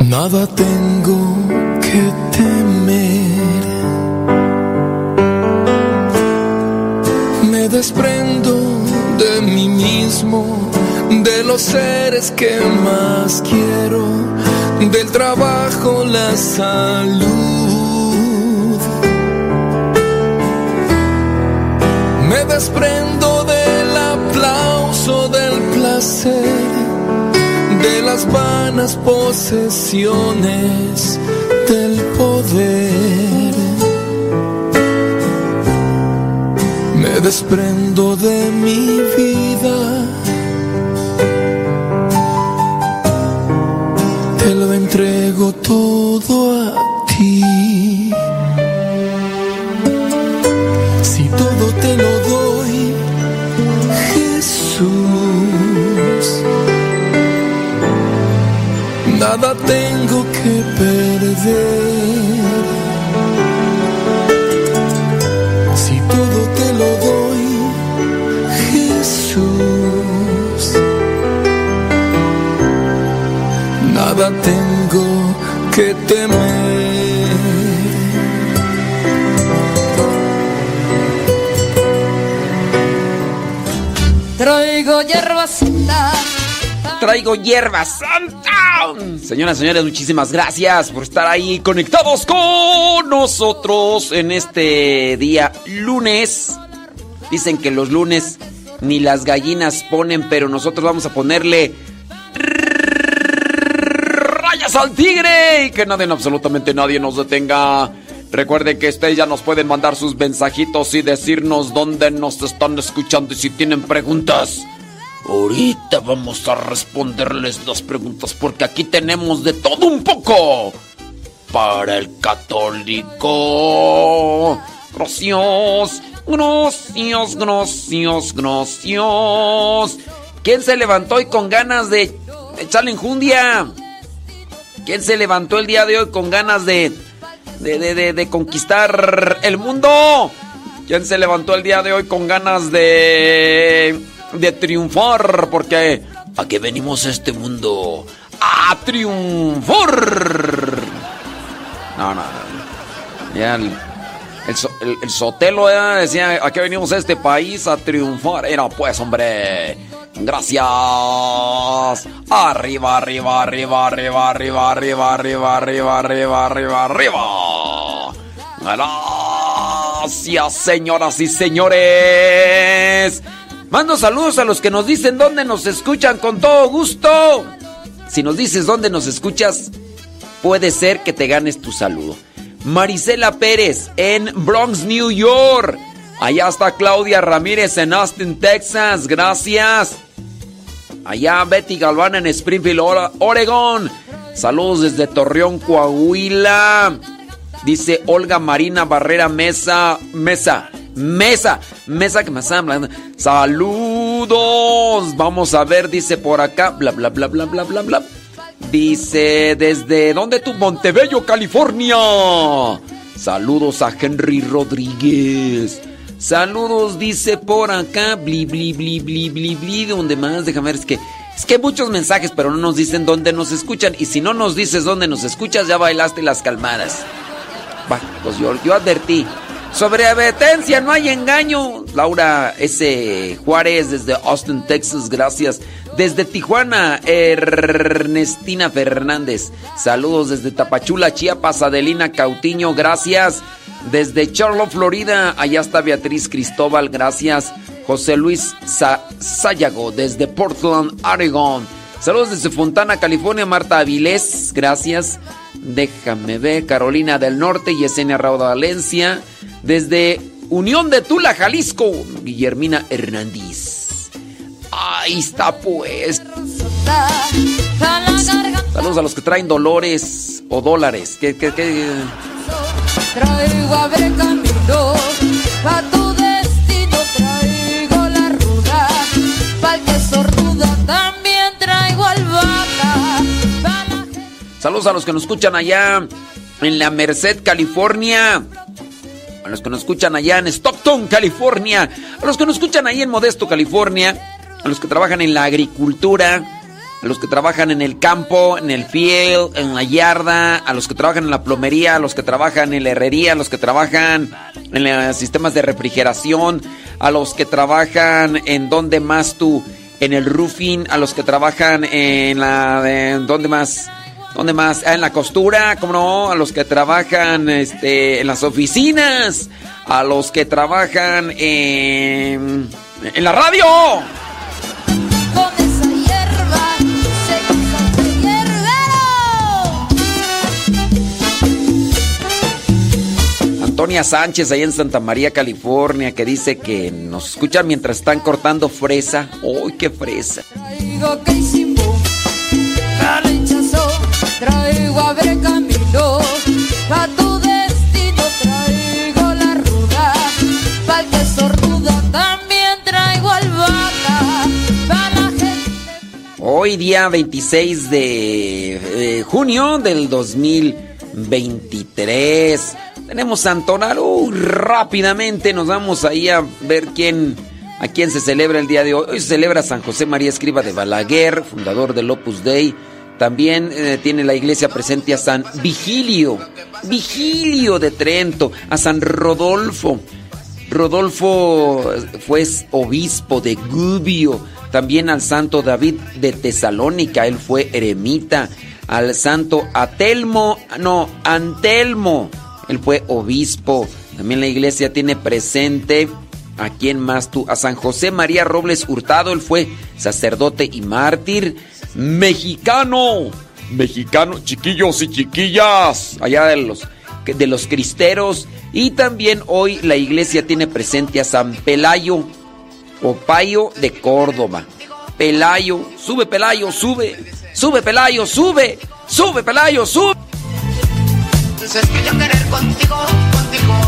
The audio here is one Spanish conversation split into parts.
Nada tengo que temer. Me desprendo de mí mismo, de los seres que más quiero, del trabajo, la salud. Me desprendo del aplauso, del placer, de las vanas posesiones, del poder. Me desprendo de mi vida. Te lo entrego todo nada tengo que perder. Si todo te lo doy, Jesús, nada tengo que temer. Traigo hierba santa. Traigo hierba santa. Señoras y señores, muchísimas gracias por estar ahí conectados con nosotros en este día lunes. Dicen que los lunes ni las gallinas ponen, pero nosotros vamos a ponerle rayas al tigre y que nadie, absolutamente nadie nos detenga. Recuerden que ustedes ya nos pueden mandar sus mensajitos y decirnos dónde nos están escuchando y si tienen preguntas. Ahorita vamos a responderles las preguntas porque aquí tenemos de todo un poco para el católico. Gracias, gracias, gracias, gracias. ¿Quién se levantó hoy con ganas de echarle enjundia? ¿Quién se levantó el día de hoy con ganas de, de, de, de, de conquistar el mundo? ¿Quién se levantó el día de hoy con ganas de, de triunfar? Porque ¿a qué venimos a este mundo? ¡A triunfar! No, no, no. Ya el, el, el- el Sotelo ya decía, ¿a qué venimos a este país? A triunfar. Era pues, hombre. Gracias. Arriba, arriba, arriba, arriba, arriba, arriba, arriba, arriba, arriba, arriba, arriba. Gracias, señoras y señores. Mando saludos a los que nos dicen dónde nos escuchan con todo gusto. Si nos dices dónde nos escuchas, puede ser que te ganes tu saludo. Marisela Pérez en Bronx, New York. Allá está Claudia Ramírez en Austin, Texas. Gracias. Allá Betty Galván en Springfield, Oregon. Saludos desde Torreón, Coahuila. Dice Olga Marina Barrera Mesa. Mesa. Mesa. Mesa que me está hablando. Saludos. Vamos a ver, dice por acá. Bla, bla, bla, bla, bla, bla, bla. Dice, ¿desde dónde tú? Montebello, California. Saludos a Henry Rodríguez. Saludos, dice por acá. Bli, bli, bli, bli, bli. ¿Dónde más? Déjame ver, es que... Es que hay muchos mensajes, pero no nos dicen dónde nos escuchan. Y si no nos dices dónde nos escuchas, ya bailaste las calmadas. Va, pues yo, yo advertí. Sobre advertencia, no hay engaño. Laura S. Juárez desde Austin, Texas, gracias. Desde Tijuana, Ernestina Fernández. Saludos desde Tapachula, Chiapas, Adelina Cautiño, gracias. Desde Charlotte, Florida, allá está Beatriz Cristóbal, gracias. José Luis Sa- Sayago desde Portland, Oregon. Saludos desde Fontana, California, Marta Avilés, gracias. Déjame ver, Carolina del Norte, Yesenia Rauda Valencia. Desde Unión de Tula, Jalisco, Guillermina Hernández. Ahí está pues. Saludos a los que traen dolores o dólares. ¿Qué, qué, qué? Traigo abre camino pa' tu destino. Traigo la ruda pa'l que sorduda. También traigo albahaca la Saludos a los que nos escuchan allá en la Merced, California. A los que nos escuchan allá en Stockton, California. A los que nos escuchan ahí en Modesto, California. A los que trabajan en la agricultura. a los que trabajan en el campo, en el field, en la yarda, a los que trabajan en la plomería, a los que trabajan en la herrería, a los que trabajan en los sistemas de refrigeración, a los que trabajan en donde más tú, en el roofing, a los que trabajan en la, en donde más, donde más, ah, en la costura, como no, a los que trabajan, este, en las oficinas, a los que trabajan en, en la radio. Antonia Sánchez, ahí en Santa María, California, que dice que nos escuchan mientras están cortando fresa. ¡Uy, qué fresa! Abre camino, pa' tu destino traigo la ruda, pa' el que sorduda también traigo albahaca, pa' la gente... Hoy día 26 de eh, junio del 2023 tenemos Santonar. rápidamente nos vamos ahí a ver quién, a quién se celebra el día de hoy. Hoy se celebra San José María Escriba de Balaguer, fundador del Opus Dei. También eh, tiene la iglesia presente a San Vigilio, Vigilio de Trento, a San Rodolfo. Rodolfo fue obispo de Gubbio, también al santo David de Tesalónica, él fue eremita, al santo Atelmo, no, Antelmo, él fue obispo. También la iglesia tiene presente a quién más tú, a San José María Robles Hurtado, él fue sacerdote y mártir mexicano. Mexicano, chiquillos y chiquillas, allá de los de los cristeros y también hoy la iglesia tiene presente a San Pelayo Opayo de Córdoba. Pelayo, sube Pelayo, sube. Sube Pelayo, sube. Sube Pelayo, sube contigo, contigo.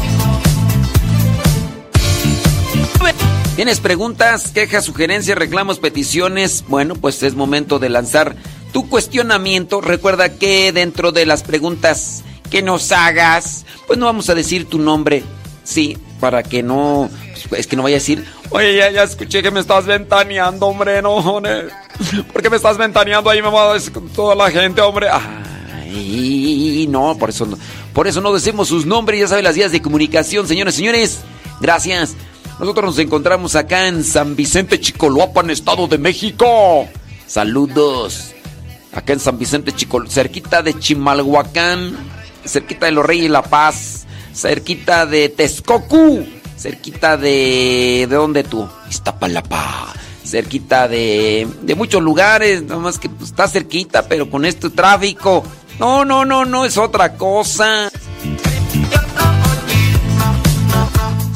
¿Tienes preguntas, quejas, sugerencias, reclamos, peticiones? Bueno, pues es momento de lanzar tu cuestionamiento. Recuerda que dentro de las preguntas que nos hagas, pues no vamos a decir tu nombre, sí, para que no, pues, es que no vaya a decir, oye, ya, escuché que me estás ventaneando, hombre, no, hombre. ¿por qué me estás ventaneando ahí, a decir toda la gente, hombre? Ah. Y no, por eso no, por eso no decimos sus nombres, ya saben las vías de comunicación, señores, señores. Gracias. Nosotros nos encontramos acá en San Vicente Chicoloapan, Estado de México. Saludos. Acá en San Vicente Chicoloapan, cerquita de Chimalhuacán, cerquita de Los Reyes y La Paz, cerquita de Texcoco, cerquita de ¿de dónde tú? Iztapalapa cerquita de, de muchos lugares, nada más que pues, está cerquita, pero con este tráfico no, no, no, no es otra cosa.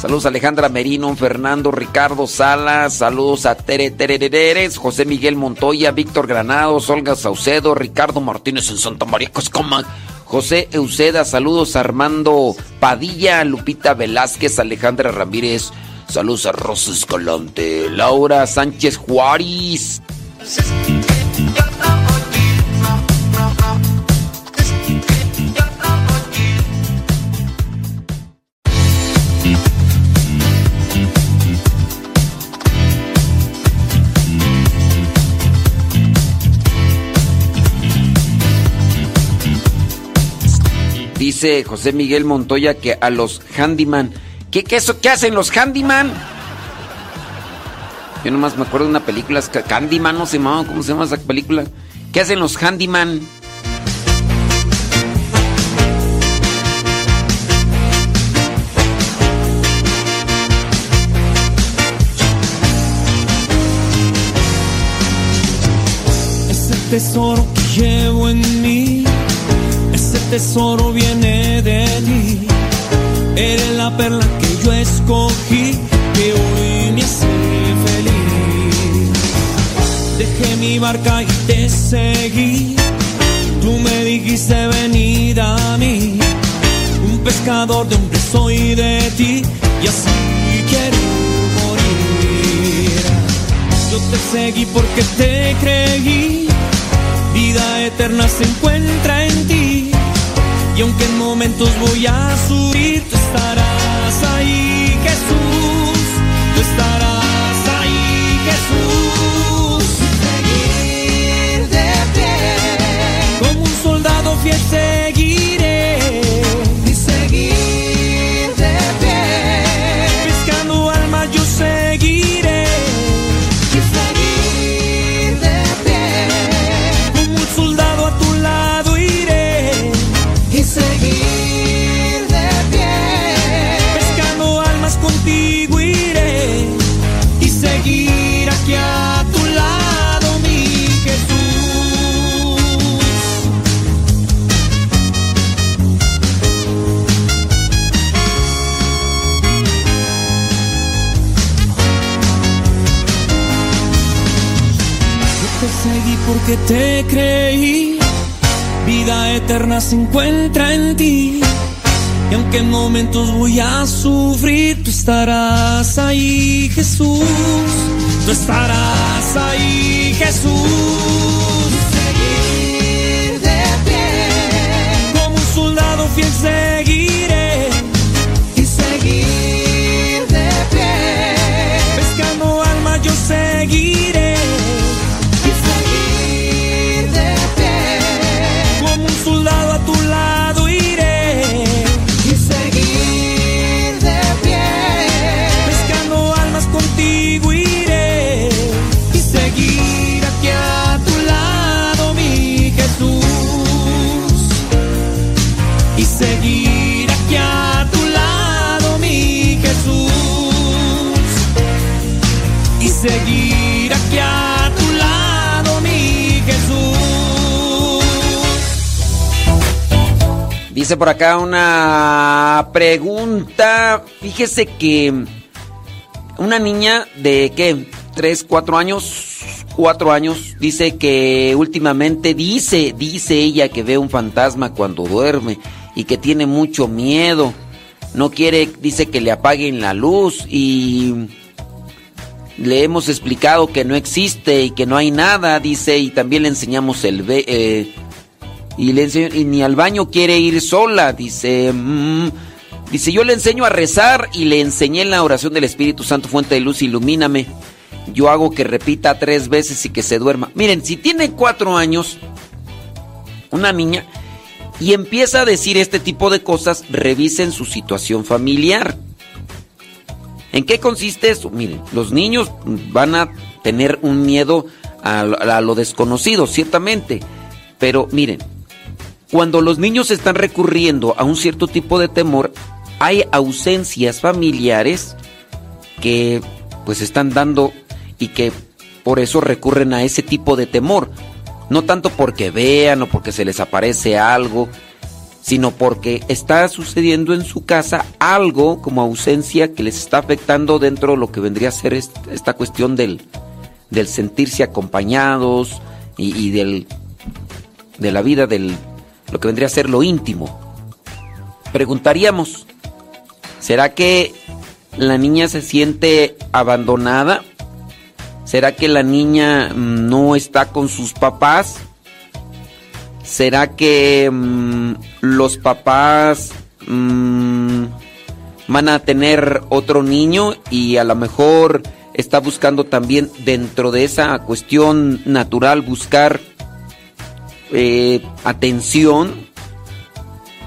Saludos a Alejandra Merino, Fernando, Ricardo Salas, saludos a Tere Terereres, José Miguel Montoya, Víctor Granados, Olga Saucedo, Ricardo Martínez en Santa María Coscoma, José Euseda, saludos a Armando Padilla, Lupita Velázquez, Alejandra Ramírez, saludos a Rosa Escalante, Laura Sánchez Juárez. Dice José Miguel Montoya que a los handyman. ¿Qué, qué, eso, ¿Qué hacen los handyman? Yo nomás me acuerdo de una película, Candyman, no se llama, ¿cómo se llama esa película? ¿Qué hacen los handyman? Ese tesoro que llevo en mí tesoro viene de ti. Eres la perla que yo escogí, que hoy me hace feliz. Dejé mi barca y te seguí. Tú me dijiste venir a mí. Un pescador de hombre soy de ti y así quiero morir. Yo te seguí porque te creí. Vida eterna se encuentra en ti y aunque en momentos voy a subir, tú estarás ahí, Jesús. Tú estarás ahí, Jesús. Seguir de pie. Como un soldado fiel. Porque te creí. Vida eterna se encuentra en ti. Y aunque en momentos voy a sufrir, tú estarás ahí, Jesús. Tú estarás ahí, Jesús. seguir de pie Como un soldado fiel seguiré. y seguir de pie Pescando almas yo seguiré. Dice por acá una pregunta. Fíjese que una niña de qué, tres, cuatro años, cuatro años, dice que últimamente dice, dice ella que ve un fantasma cuando duerme y que tiene mucho miedo. No quiere, dice que le apaguen la luz y le hemos explicado que no existe y que no hay nada, dice, y también le enseñamos el eh, y ni al baño quiere ir sola, dice. mm, dice, yo le enseño a rezar y le enseñé en la oración del Espíritu Santo, fuente de luz, ilumíname. Yo hago que repita tres veces y que se duerma. Miren, si tiene cuatro años, una niña, y empieza a decir este tipo de cosas, revisen su situación familiar. ¿En qué consiste eso? Miren, los niños van a tener un miedo a lo desconocido, ciertamente. Pero miren, cuando los niños están recurriendo a un cierto tipo de temor, hay ausencias familiares que pues están dando y que por eso recurren a ese tipo de temor. No tanto porque vean o porque se les aparece algo, sino porque está sucediendo en su casa algo como ausencia que les está afectando dentro de lo que vendría a ser est- esta cuestión del, del sentirse acompañados y, y del, de la vida del lo que vendría a ser lo íntimo. Preguntaríamos, ¿será que la niña se siente abandonada? ¿Será que la niña mm, no está con sus papás? ¿Será que mm, los papás mm, van a tener otro niño y a lo mejor está buscando también dentro de esa cuestión natural buscar eh, atención?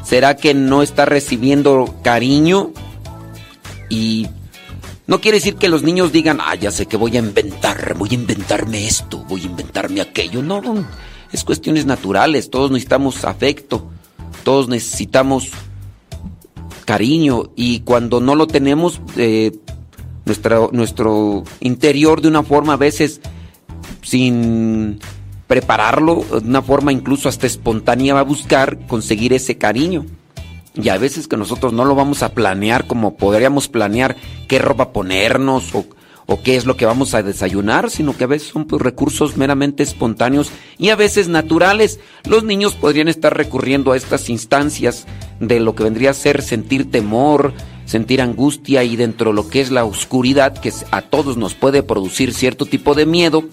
¿Será que no está recibiendo cariño? Y no quiere decir que los niños digan, ah, ya sé que voy a inventar, voy a inventarme esto, voy a inventarme aquello. No, es cuestiones naturales, todos necesitamos afecto, todos necesitamos cariño y cuando no lo tenemos, eh, nuestro interior de una forma a veces sin prepararlo, de una forma incluso hasta espontánea va a buscar conseguir ese cariño. Y a veces que nosotros no lo vamos a planear como podríamos planear qué ropa ponernos o, qué es lo que vamos a desayunar, sino que a veces son pues, recursos meramente espontáneos y a veces naturales. Los niños podrían estar recurriendo a estas instancias de lo que vendría a ser sentir temor, sentir angustia y dentro de lo que es la oscuridad, que a todos nos puede producir cierto tipo de miedo,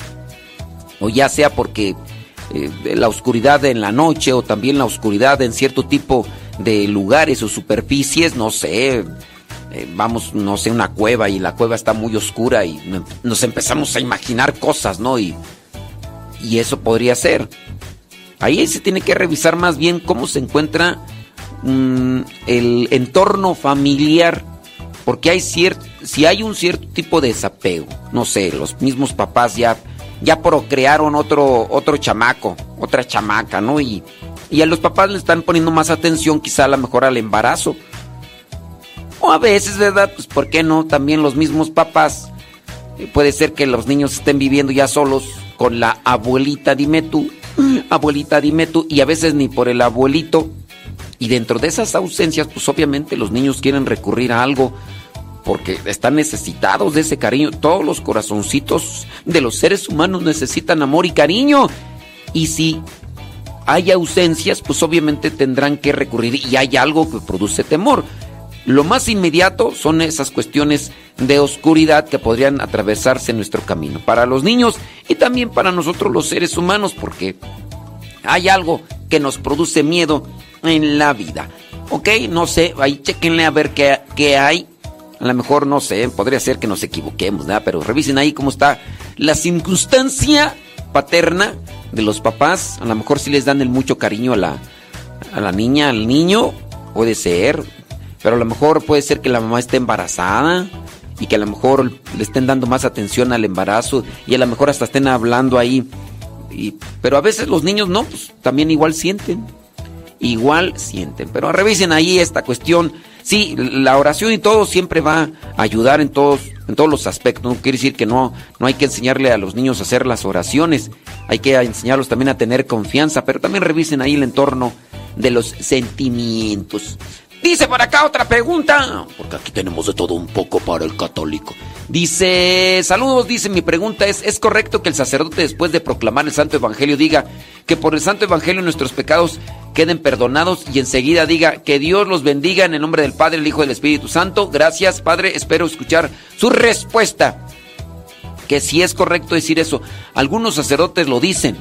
o ya sea porque eh, la oscuridad en la noche o también la oscuridad en cierto tipo de lugares o superficies, no sé, eh, vamos, no sé, una cueva y la cueva está muy oscura y no- nos empezamos a imaginar cosas, ¿no? Y, y eso podría ser. Ahí se tiene que revisar más bien cómo se encuentra mm, el entorno familiar. Porque hay cierto, si hay un cierto tipo de desapego, no sé, los mismos papás ya, ya procrearon otro, otro chamaco, otra chamaca, ¿no? Y, y a los papás le están poniendo más atención quizá a lo mejor al embarazo. O a veces, ¿verdad? Pues ¿por qué no? También los mismos papás. Eh, puede ser que los niños estén viviendo ya solos con la abuelita, dime tú. Abuelita, dime tú. Y a veces ni por el abuelito. Y dentro de esas ausencias, pues obviamente los niños quieren recurrir a algo porque están necesitados de ese cariño. Todos los corazoncitos de los seres humanos necesitan amor y cariño. Y si hay ausencias, pues obviamente tendrán que recurrir y hay algo que produce temor. Lo más inmediato son esas cuestiones de oscuridad que podrían atravesarse en nuestro camino. Para los niños y también para nosotros los seres humanos, porque hay algo que nos produce miedo en la vida. Ok, no sé, ahí chequenle a ver qué, qué hay. A lo mejor, no sé, podría ser que nos equivoquemos, ¿verdad? Pero revisen ahí cómo está la circunstancia paterna de los papás. A lo mejor si les dan el mucho cariño a la, a la niña, al niño, puede ser. Pero a lo mejor puede ser que la mamá esté embarazada y que a lo mejor le estén dando más atención al embarazo y a lo mejor hasta estén hablando ahí. Y, pero a veces los niños no, pues también igual sienten. Igual sienten. Pero revisen ahí esta cuestión. Sí, la oración y todo siempre va a ayudar en todos, en todos los aspectos. No quiere decir que no, no hay que enseñarle a los niños a hacer las oraciones. Hay que enseñarlos también a tener confianza. Pero también revisen ahí el entorno de los sentimientos. Dice por acá otra pregunta, porque aquí tenemos de todo un poco para el católico. Dice, saludos, dice, mi pregunta es, ¿es correcto que el sacerdote después de proclamar el Santo Evangelio diga que por el Santo Evangelio nuestros pecados queden perdonados y enseguida diga que Dios los bendiga en el nombre del Padre, el Hijo y del Espíritu Santo? Gracias, Padre, espero escuchar su respuesta. Que si es correcto decir eso, algunos sacerdotes lo dicen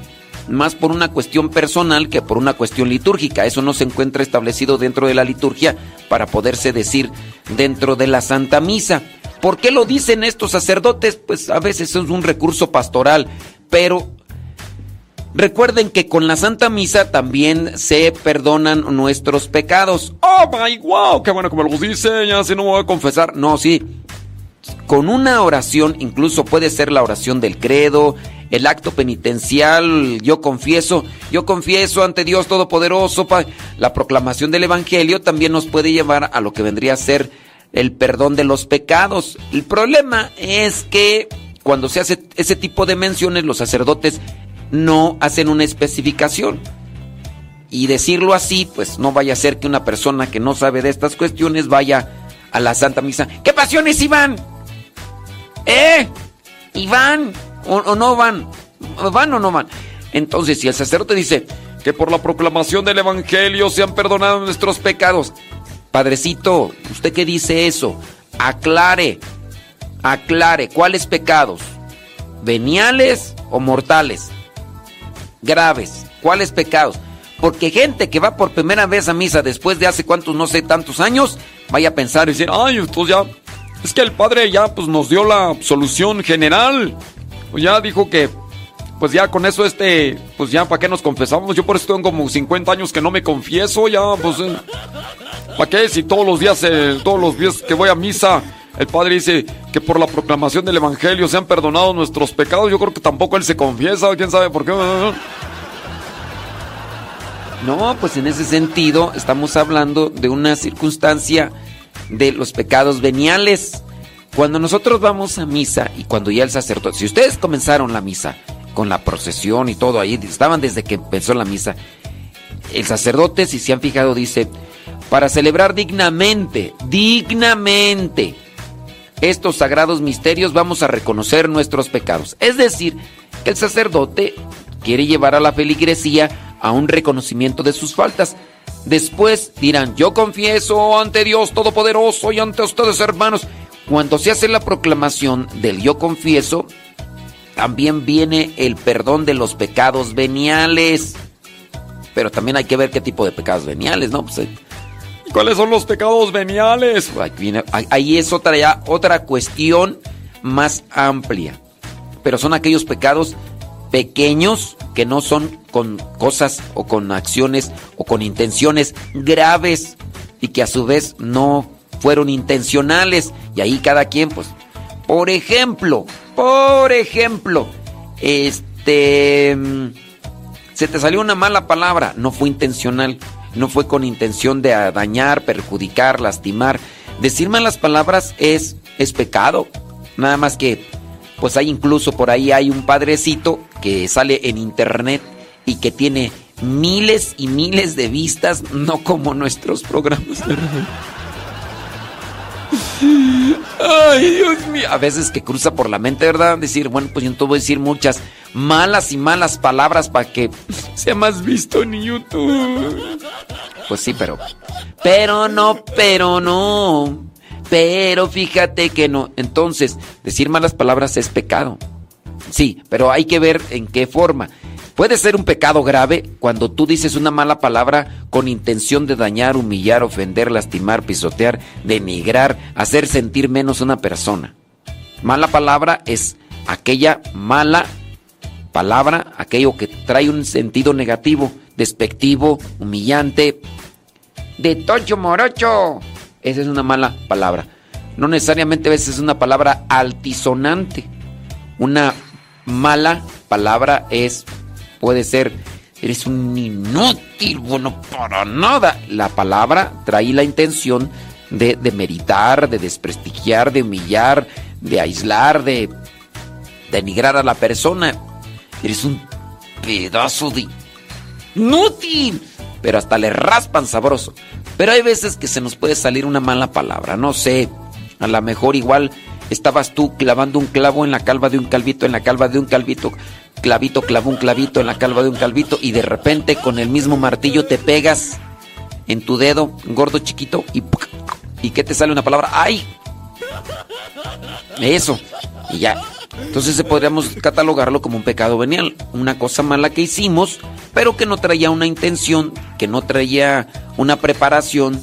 más por una cuestión personal que por una cuestión litúrgica. Eso no se encuentra establecido dentro de la liturgia para poderse decir dentro de la Santa Misa. ¿Por qué lo dicen estos sacerdotes? Pues a veces es un recurso pastoral, pero recuerden que con la Santa Misa también se perdonan nuestros pecados. Oh my wow, qué bueno como lo dice, ya si no voy a confesar. No, sí. Con una oración, incluso puede ser la oración del credo, el acto penitencial, yo confieso, yo confieso ante Dios Todopoderoso, la proclamación del Evangelio también nos puede llevar a lo que vendría a ser el perdón de los pecados. El problema es que cuando se hace ese tipo de menciones, los sacerdotes no hacen una especificación. Y decirlo así, pues no vaya a ser que una persona que no sabe de estas cuestiones vaya a la Santa Misa. ¿Qué pasiones, Iván? ¿Eh? Iván, o, no van, van o no van. Entonces, si el sacerdote dice que por la proclamación del Evangelio se han perdonado nuestros pecados, Padrecito, ¿usted qué dice eso? Aclare, aclare, ¿cuáles pecados? ¿Veniales o mortales? Graves, ¿cuáles pecados? Porque gente que va por primera vez a misa después de hace cuántos, no sé, tantos años, vaya a pensar y decir, ay, pues ya, es que el Padre ya pues nos dio la absolución general. Pues ya dijo que, pues ya con eso este, pues ya para qué nos confesamos. Yo por eso tengo como 50 años que no me confieso, ya pues, eh, ¿para qué? Si todos los días, eh, todos los días que voy a misa, el Padre dice que por la proclamación del Evangelio se han perdonado nuestros pecados. Yo creo que tampoco él se confiesa, quién sabe por qué. No, pues en ese sentido estamos hablando de una circunstancia de los pecados veniales. Cuando nosotros vamos a misa y cuando ya el sacerdote, si ustedes comenzaron la misa con la procesión y todo ahí, estaban desde que empezó la misa, el sacerdote, si se han fijado, dice, para celebrar dignamente, dignamente estos sagrados misterios vamos a reconocer nuestros pecados. Es decir, que el sacerdote quiere llevar a la feligresía a un reconocimiento de sus faltas. Después dirán, yo confieso ante Dios Todopoderoso y ante ustedes hermanos cuando se hace la proclamación del yo confieso, también viene el perdón de los pecados veniales. Pero también hay que ver qué tipo de pecados veniales, ¿no? Pues, eh, ¿Cuáles son los pecados veniales? Ahí es otra, ya, otra cuestión más amplia. Pero son aquellos pecados pequeños que no son con cosas o con acciones o con intenciones graves y que a su vez no fueron intencionales y ahí cada quien pues por ejemplo, por ejemplo, este se te salió una mala palabra, no fue intencional, no fue con intención de dañar, perjudicar, lastimar. Decir malas palabras es es pecado. Nada más que pues hay incluso por ahí hay un padrecito que sale en internet y que tiene miles y miles de vistas, no como nuestros programas Ay, Dios mío. A veces que cruza por la mente, ¿verdad? Decir, bueno, pues yo te voy a decir muchas malas y malas palabras para que sea más visto en YouTube. Pues sí, pero. Pero no, pero no. Pero fíjate que no. Entonces, decir malas palabras es pecado. Sí, pero hay que ver en qué forma. Puede ser un pecado grave cuando tú dices una mala palabra con intención de dañar, humillar, ofender, lastimar, pisotear, denigrar, hacer sentir menos a una persona. Mala palabra es aquella mala palabra, aquello que trae un sentido negativo, despectivo, humillante, de tocho morocho. Esa es una mala palabra. No necesariamente a veces es una palabra altisonante. Una mala palabra es puede ser, eres un inútil, bueno, para nada. La palabra trae la intención de, de meritar, de desprestigiar, de humillar, de aislar, de denigrar a la persona. Eres un pedazo de inútil, pero hasta le raspan sabroso. Pero hay veces que se nos puede salir una mala palabra, no sé, a lo mejor igual estabas tú clavando un clavo en la calva de un calvito, en la calva de un calvito, clavito, clavó un clavito en la calva de un calvito y de repente con el mismo martillo te pegas en tu dedo, gordo chiquito, y ¿y qué te sale una palabra? ¡Ay! Eso, y ya. Entonces podríamos catalogarlo como un pecado venial, una cosa mala que hicimos, pero que no traía una intención, que no traía una preparación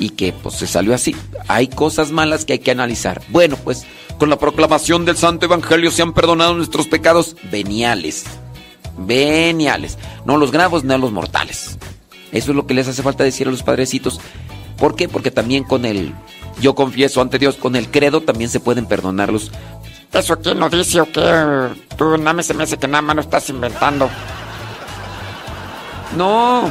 y que pues se salió así. Hay cosas malas que hay que analizar. Bueno, pues con la proclamación del Santo Evangelio se han perdonado nuestros pecados veniales. Veniales. No los graves, no los mortales. Eso es lo que les hace falta decir a los padrecitos. ¿Por qué? Porque también con el yo confieso ante Dios, con el credo también se pueden perdonarlos. ¿Eso quién no dice o qué? Tú nada más se me hace que nada más lo estás inventando. No,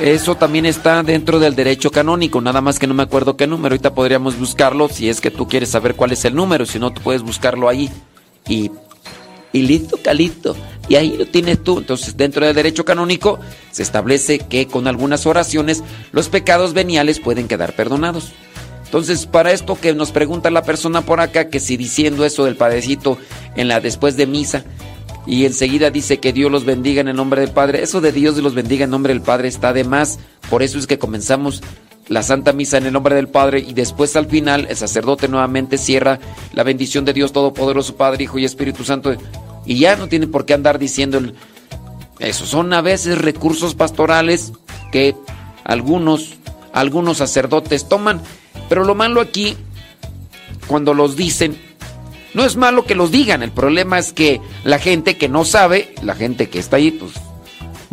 eso también está dentro del derecho canónico, nada más que no me acuerdo qué número. Ahorita podríamos buscarlo si es que tú quieres saber cuál es el número, si no, tú puedes buscarlo ahí. Y, y listo, calito. Y ahí lo tienes tú. Entonces, dentro del derecho canónico se establece que con algunas oraciones los pecados veniales pueden quedar perdonados. Entonces, para esto que nos pregunta la persona por acá, que si diciendo eso del padecito en la después de misa, y enseguida dice que Dios los bendiga en el nombre del Padre. Eso de Dios los bendiga en nombre del Padre está de más. Por eso es que comenzamos la Santa Misa en el nombre del Padre y después al final el sacerdote nuevamente cierra la bendición de Dios Todopoderoso, Padre, Hijo y Espíritu Santo. Y ya no tiene por qué andar diciendo eso. Son a veces recursos pastorales que algunos, algunos sacerdotes toman. Pero lo malo aquí, cuando los dicen, no es malo que los digan, el problema es que la gente que no sabe, la gente que está ahí, pues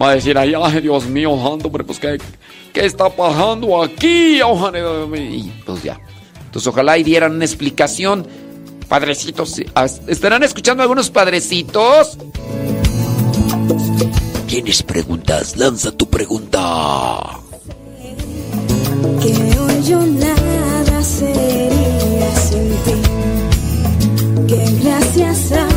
va a decir, ay, Dios mío, pero pues ¿qué, ¿qué, está pasando aquí? Y pues ya. Entonces ojalá y dieran una explicación. Padrecitos, ¿estarán escuchando algunos padrecitos? ¿Tienes preguntas? Lanza tu pregunta. Que hoy yo gracias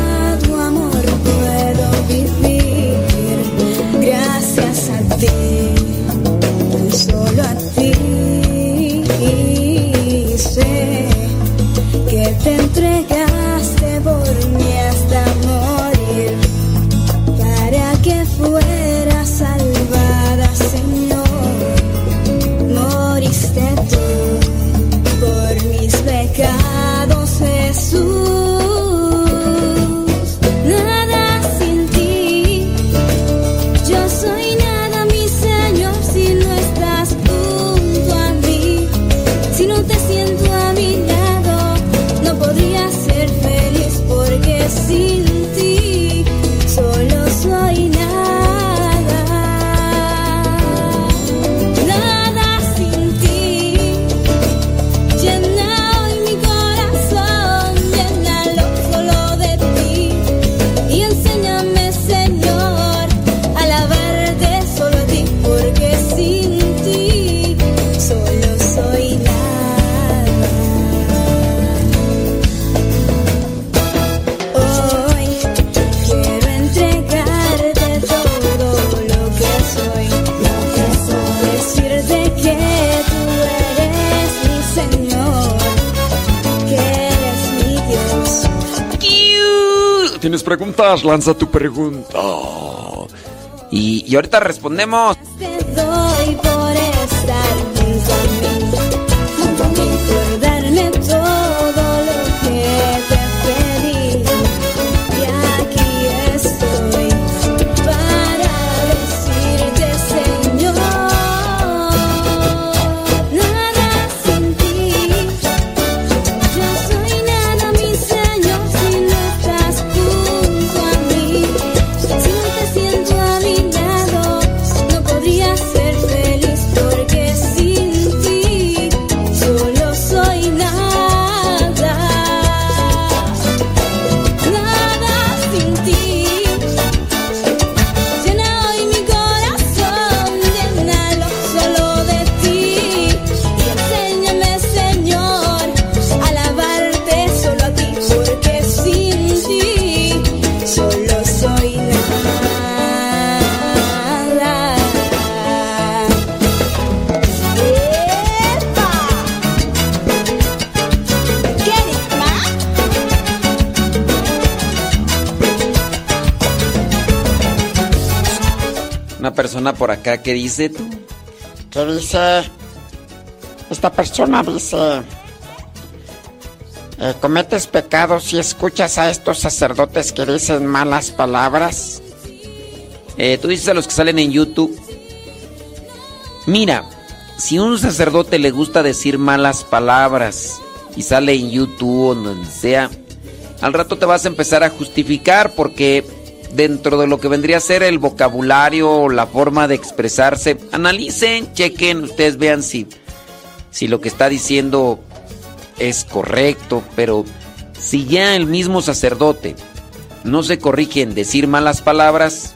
preguntas? Lanza tu pregunta. Y, y ahorita respondemos. Persona por acá que dice tú. ¿Qué dice? Esta persona dice... eh, ¿Cometes pecados si escuchas a estos sacerdotes que dicen malas palabras? Eh, tú dices a los que salen en YouTube. Mira, si a un sacerdote le gusta decir malas palabras y sale en YouTube o donde sea, al rato te vas a empezar a justificar porque dentro de lo que vendría a ser el vocabulario, la forma de expresarse, analicen, chequen, ustedes vean si, si lo que está diciendo es correcto, pero si ya el mismo sacerdote no se corrige en decir malas palabras,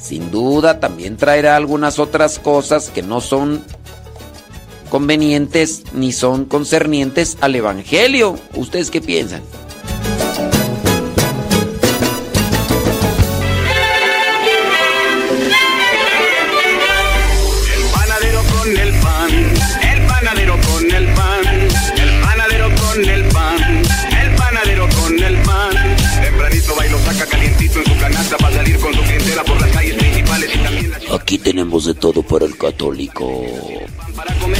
sin duda también traerá algunas otras cosas que no son convenientes ni son concernientes al Evangelio. ¿Ustedes qué piensan? Aquí tenemos de todo para el católico. para comer.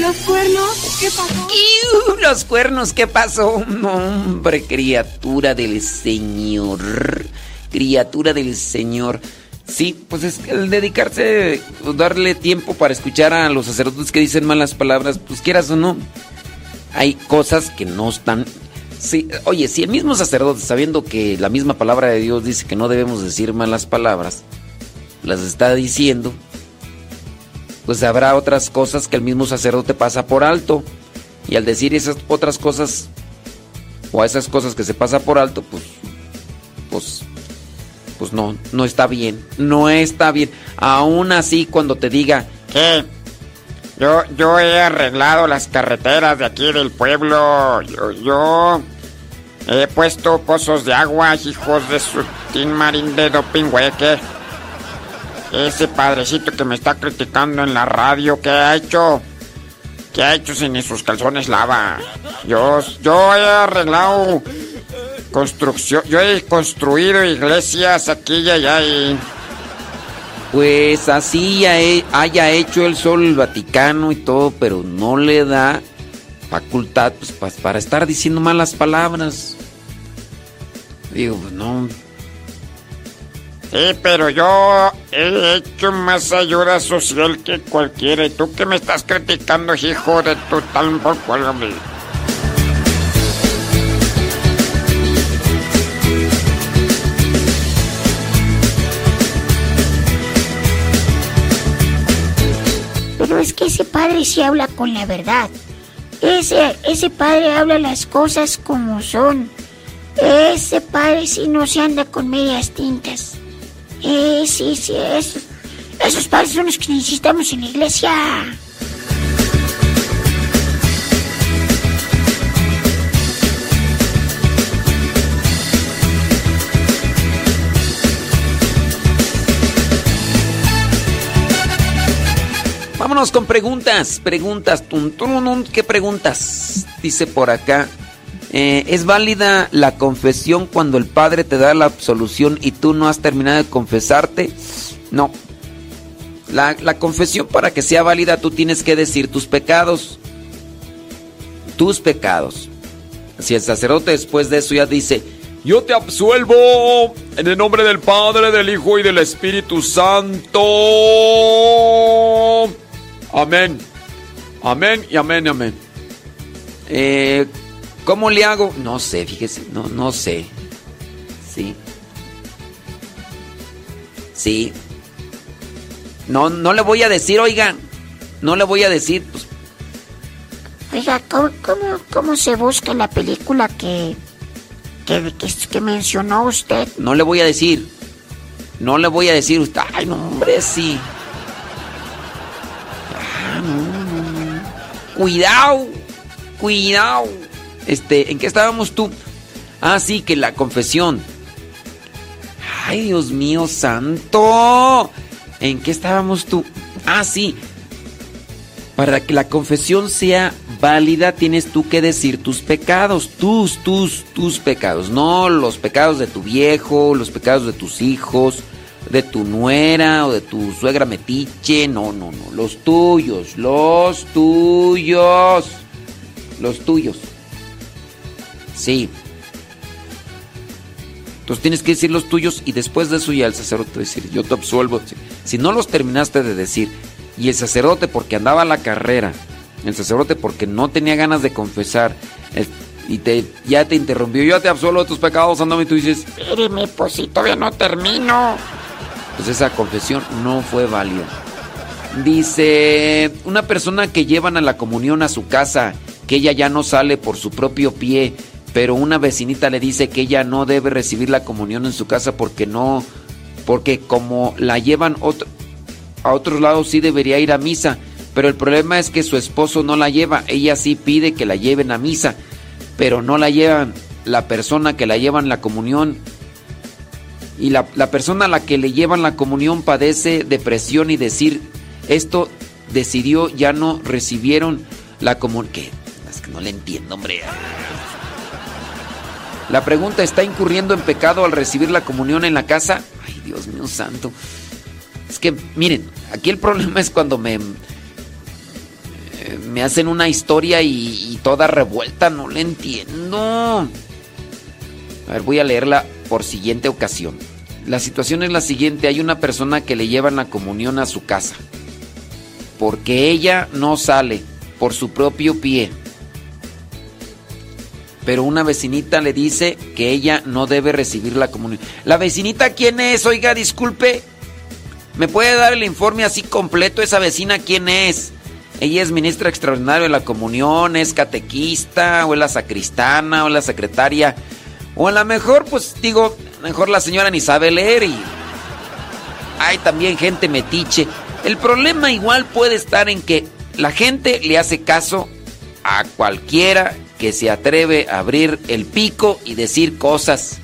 Los cuernos, ¿qué pasó? ¡Iu! Los cuernos, ¿qué pasó? No, hombre, criatura del Señor. Criatura del Señor. Sí, pues es que el dedicarse, darle tiempo para escuchar a los sacerdotes que dicen malas palabras, pues quieras o no, hay cosas que no están. Sí, oye, si el mismo sacerdote, sabiendo que la misma palabra de Dios dice que no debemos decir malas palabras, las está diciendo, pues habrá otras cosas que el mismo sacerdote pasa por alto. Y al decir esas otras cosas, o a esas cosas que se pasa por alto, pues, pues, pues no, no está bien. No está bien. Aún así, cuando te diga, ¿Qué? Yo, yo he arreglado las carreteras de aquí del pueblo. Yo, yo he puesto pozos de agua, hijos de su tin marín de dopingüeque. Ese padrecito que me está criticando en la radio, ¿qué ha hecho? ¿Qué ha hecho si ni sus calzones lava? Yo, yo he arreglado construcción, yo he construido iglesias aquí y allá y... pues así haya hecho el sol el Vaticano y todo, pero no le da facultad pues, pa- para estar diciendo malas palabras. Digo, pues no. Sí, pero yo he hecho más ayuda social que cualquiera. ¿Y tú qué me estás criticando, hijo de tu tal por cual, hombre? Ese padre sí habla con la verdad. Ese, ese padre habla las cosas como son. Ese padre sí no se anda con medias tintas. Eh, sí, sí, esos, esos padres son los que necesitamos en la iglesia. Vámonos con preguntas. Preguntas. ¿Qué preguntas? Dice por acá. eh, ¿Es válida la confesión cuando el padre te da la absolución y tú no has terminado de confesarte? No. La confesión para que sea válida tú tienes que decir tus pecados. Tus pecados. Si el sacerdote después de eso ya dice, yo te absuelvo en el nombre del Padre, del Hijo y del Espíritu Santo. Amén. Amén y amén y amén. Eh, ¿Cómo le hago? No sé, fíjese, no, no sé. Sí. Sí. No, no le voy a decir, oigan. No le voy a decir, pues, Oiga, ¿cómo, cómo, cómo se busca la película que, que, que, que mencionó usted? no le voy a decir. No le voy a decir usted. Ay, no, hombre, sí. No. Cuidado. Cuidado. Este, ¿en qué estábamos tú? Ah, sí, que la confesión. Ay, Dios mío santo. ¿En qué estábamos tú? Ah, sí. Para que la confesión sea válida, tienes tú que decir tus pecados, tus, tus, tus pecados, no los pecados de tu viejo, los pecados de tus hijos, de tu nuera o de tu suegra metiche, no, no, no, los tuyos, los tuyos, los tuyos. Sí. Entonces tienes que decir los tuyos y después de eso ya el sacerdote decir, yo te absuelvo. Si no los terminaste de decir, y el sacerdote porque andaba a la carrera, el sacerdote porque no tenía ganas de confesar, y te, ya te interrumpió, yo te absuelvo de tus pecados, andame, y tú dices, Espéreme, pues si todavía no termino. Pues esa confesión no fue válida. Dice, una persona que llevan a la comunión a su casa, que ella ya no sale por su propio pie, pero una vecinita le dice que ella no debe recibir la comunión en su casa porque no, porque como la llevan a otros lados sí debería ir a misa, pero el problema es que su esposo no la lleva, ella sí pide que la lleven a misa, pero no la llevan la persona que la llevan la comunión y la, la persona a la que le llevan la comunión padece depresión y decir esto decidió ya no recibieron la comunión. ¿Qué? Es que no le entiendo, hombre. La pregunta, ¿está incurriendo en pecado al recibir la comunión en la casa? Ay, Dios mío santo. Es que, miren, aquí el problema es cuando me, eh, me hacen una historia y, y toda revuelta, no le entiendo. A ver, voy a leerla por siguiente ocasión. La situación es la siguiente, hay una persona que le llevan la comunión a su casa, porque ella no sale por su propio pie. Pero una vecinita le dice que ella no debe recibir la comunión. ¿La vecinita quién es? Oiga, disculpe. ¿Me puede dar el informe así completo? ¿Esa vecina quién es? Ella es ministra extraordinaria de la comunión, es catequista, o es la sacristana, o es la secretaria. O a lo mejor, pues digo, a lo mejor la señora ni sabe leer y... Hay también gente metiche. El problema igual puede estar en que la gente le hace caso a cualquiera que se atreve a abrir el pico y decir cosas.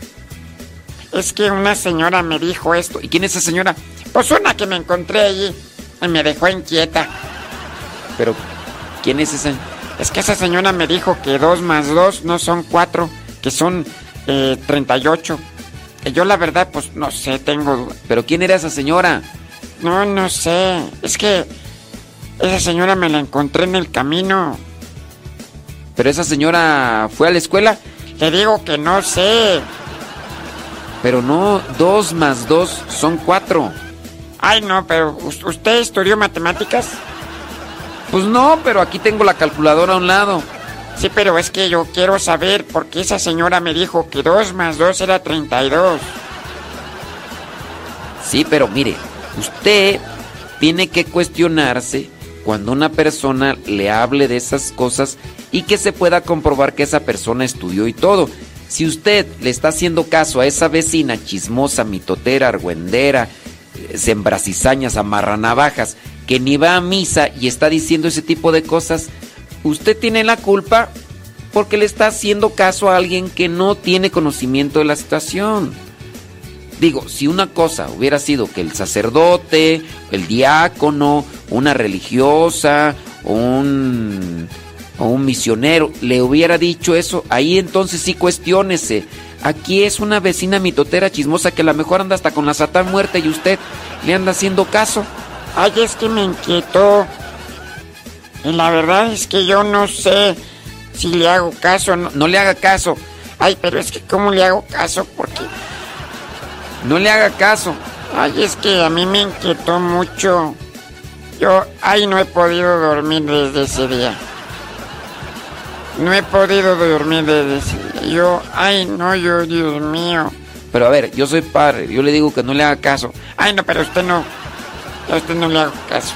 Es que una señora me dijo esto. ¿Y quién es esa señora? Pues una que me encontré allí y me dejó inquieta. Pero, ¿quién es esa? Es que esa señora me dijo que dos más dos no son cuatro, que son eh, 38. Y yo la verdad, pues no sé, tengo... ¿Pero quién era esa señora? No, no sé. Es que esa señora me la encontré en el camino. ¿Pero esa señora fue a la escuela? Le digo que no sé. Pero no, dos más dos son cuatro. Ay, no, pero ¿us- ¿usted estudió matemáticas? Pues no, pero aquí tengo la calculadora a un lado. Sí, pero es que yo quiero saber por qué esa señora me dijo que 2 más 2 era 32. Sí, pero mire, usted tiene que cuestionarse cuando una persona le hable de esas cosas y que se pueda comprobar que esa persona estudió y todo. Si usted le está haciendo caso a esa vecina chismosa, mitotera, argüendera, eh, sembracizañas, amarranavajas, que ni va a misa y está diciendo ese tipo de cosas, usted tiene la culpa porque le está haciendo caso a alguien que no tiene conocimiento de la situación. Digo, si una cosa hubiera sido que el sacerdote, el diácono, una religiosa, un, misionero le hubiera dicho eso, ahí entonces sí cuestiónese. Aquí es una vecina mitotera chismosa que a lo mejor anda hasta con la satán muerta y usted le anda haciendo caso. Ay, es que me inquietó. La verdad es que yo no sé si le hago caso no. No le haga caso, Ay, pero es que ¿cómo le hago caso? Porque... no le haga caso. Ay, es que a mí me inquietó mucho. Yo, ay, no he podido dormir desde ese día. No he podido dormir desde ese día. Yo, ay, no, yo, Dios mío. Pero a ver, yo soy padre, yo le digo que no le haga caso. Ay, no, pero usted no. A usted no le hago caso.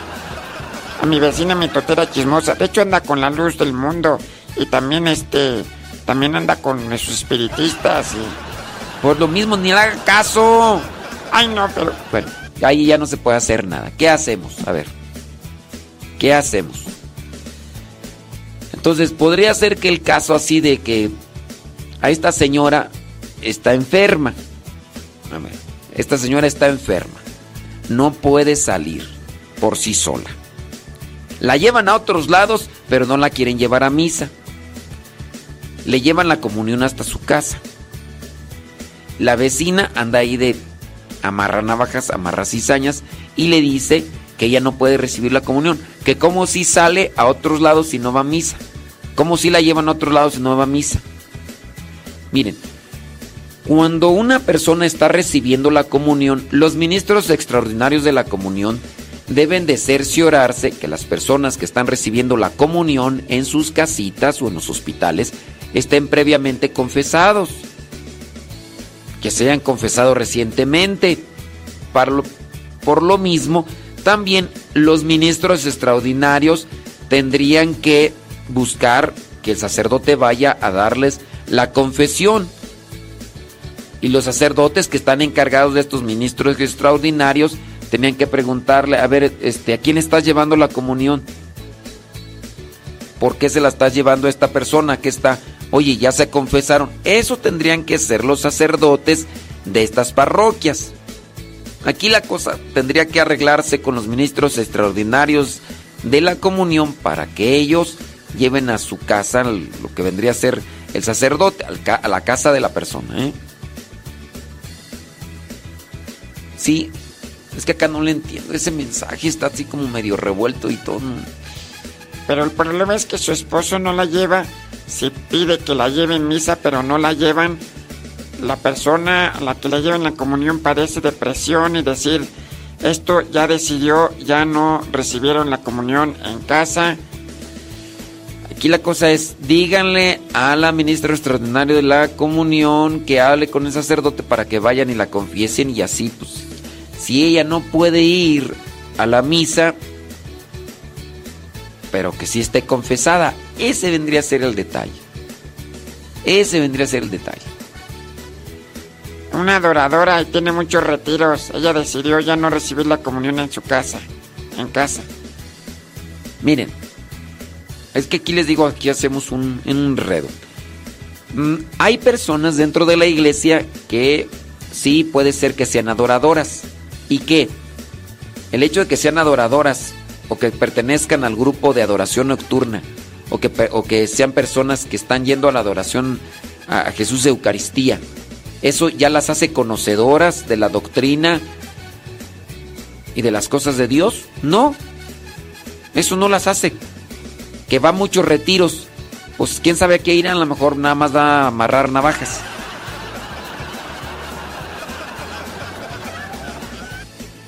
A mi vecina mi totera chismosa. De hecho anda con la luz del mundo. Y también este. También anda con esos espiritistas y. Por lo mismo, ni le haga caso. Ay, no, pero. Bueno, ahí ya no se puede hacer nada. ¿Qué hacemos? A ver. ¿Qué hacemos? Entonces, podría ser que el caso así de que a esta señora está enferma. A ver, esta señora está enferma. No puede salir por sí sola. La llevan a otros lados, pero no la quieren llevar a misa. Le llevan la comunión hasta su casa. La vecina anda ahí de amarra navajas, amarra cizañas y le dice que ella no puede recibir la comunión, que como si sale a otros lados si no va a misa, como si la llevan a otros lados si no va a misa. Miren, cuando una persona está recibiendo la comunión, los ministros extraordinarios de la comunión deben de cerciorarse que las personas que están recibiendo la comunión en sus casitas o en los hospitales estén previamente confesados que se hayan confesado recientemente. Por lo mismo, también los ministros extraordinarios tendrían que buscar que el sacerdote vaya a darles la confesión. Y los sacerdotes que están encargados de estos ministros extraordinarios tenían que preguntarle, a ver, este, ¿a quién estás llevando la comunión? ¿Por qué se la estás llevando a esta persona que está? Oye, ya se confesaron. Eso tendrían que ser los sacerdotes de estas parroquias. Aquí la cosa tendría que arreglarse con los ministros extraordinarios de la comunión para que ellos lleven a su casa lo que vendría a ser el sacerdote, a la casa de la persona. ¿eh? Sí, es que acá no le entiendo. Ese mensaje está así como medio revuelto y todo. Pero el problema es que su esposo no la lleva. Si pide que la lleve en misa, pero no la llevan. La persona a la que la llevan la comunión padece depresión y decir, esto ya decidió, ya no recibieron la comunión en casa. Aquí la cosa es, díganle a la ministra extraordinaria de la comunión que hable con el sacerdote para que vayan y la confiesen y así, pues, si ella no puede ir a la misa, pero que sí esté confesada, ese vendría a ser el detalle. Ese vendría a ser el detalle. Una adoradora y tiene muchos retiros. Ella decidió ya no recibir la comunión en su casa. En casa. Miren, es que aquí les digo, aquí hacemos un enredo. Mm, hay personas dentro de la iglesia que sí puede ser que sean adoradoras. ¿Y qué? El hecho de que sean adoradoras o que pertenezcan al grupo de adoración nocturna o que, o que sean personas que están yendo a la adoración a, a Jesús de Eucaristía, eso ya las hace conocedoras de la doctrina y de las cosas de Dios. No, eso no las hace. Que va a muchos retiros. Pues quién sabe a qué irán, a lo mejor nada más va a amarrar navajas.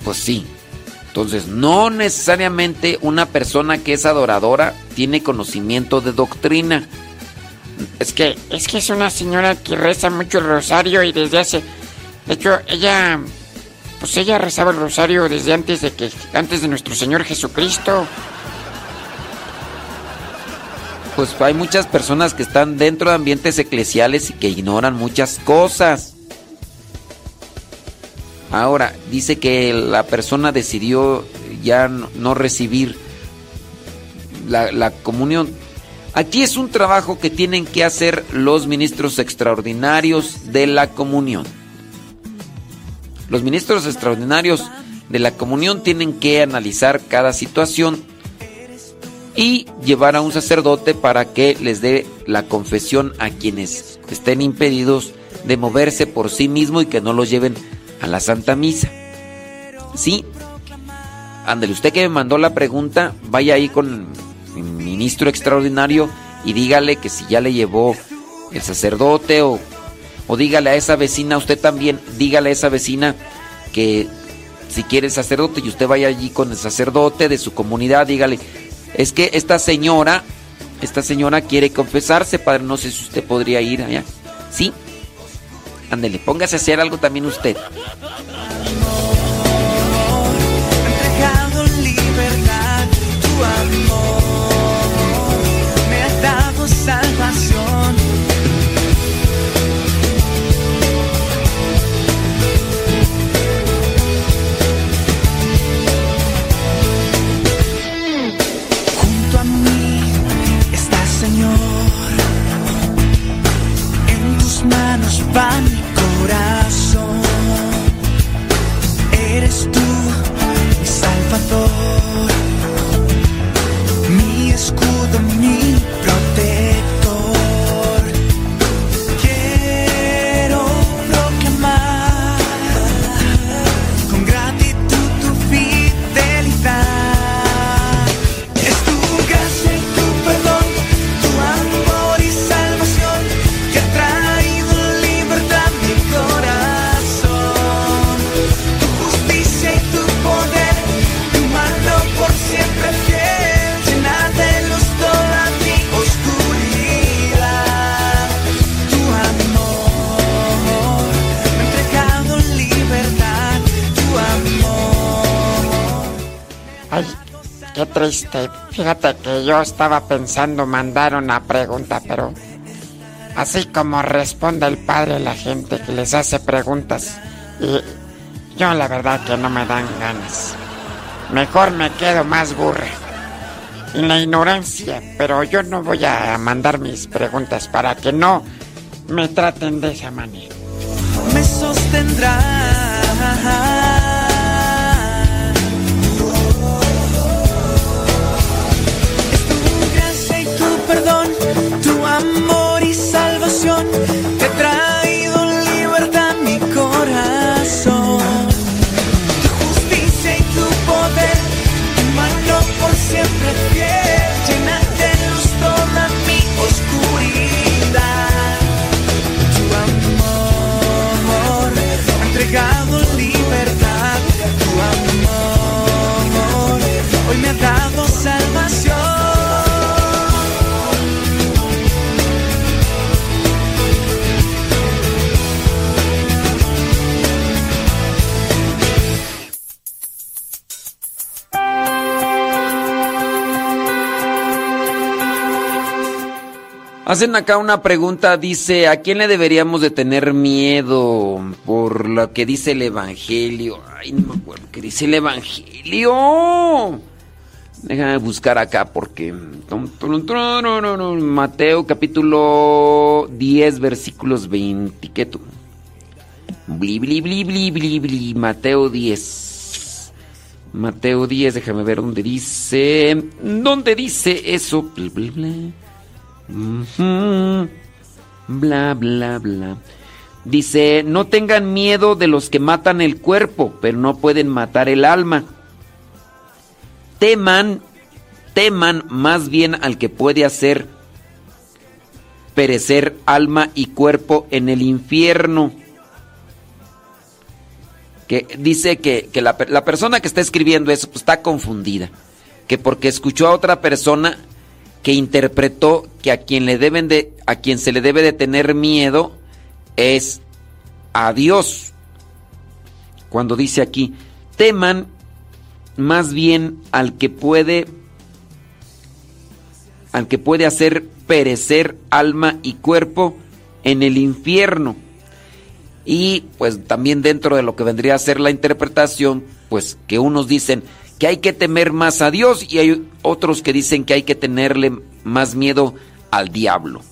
Pues sí. Entonces, no necesariamente una persona que es adoradora tiene conocimiento de doctrina. Es que, es que es una señora que reza mucho el rosario y desde hace. De hecho, ella. Pues ella rezaba el rosario desde antes de que. antes de nuestro Señor Jesucristo. Pues hay muchas personas que están dentro de ambientes eclesiales y que ignoran muchas cosas. Ahora, dice que la persona decidió ya no, recibir la, la comunión. Aquí es un trabajo que tienen que hacer los ministros extraordinarios de la comunión. Los ministros extraordinarios de la comunión tienen que analizar cada situación y llevar a un sacerdote para que les dé la confesión a quienes estén impedidos de moverse por sí mismo y que no los lleven a la Santa Misa. Sí, ándale, usted que me mandó la pregunta, vaya ahí con el ministro extraordinario y dígale que si ya le llevó el sacerdote o, o dígale a esa vecina, usted también, dígale a esa vecina que si quiere el sacerdote y usted vaya allí con el sacerdote de su comunidad, dígale, es que esta señora, esta señora quiere confesarse, padre, no sé si usted podría ir allá. ¿Sí? Ándele, póngase a hacer algo también usted. Triste. Fíjate que yo estaba pensando mandar una pregunta, pero así como responde el padre a la gente que les hace preguntas, y yo la verdad que no me dan ganas. Mejor me quedo más burra. En la ignorancia, pero yo no voy a mandar mis preguntas para que no me traten de esa manera. me sostendrá. Perdón, tu amor y salvación que ha Hacen acá una pregunta, dice, ¿a quién le deberíamos de tener miedo por lo que dice el Evangelio? Ay, no me acuerdo qué dice el Evangelio. Déjame buscar acá porque... Mateo capítulo 10 versículos 20. ¿Qué. Mateo 10. Mateo 10, déjame ver dónde dice... ¿Dónde dice eso? Bli, bli, bli. Ujú. Bla, bla, bla. Dice, no tengan miedo de los que matan el cuerpo, pero no pueden matar el alma. Teman, teman más bien al que puede hacer perecer alma y cuerpo en el infierno. Que dice que, que la, la persona que está escribiendo eso pues, está confundida. Que porque escuchó a otra persona que interpretó que a quien le deben de a quien se le debe de tener miedo es a Dios. Cuando dice aquí, teman más bien al que puede al que puede hacer perecer alma y cuerpo en el infierno. Y pues también dentro de lo que vendría a ser la interpretación, pues que unos dicen que hay que temer más a Dios y hay otros que dicen que hay que tenerle más miedo al diablo.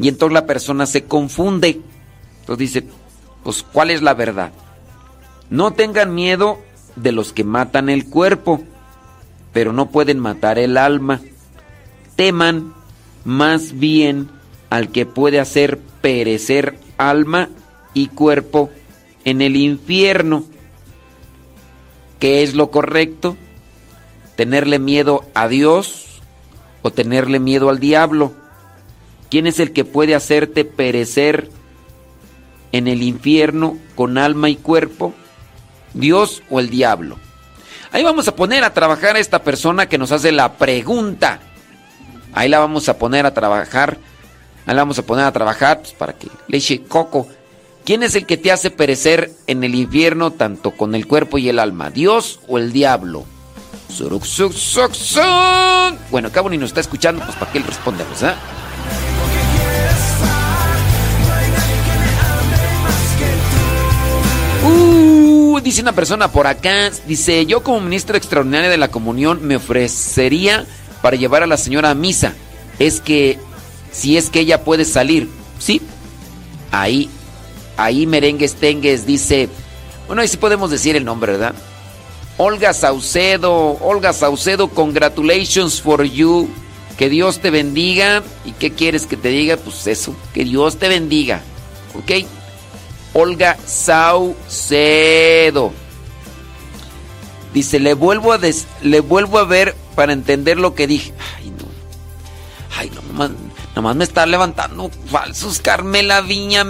Y entonces la persona se confunde. Entonces dice, pues ¿cuál es la verdad? No tengan miedo de los que matan el cuerpo, pero no pueden matar el alma. Teman más bien al que puede hacer perecer alma y cuerpo en el infierno. ¿Qué es lo correcto? ¿Tenerle miedo a Dios o tenerle miedo al diablo? ¿Quién es el que puede hacerte perecer en el infierno con alma y cuerpo? ¿Dios o el diablo? Ahí vamos a poner a trabajar a esta persona que nos hace la pregunta. Ahí la vamos a poner a trabajar. Ahí la vamos a poner a trabajar pues, para que le eche coco. ¿Quién es el que te hace perecer en el infierno tanto con el cuerpo y el alma? ¿Dios o el diablo? Bueno, Cabo ni nos está escuchando, pues para que él responda, ¿verdad? Uh, dice una persona por acá, dice, yo como ministra extraordinaria de la comunión me ofrecería para llevar a la señora a misa. Es que, si es que ella puede salir, ¿sí? Ahí, ahí merengues tengues dice, bueno, ahí sí podemos decir el nombre, ¿verdad? Olga Saucedo, Olga Saucedo, congratulations for you. Que Dios te bendiga. ¿Y qué quieres que te diga? Pues eso, que Dios te bendiga. ¿Ok? Olga Saucedo. Dice, le vuelvo a des- le vuelvo a ver para entender lo que dije. Ay, no. Ay, no, nomás, nomás me está levantando falsos, Carmela Viña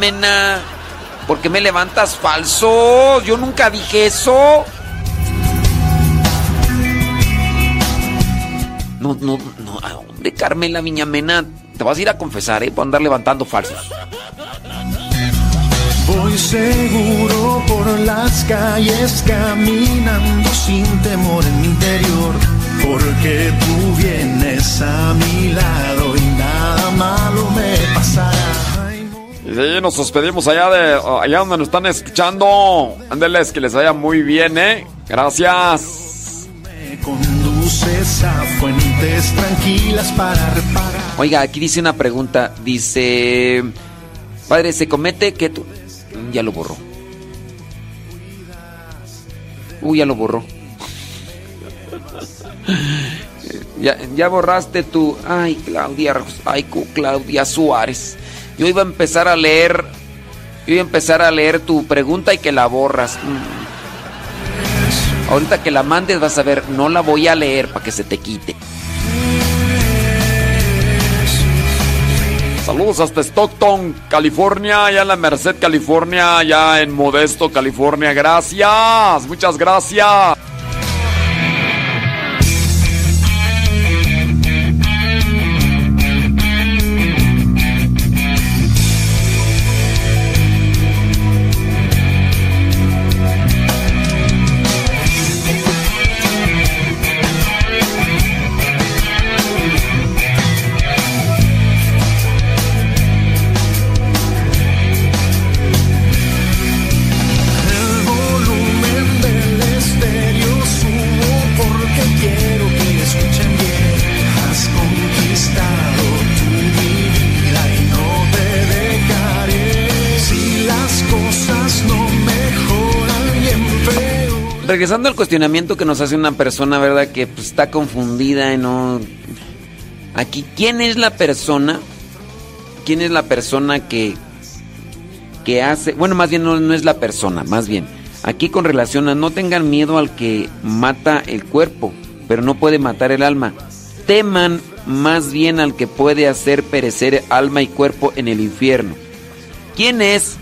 Mena. ¿Por qué me levantas falsos? Yo nunca dije eso. No, no, no, ¿a dónde Carmela Viñamena? Te vas a ir a confesar, ¿eh? Por andar levantando falsos. Voy seguro por las calles caminando sin temor en mi interior, porque tú vienes a mi lado y nada malo me pasará. Y sí, nos despedimos allá de allá donde nos están escuchando. Ándeles, que les vaya muy bien, ¿eh? Gracias. Me conduces a fuentes tranquilas para reparar. Oiga, aquí dice una pregunta. Dice, padre, ¿se comete que tú... Mm, Ya lo borró. Uy, ya lo borró. ya, ya borraste tu... Ay, Claudia, ay, Claudia Suárez. Yo iba a empezar a leer... Yo iba a empezar a leer tu pregunta y que la borras. Mm. Ahorita que la mandes vas a ver, no la voy a leer para que se te quite. Saludos hasta Stockton, California, allá en la Merced, California, allá en Modesto, California. Gracias, muchas gracias. Regresando al cuestionamiento que nos hace una persona, ¿verdad? Que pues, está confundida y no... Aquí, ¿quién es la persona? ¿Quién es la persona que, que hace... Bueno, más bien no, no es la persona, más bien. Aquí con relación a no tengan miedo al que mata el cuerpo, pero no puede matar el alma. Teman más bien al que puede hacer perecer alma y cuerpo en el infierno. ¿Quién es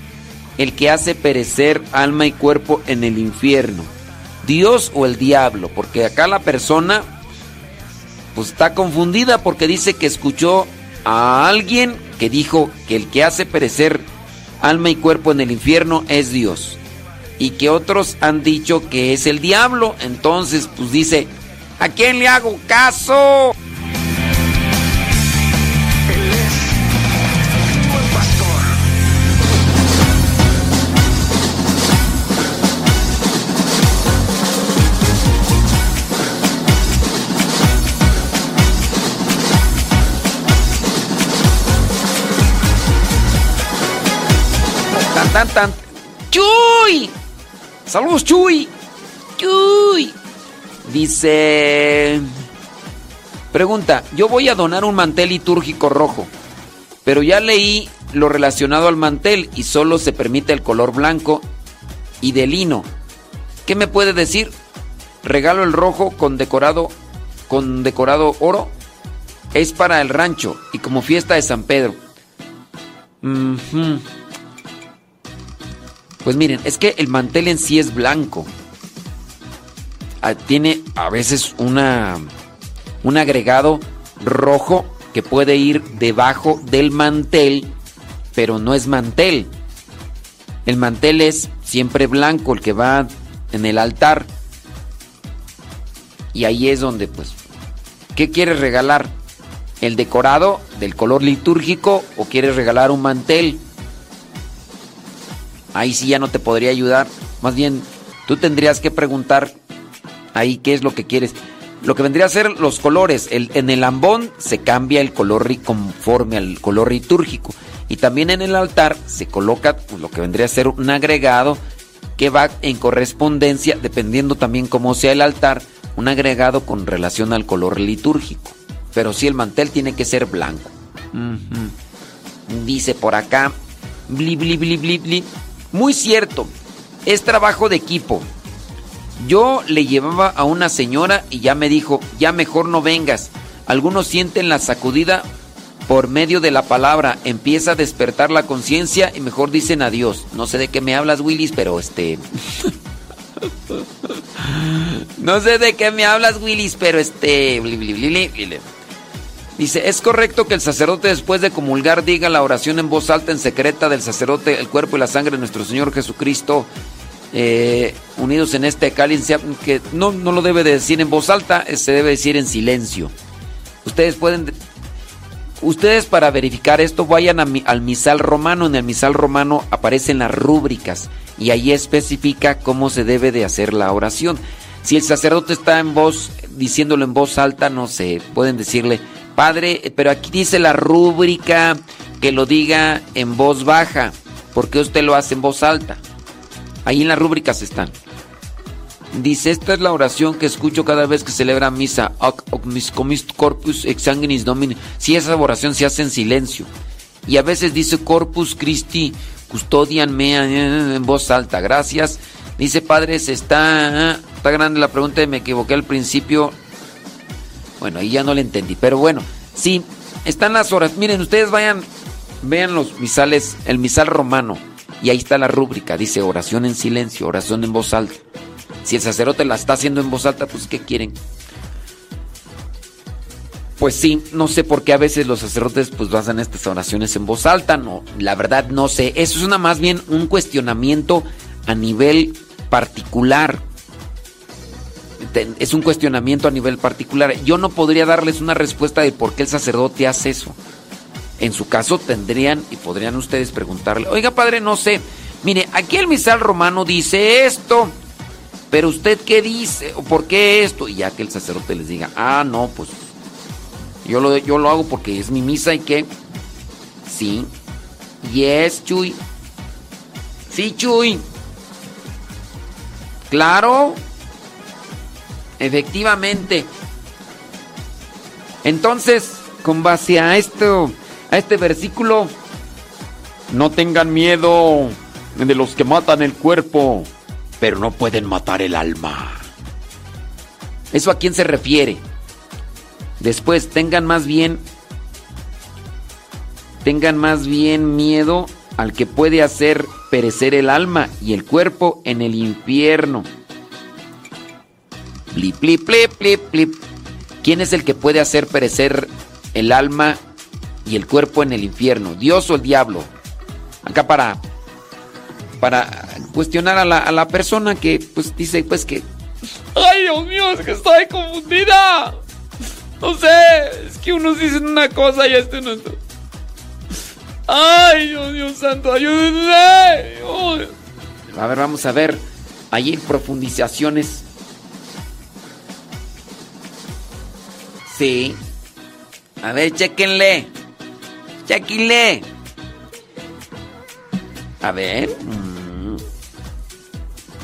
el que hace perecer alma y cuerpo en el infierno? ¿Dios o el diablo? Porque acá la persona pues está confundida porque dice que escuchó a alguien que dijo que el que hace perecer alma y cuerpo en el infierno es Dios. Y que otros han dicho que es el diablo. Entonces, pues dice, ¿a quién le hago caso? Tan, tan. ¡Chuy! Saludos, Chuy. Chuy. Dice... Pregunta, yo voy a donar un mantel litúrgico rojo, pero ya leí lo relacionado al mantel y solo se permite el color blanco y de lino. ¿Qué me puede decir? Regalo el rojo con decorado con decorado oro. Es para el rancho y como fiesta de San Pedro. Ujú. Pues miren, es que el mantel en sí es blanco. Ah, Tiene a veces una un agregado rojo que puede ir debajo del mantel, pero no es mantel. El mantel es siempre blanco, el que va en el altar. Y ahí es donde, pues, ¿qué quieres regalar? ¿El decorado del color litúrgico o quieres regalar un mantel? Ahí sí ya no te podría ayudar. Más bien, tú tendrías que preguntar ahí qué es lo que quieres. Lo que vendría a ser los colores. El- en el ambón se cambia el color conforme al color litúrgico. Y también en el altar se coloca pues, lo que vendría a ser un agregado que va en correspondencia, dependiendo también cómo sea el altar, un agregado con relación al color litúrgico. Pero sí el mantel tiene que ser blanco. Dice por acá, bli, bli, bli, bli, bli. Muy cierto, es trabajo de equipo. Yo le llevaba a una señora y ya me dijo, ya mejor no vengas. Algunos sienten la sacudida por medio de la palabra, empieza a despertar la conciencia y mejor dicen adiós. No sé de qué me hablas, Willis, pero este... no sé de qué me hablas, Willis, pero este... Dice, ¿es correcto que el sacerdote después de comulgar diga la oración en voz alta en secreta del sacerdote, el cuerpo y la sangre de nuestro Señor Jesucristo, eh, unidos en este cáliz? Que no, no lo debe de decir en voz alta, eh, se debe decir en silencio. Ustedes pueden... Ustedes para verificar esto vayan al misal romano. En el misal romano aparecen las rúbricas y ahí especifica cómo se debe de hacer la oración. Si el sacerdote está en voz, diciéndolo en voz alta, no sé, pueden decirle, Padre, pero aquí dice la rúbrica que lo diga en voz baja. ¿Por qué usted lo hace en voz alta? Ahí en las rúbricas están. Dice, esta es la oración que escucho cada vez que celebra misa. Comis corpus ex sanguinis domini. Si esa oración se hace en silencio. Y a veces dice corpus Christi custodian mea en voz alta. Gracias. Dice, padre, está, está grande la pregunta y me equivoqué al principio. Bueno, ahí ya no le entendí. Pero bueno, sí, están las horas. Miren, ustedes vayan, vean los misales, el misal romano. Y ahí está la rúbrica. Dice oración en silencio, oración en voz alta. Si el sacerdote la está haciendo en voz alta, pues ¿qué quieren? Pues sí, no sé por qué a veces los sacerdotes pues hacen estas oraciones en voz alta, no, la verdad no sé. Eso es una más bien un cuestionamiento a nivel particular. Es un cuestionamiento a nivel particular. Yo no podría darles una respuesta de por qué el sacerdote hace eso. En su caso tendrían y podrían ustedes preguntarle, oiga padre, no sé, mire, aquí el misal romano dice esto, pero usted qué dice, o por qué esto, y ya que el sacerdote les diga, ah, no, pues yo lo, yo lo hago porque es mi misa y que, sí, yes, Chuy, sí, Chuy, claro, efectivamente. Entonces, con base a esto, a este versículo, no tengan miedo de los que matan el cuerpo, pero no pueden matar el alma. ¿Eso a quién se refiere? Después, tengan más bien tengan más bien miedo al que puede hacer perecer el alma y el cuerpo en el infierno. Blip, blip, blip, blip, blip. ¿Quién es el que puede hacer perecer el alma y el cuerpo en el infierno? ¿Dios o el diablo? Acá para para cuestionar a la, a la persona que pues dice pues que Ay, Dios mío, es que estoy confundida. No sé, es que unos dicen una cosa y este no. Ay, Dios, Dios santo, ayúdenme. Ay. A ver, vamos a ver. Ahí profundizaciones. Sí. A ver, chequenle. Chequenle. A ver.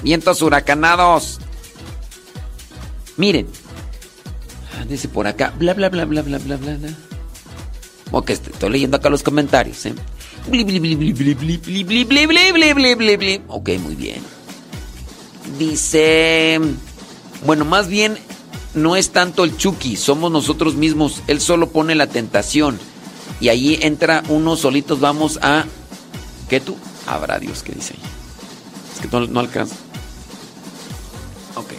Vientos huracanados. Miren. Dice por acá. Bla, bla, bla, bla, bla, bla, bla. Ok, estoy leyendo acá los comentarios, ¿eh? Ok, muy bien. Dice... Bueno, más bien no es tanto el Chucky, somos nosotros mismos. Él solo pone la tentación. Y ahí entra uno solitos, vamos a. ¿Qué tú? Habrá Dios que dice ahí. Es que no, alcanza. Ok.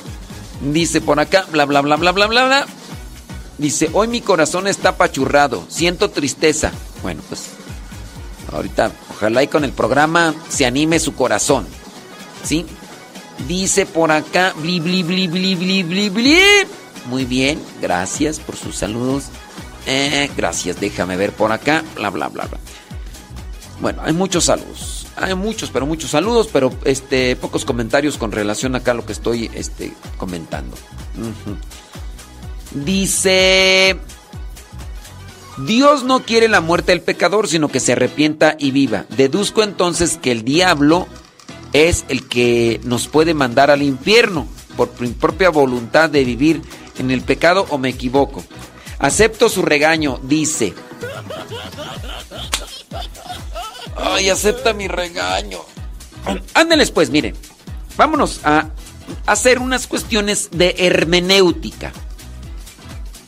Dice por acá, bla, bla, bla, bla, bla, bla, bla. Dice, hoy mi corazón está apachurrado, siento tristeza. Bueno, pues ahorita, ojalá y con el programa se anime su corazón. ¿Sí? Dice por acá, bli, bli, bli, bli, bli, bli, bli. Muy bien, gracias por sus saludos. Eh, gracias, déjame ver por acá, bla, bla, bla, bla. Bueno, hay muchos saludos. Hay muchos, pero muchos saludos, pero este pocos comentarios con relación acá a lo que estoy este, comentando. Dice, Dios no quiere la muerte del pecador, sino que se arrepienta y viva. Deduzco entonces que el diablo es el que nos puede mandar al infierno por mi propia voluntad de vivir en el pecado o me equivoco. Acepto su regaño, dice. Ay, acepta mi regaño. Ándeles pues, miren. Vámonos a hacer unas cuestiones de hermenéutica.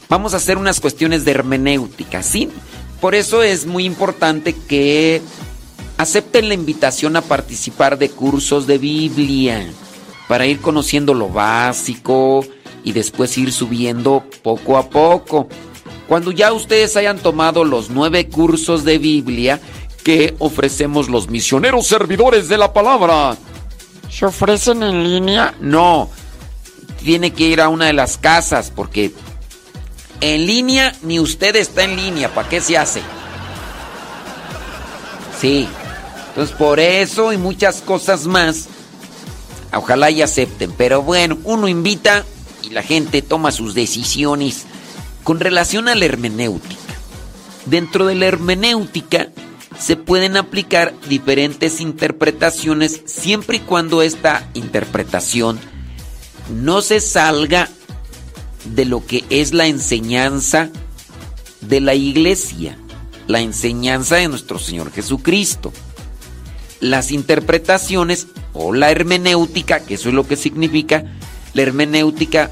Vamos a hacer unas cuestiones de hermenéutica, ¿sí? Por eso es muy importante que acepten la invitación a participar de cursos de Biblia para ir conociendo lo básico y después ir subiendo poco a poco. Cuando ya ustedes hayan tomado los nueve cursos de Biblia que ofrecemos los misioneros servidores de la palabra. ¿Se ofrecen en línea? No, tiene que ir a una de las casas porque en línea ni usted está en línea. ¿Para qué se hace? Sí. Entonces por eso y muchas cosas más, ojalá y acepten. Pero bueno, uno invita y la gente toma sus decisiones con relación a la hermenéutica. Dentro de la hermenéutica se pueden aplicar diferentes interpretaciones siempre y cuando esta interpretación no se salga de lo que es la enseñanza de la iglesia, la enseñanza de nuestro Señor Jesucristo. Las interpretaciones o la hermenéutica, que eso es lo que significa, la hermenéutica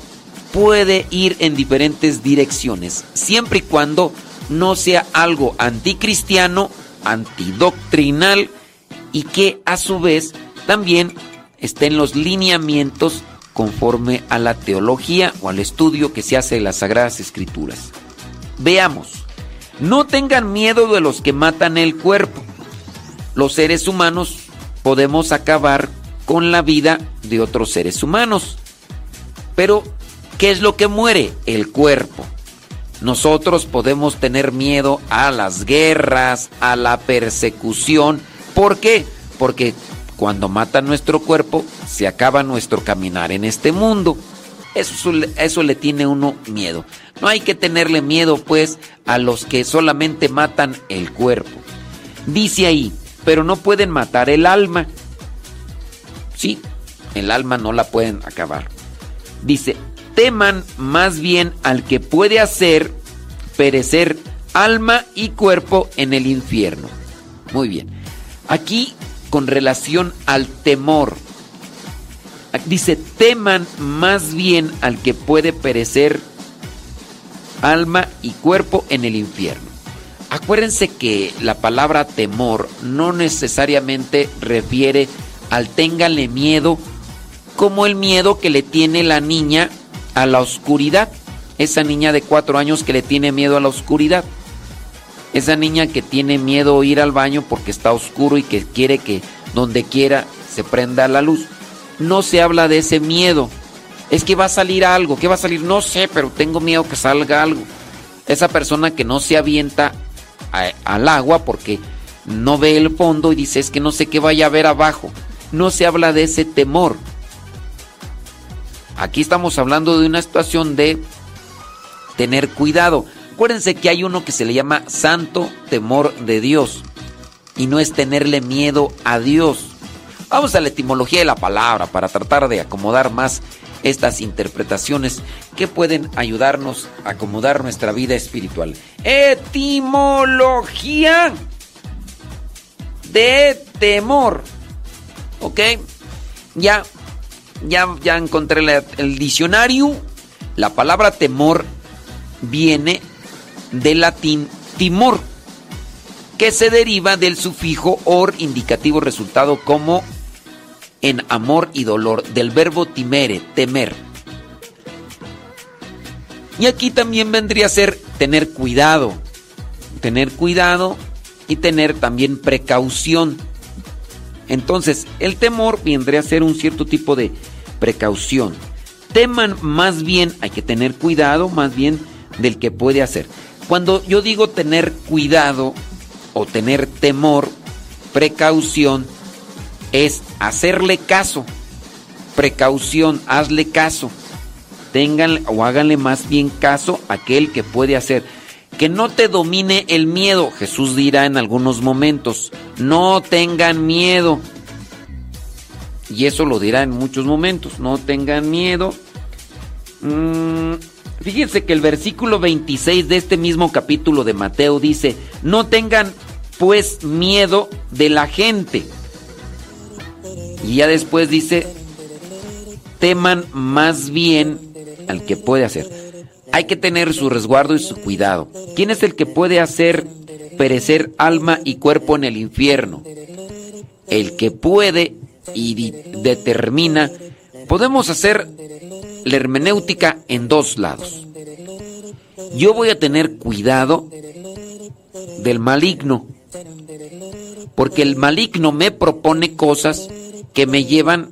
puede ir en diferentes direcciones, siempre y cuando no sea algo anticristiano, antidoctrinal y que a su vez también esté en los lineamientos conforme a la teología o al estudio que se hace de las Sagradas Escrituras. Veamos, no tengan miedo de los que matan el cuerpo. Los seres humanos podemos acabar con la vida de otros seres humanos. Pero, ¿qué es lo que muere? El cuerpo. Nosotros podemos tener miedo a las guerras, a la persecución. ¿Por qué? Porque cuando matan nuestro cuerpo, se acaba nuestro caminar en este mundo. Eso, eso le tiene uno miedo. No hay que tenerle miedo, pues, a los que solamente matan el cuerpo. Dice ahí, pero no pueden matar el alma. Sí, el alma no la pueden acabar. Dice, teman más bien al que puede hacer perecer alma y cuerpo en el infierno. Muy bien. Aquí con relación al temor. Dice, teman más bien al que puede perecer alma y cuerpo en el infierno. Acuérdense que la palabra temor no necesariamente refiere al téngale miedo como el miedo que le tiene la niña a la oscuridad. Esa niña de cuatro años que le tiene miedo a la oscuridad. Esa niña que tiene miedo a ir al baño porque está oscuro y que quiere que donde quiera se prenda la luz. No se habla de ese miedo. Es que va a salir algo. ¿Qué va a salir? No sé, pero tengo miedo que salga algo. Esa persona que no se avienta al agua porque no ve el fondo y dice es que no sé qué vaya a ver abajo. No se habla de ese temor. Aquí estamos hablando de una situación de tener cuidado. Acuérdense que hay uno que se le llama santo temor de Dios y no es tenerle miedo a Dios. Vamos a la etimología de la palabra para tratar de acomodar más estas interpretaciones que pueden ayudarnos a acomodar nuestra vida espiritual. Etimología de temor. ¿Ok? Ya, ya, ya encontré el diccionario. La palabra temor viene del latín timor, que se deriva del sufijo or indicativo resultado como en amor y dolor, del verbo timere, temer. Y aquí también vendría a ser tener cuidado, tener cuidado y tener también precaución. Entonces, el temor vendría a ser un cierto tipo de precaución. Teman más bien, hay que tener cuidado más bien del que puede hacer. Cuando yo digo tener cuidado o tener temor, precaución, es hacerle caso. Precaución, hazle caso. Tengan o háganle más bien caso a aquel que puede hacer. Que no te domine el miedo, Jesús dirá en algunos momentos. No tengan miedo. Y eso lo dirá en muchos momentos. No tengan miedo. Mm, fíjense que el versículo 26 de este mismo capítulo de Mateo dice, no tengan pues miedo de la gente. Y ya después dice, teman más bien al que puede hacer. Hay que tener su resguardo y su cuidado. ¿Quién es el que puede hacer perecer alma y cuerpo en el infierno? El que puede y determina. Podemos hacer la hermenéutica en dos lados. Yo voy a tener cuidado del maligno, porque el maligno me propone cosas que me llevan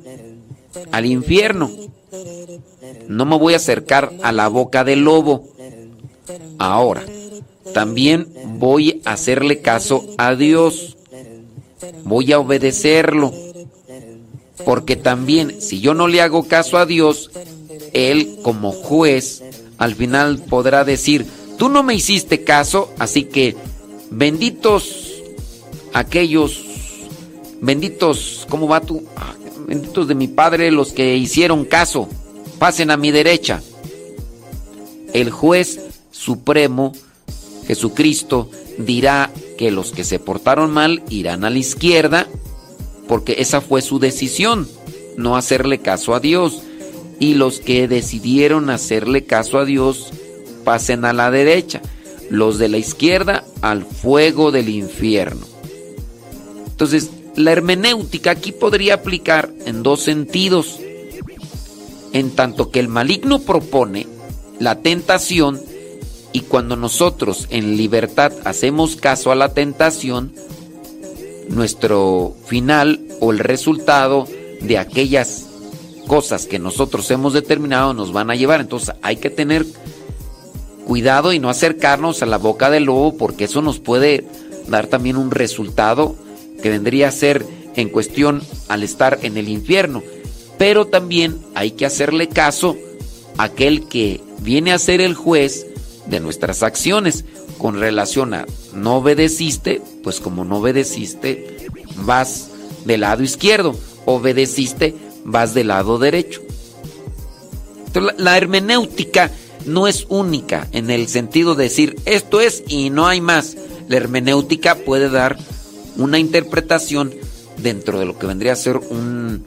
al infierno. No me voy a acercar a la boca del lobo. Ahora, también voy a hacerle caso a Dios. Voy a obedecerlo. Porque también, si yo no le hago caso a Dios, Él como juez, al final podrá decir, tú no me hiciste caso, así que benditos aquellos, benditos, ¿cómo va tú? Ah, Benditos de mi Padre los que hicieron caso, pasen a mi derecha. El juez supremo, Jesucristo, dirá que los que se portaron mal irán a la izquierda, porque esa fue su decisión, no hacerle caso a Dios. Y los que decidieron hacerle caso a Dios pasen a la derecha, los de la izquierda al fuego del infierno. Entonces, la hermenéutica aquí podría aplicar en dos sentidos. En tanto que el maligno propone la tentación y cuando nosotros en libertad hacemos caso a la tentación, nuestro final o el resultado de aquellas cosas que nosotros hemos determinado nos van a llevar. Entonces hay que tener cuidado y no acercarnos a la boca del lobo porque eso nos puede dar también un resultado que vendría a ser en cuestión al estar en el infierno. Pero también hay que hacerle caso a aquel que viene a ser el juez de nuestras acciones con relación a no obedeciste, pues como no obedeciste, vas del lado izquierdo, obedeciste, vas del lado derecho. La hermenéutica no es única en el sentido de decir esto es y no hay más. La hermenéutica puede dar una interpretación dentro de lo que vendría a ser un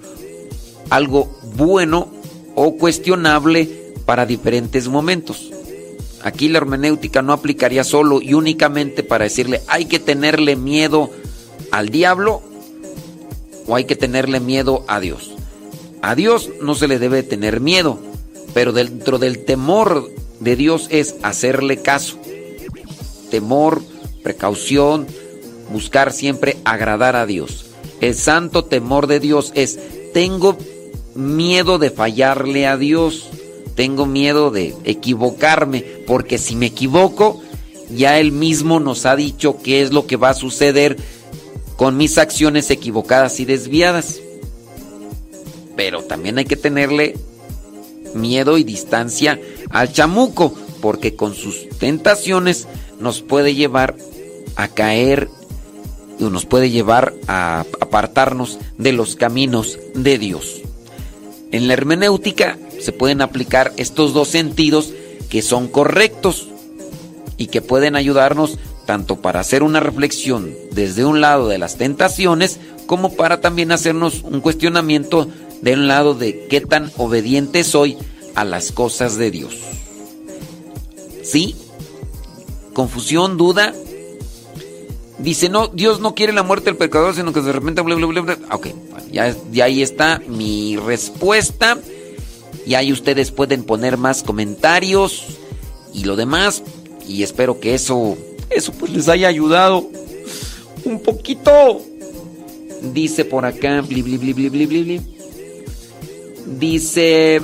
algo bueno o cuestionable para diferentes momentos. Aquí la hermenéutica no aplicaría solo y únicamente para decirle hay que tenerle miedo al diablo o hay que tenerle miedo a Dios. A Dios no se le debe tener miedo, pero dentro del temor de Dios es hacerle caso. Temor, precaución, buscar siempre agradar a Dios. El santo temor de Dios es, tengo miedo de fallarle a Dios, tengo miedo de equivocarme, porque si me equivoco, ya Él mismo nos ha dicho qué es lo que va a suceder con mis acciones equivocadas y desviadas. Pero también hay que tenerle miedo y distancia al chamuco, porque con sus tentaciones nos puede llevar a caer nos puede llevar a apartarnos de los caminos de Dios. En la hermenéutica se pueden aplicar estos dos sentidos que son correctos y que pueden ayudarnos tanto para hacer una reflexión desde un lado de las tentaciones como para también hacernos un cuestionamiento de un lado de qué tan obediente soy a las cosas de Dios. ¿Sí? ¿Confusión, duda? Dice, no, Dios no quiere la muerte del pecador, sino que de repente... Bla, bla, bla. Ok, ya, ya ahí está mi respuesta. Y ahí ustedes pueden poner más comentarios y lo demás. Y espero que eso, eso pues les haya ayudado un poquito. Dice por acá, bli, bli, bli. Dice...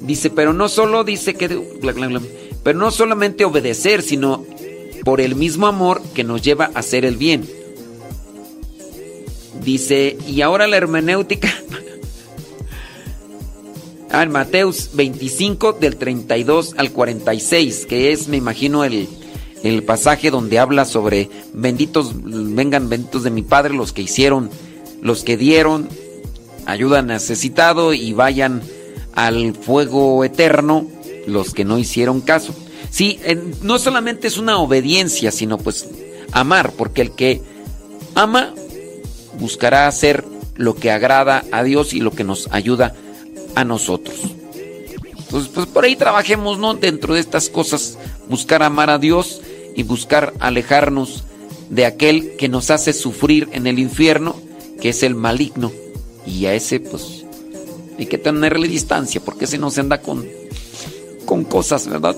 Dice, pero no solo dice que... bla, bla, bla, pero no solamente obedecer, sino por el mismo amor que nos lleva a hacer el bien. Dice, y ahora la hermenéutica. Ah, en Mateus 25 del 32 al 46, que es, me imagino, el, el pasaje donde habla sobre benditos, vengan benditos de mi Padre, los que hicieron, los que dieron, ayuda al necesitado y vayan al fuego eterno los que no hicieron caso. Sí, no solamente es una obediencia, sino pues amar, porque el que ama buscará hacer lo que agrada a Dios y lo que nos ayuda a nosotros. Entonces, pues por ahí trabajemos, ¿no? Dentro de estas cosas, buscar amar a Dios y buscar alejarnos de aquel que nos hace sufrir en el infierno, que es el maligno. Y a ese, pues, hay que tenerle distancia, porque ese no se anda con, con cosas, ¿verdad?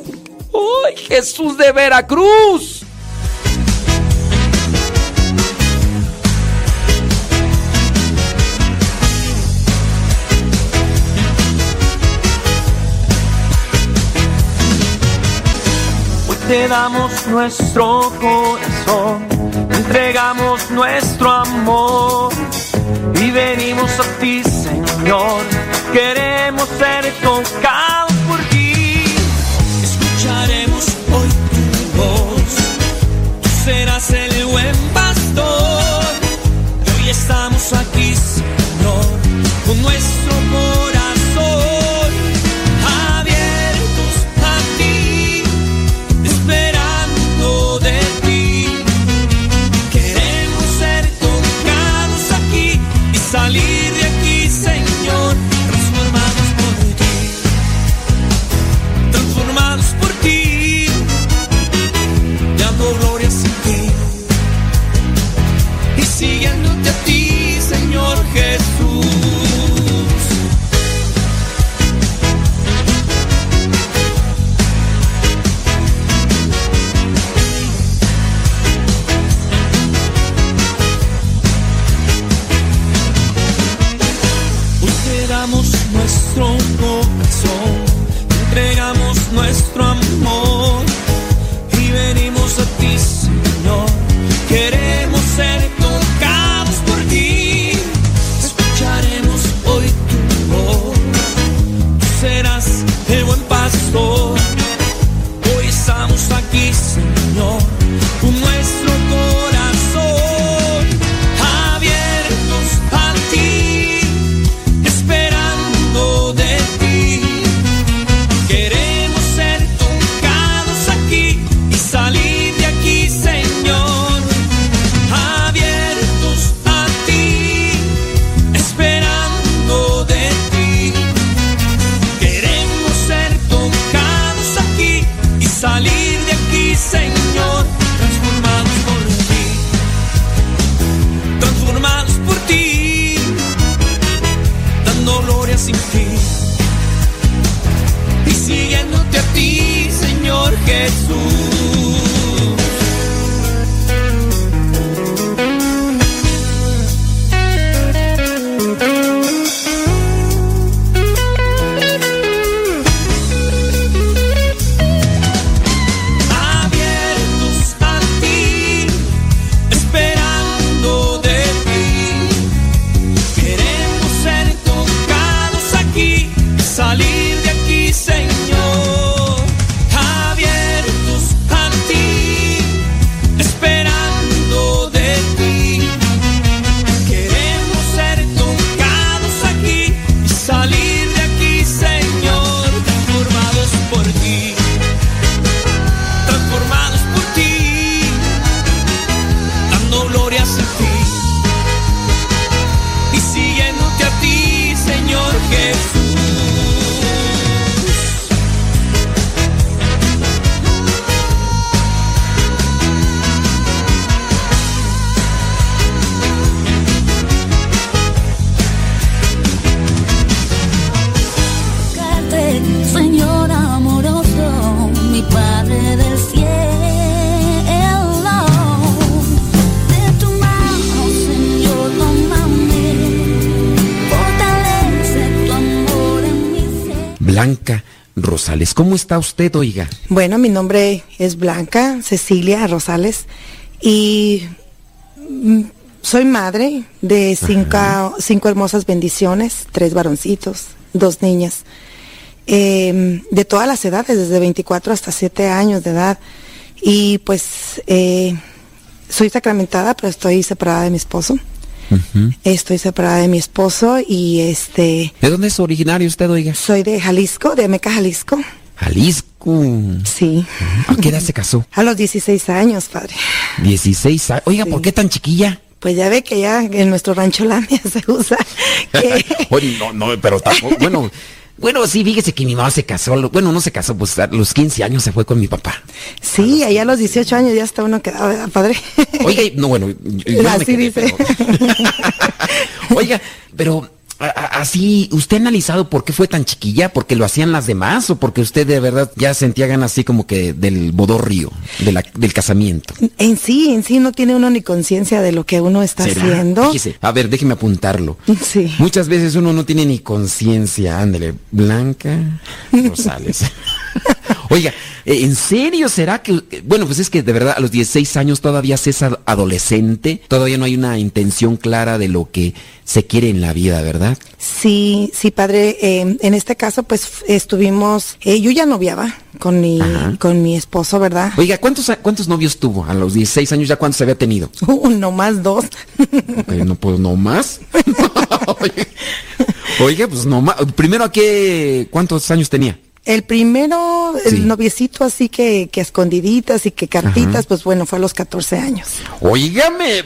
¡Ay, Jesús de Veracruz! Hoy te damos nuestro corazón, entregamos nuestro amor y venimos a ti, Señor. Queremos ser tocados por serás el buen pastor. Y hoy estamos aquí, Señor, con nuestro corazón Rosales. ¿Cómo está usted, oiga? Bueno, mi nombre es Blanca Cecilia Rosales y mm, soy madre de cinco, cinco hermosas bendiciones, tres varoncitos, dos niñas, eh, de todas las edades, desde 24 hasta 7 años de edad. Y pues eh, soy sacramentada, pero estoy separada de mi esposo. Estoy separada de mi esposo y este ¿De dónde es originario usted, oiga? soy de Jalisco, de Meca, Jalisco. Jalisco. Sí. ¿A qué edad se casó? A los 16 años, padre. 16 años. Oiga, ¿por qué tan chiquilla? Pues ya ve que ya en nuestro rancho Landia se usa que Oye, no, no, pero tampoco. Bueno, bueno, sí, fíjese que mi mamá se casó. Bueno, no se casó, pues a los 15 años se fue con mi papá. sí, allá a los 18 años ya está uno quedado, ¿verdad, padre? Oiga, no, bueno, yo, yo me Así quedé, dice. pero- Oiga, pero así, ¿usted ha analizado por qué fue tan chiquilla? ¿Porque lo hacían las demás o porque usted de verdad ya sentía ganas así como que del bodorrio, de la, del casamiento? En sí, en sí no tiene uno ni conciencia de lo que uno está ¿Será? haciendo. Fíjese, a ver, déjeme apuntarlo. Sí. Muchas veces uno no tiene ni conciencia. Ándele, Blanca Rosales. Oiga, eh, ¿en serio será que... Bueno, pues es que de verdad a los 16 años todavía se es ad- adolescente, todavía no hay una intención clara de lo que se quiere en la vida, ¿verdad? Sí, sí, padre. eh, en este caso, pues estuvimos, eh, yo ya noviaba con mi, Ajá. con mi esposo, ¿verdad? Oiga, ¿cuántos, ¿cuántos novios tuvo? A los 16 años ya cuántos había tenido. Uno más dos. No, pues no más. Oiga, Oiga, pues no más. Primero, ¿a qué? ¿Cuántos años tenía? El primero, Sí. el noviecito así que, que escondiditas y que cartitas, pues bueno, fue a los 14 años. Óigame,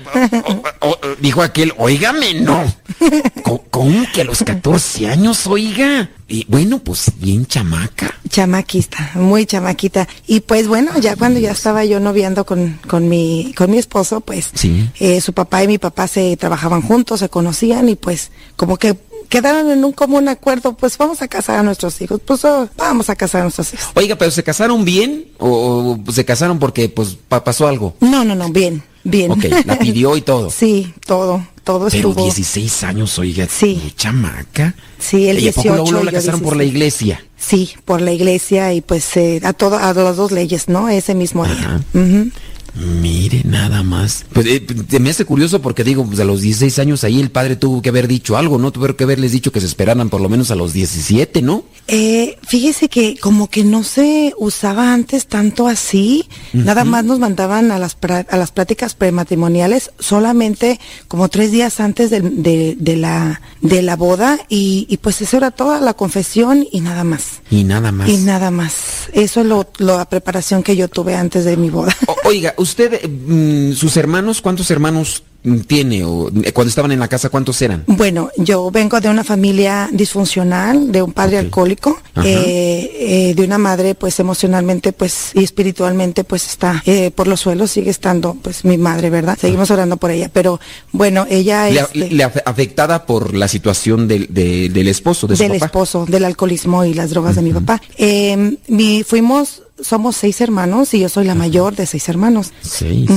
o- o- dijo aquel, óigame, no. ¿Cómo que a los 14 años, oiga? Y bueno, pues bien chamaca. Chamaquista, muy chamaquita. Y pues bueno, ya cuando ya estaba yo noviando con, con mi, con mi esposo, pues Sí. eh, su papá y mi papá se trabajaban juntos, se conocían y pues como que quedaron en un común acuerdo, pues vamos a casar a nuestros hijos, pues oh, vamos a casar a nuestros hijos. Oiga, pero ¿se casaron bien o, o se casaron porque pues pa- pasó algo? No, no, no, bien, bien. Ok, la pidió y todo. Sí, todo, todo Pero estuvo. 16 años, oiga, Sí. chamaca. Sí, el ¿Y a poco luego 18 la casaron por la 16. iglesia? Sí, por la iglesia y pues eh, a todo, a las dos leyes, ¿no? Ese mismo día. Ajá. Ujú. Mire, nada más. Pues eh, me hace curioso porque digo, pues a los 16 años ahí el padre tuvo que haber dicho algo, ¿no? Tuvo que haberles dicho que se esperaran por lo menos a los 17, ¿no? Eh, fíjese que como que no se usaba antes tanto así, nada más nos mandaban a las, pra- a las pláticas prematrimoniales solamente como tres días antes del- de, de la, de la boda y, y pues eso era toda la confesión y nada más. Y nada más. Y nada más. Eso es lo, lo- la preparación que yo tuve antes de mi boda. O- oiga, usted, eh, mm, sus hermanos, ¿cuántos hermanos tiene? O eh, cuando estaban en la casa, ¿cuántos eran? Bueno, yo vengo de una familia disfuncional, de un padre alcohólico, eh, eh, de una madre pues emocionalmente pues y espiritualmente pues está eh, por los suelos, sigue estando pues mi madre, ¿verdad? Seguimos orando por ella, pero bueno, ella Le, este, le afe- afectada por la situación del, de- del esposo, de su del papá. esposo, del alcoholismo y las drogas de mi papá. Eh, mi, fuimos, somos seis hermanos y yo soy la mayor de seis hermanos. Seis.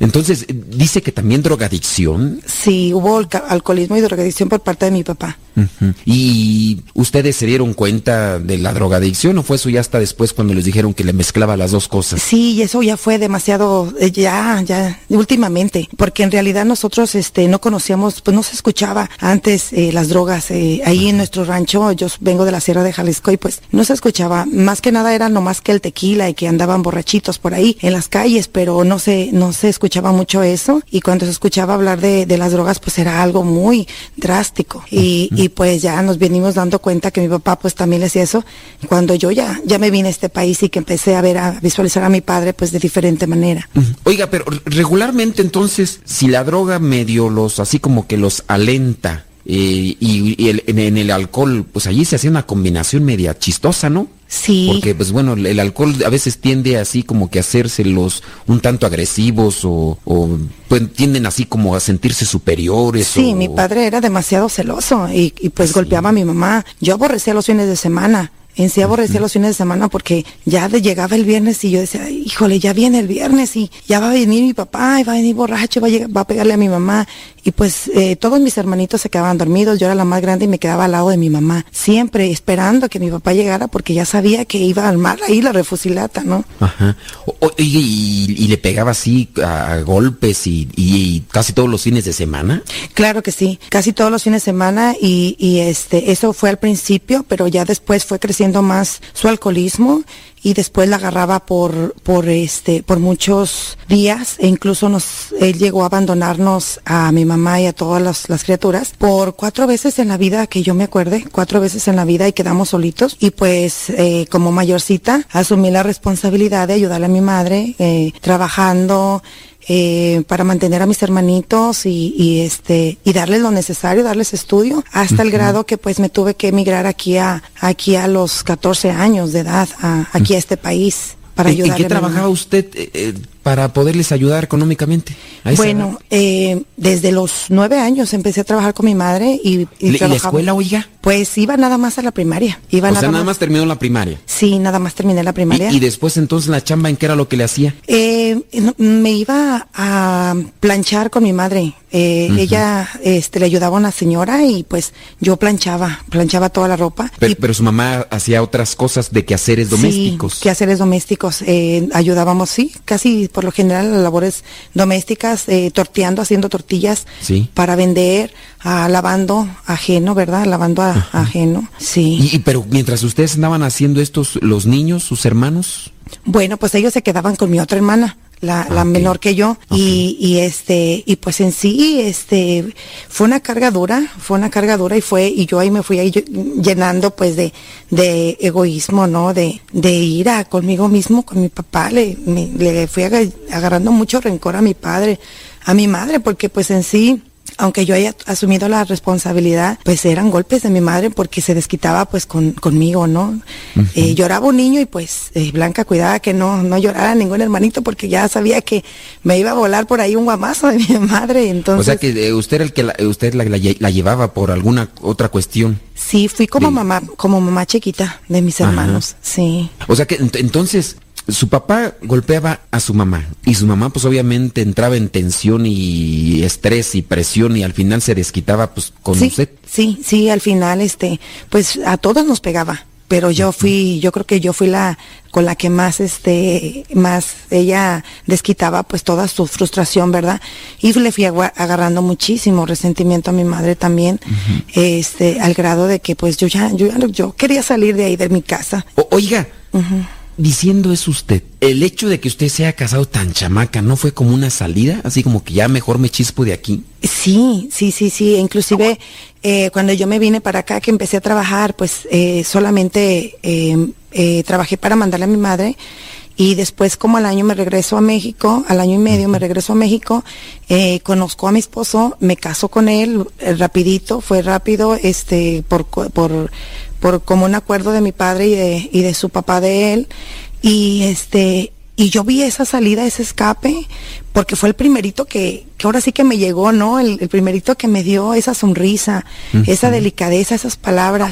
Entonces, dice que también drogadicción. Sí, hubo alcoholismo y drogadicción por parte de mi papá. Ujú. ¿Y ustedes se dieron cuenta de la drogadicción o fue eso ya hasta después cuando les dijeron que le mezclaba las dos cosas? Sí, eso ya fue demasiado, eh, ya, ya, últimamente, porque en realidad nosotros, este, no conocíamos, pues no se escuchaba antes eh, las drogas eh, ahí en nuestro rancho. Yo vengo de la Sierra de Jalisco y pues no se escuchaba. Más que nada era nomás que el tequila y que andaban borrachitos por ahí en las calles, pero no se, no se escuchaba mucho eso. Y cuando se escuchaba hablar de, de las drogas, pues era algo muy drástico. Y, y pues ya nos venimos dando cuenta que mi papá pues también le hacía eso. Cuando yo ya, ya me vine a este país y que empecé a ver, a visualizar a mi padre pues de diferente manera. Oiga, pero regularmente entonces, si la droga medio los, así como que los alenta, eh, y, y el- en, en el alcohol, pues allí se hacía una combinación media chistosa, ¿no? Sí. Porque, pues bueno, el alcohol a veces tiende así como que a hacérselos un tanto agresivos o, o, pues, tienden así como a sentirse superiores. Sí, o- mi padre era demasiado celoso y, y pues Sí. golpeaba a mi mamá. Yo aborrecía los fines de semana. En sí aborrecía los fines de semana porque ya de- llegaba el viernes y yo decía, híjole, ya viene el viernes y ya va a venir mi papá y va a venir borracho, va a, llegar- va a pegarle a mi mamá. Y pues eh, todos mis hermanitos se quedaban dormidos, yo era la más grande y me quedaba al lado de mi mamá, siempre esperando que mi papá llegara porque ya sabía que iba a armar ahí la refusilata, ¿no? Ajá. O- o- y, y- y le pegaba así a, a golpes y, y casi todos los fines de semana. Claro que sí, casi todos los fines de semana y, y este eso fue al principio, pero ya después fue creciendo más su alcoholismo y después la agarraba por por este por muchos días e incluso nos él llegó a abandonarnos a mi mamá y a todas las, criaturas por cuatro veces en la vida que yo me acuerde, cuatro veces en la vida y quedamos solitos y pues eh, como mayorcita asumí la responsabilidad de ayudarle a mi madre eh, trabajando eh, para mantener a mis hermanitos y, y, este y darles lo necesario, darles estudio, hasta el grado que pues me tuve que emigrar aquí a aquí a los 14 años de edad, a- aquí a este país para ¿En, en ayudarle. qué trabajaba usted eh, eh, para poderles ayudar económicamente? Bueno, eh, desde los nueve años empecé a trabajar con mi madre y, y ¿Y la escuela, oiga? Pues iba nada más a la primaria. Iba O sea, nada más terminó la primaria. Sí, nada más terminé la primaria. Y, y después entonces la chamba, ¿en qué era lo que le hacía? Eh, me iba a planchar con mi madre. Eh. Ella este, le ayudaba a una señora y pues yo planchaba, planchaba toda la ropa. Pero, pero su mamá hacía otras cosas de quehaceres domésticos. Sí, quehaceres domésticos. Eh, ayudábamos, sí, casi por lo general las labores domésticas, eh, torteando, haciendo tortillas Sí. para vender, ah, lavando ajeno, ¿verdad? Lavando a- ajeno, sí. Y, y- pero mientras ustedes andaban haciendo estos, los niños, sus hermanos, Bueno, pues ellos se quedaban con mi otra hermana, la, la menor que yo, y, y este, y pues en sí, este, fue una carga dura, fue una carga dura y fue, y yo ahí me fui ahí llenando pues de, de egoísmo, ¿no? De, de ira conmigo mismo, con mi papá, le, me- le fui aga- agarrando mucho rencor a mi padre, a mi madre, porque pues en sí, aunque yo haya asumido la responsabilidad, pues eran golpes de mi madre porque se desquitaba pues con, conmigo, ¿no? Eh, lloraba un niño y pues eh, Blanca cuidaba que no, no llorara ningún hermanito porque ya sabía que me iba a volar por ahí un guamazo de mi madre, entonces... o sea que eh, usted era el que la, usted la, la lle- la llevaba por alguna otra cuestión. Sí, fui como mamá, como mamá chiquita de mis Ajá. hermanos, sí. O sea que ent- entonces su papá golpeaba a su mamá y su mamá pues obviamente entraba en tensión y estrés y presión y al final se desquitaba pues con sí, usted. Sí, sí, al final, este, pues a todos nos pegaba, pero yo fui, yo creo que yo fui la con la que más, este, más ella desquitaba pues toda su frustración, ¿verdad? Y le fui agarrando muchísimo resentimiento a mi madre también, este, al grado de que pues yo ya, yo yo quería salir de ahí de mi casa. O- oiga, diciendo eso usted, el hecho de que usted se haya casado tan chamaca, ¿no fue como una salida? Así como que ya mejor me chispo de aquí. Sí, sí, sí, sí. Inclusive eh, cuando yo me vine para acá, que empecé a trabajar, pues eh, solamente eh, eh, trabajé para mandarle a mi madre y después como al año me regreso a México, al año y medio me regreso a México, eh, conozco a mi esposo, me caso con él eh, rapidito, fue rápido, este, por, co- por, por como un acuerdo de mi padre y de, y de su papá de él y este y yo vi esa salida, ese escape, porque fue el primerito que, que ahora sí que me llegó, ¿no? El, el primerito que me dio esa sonrisa, esa delicadeza, esas palabras.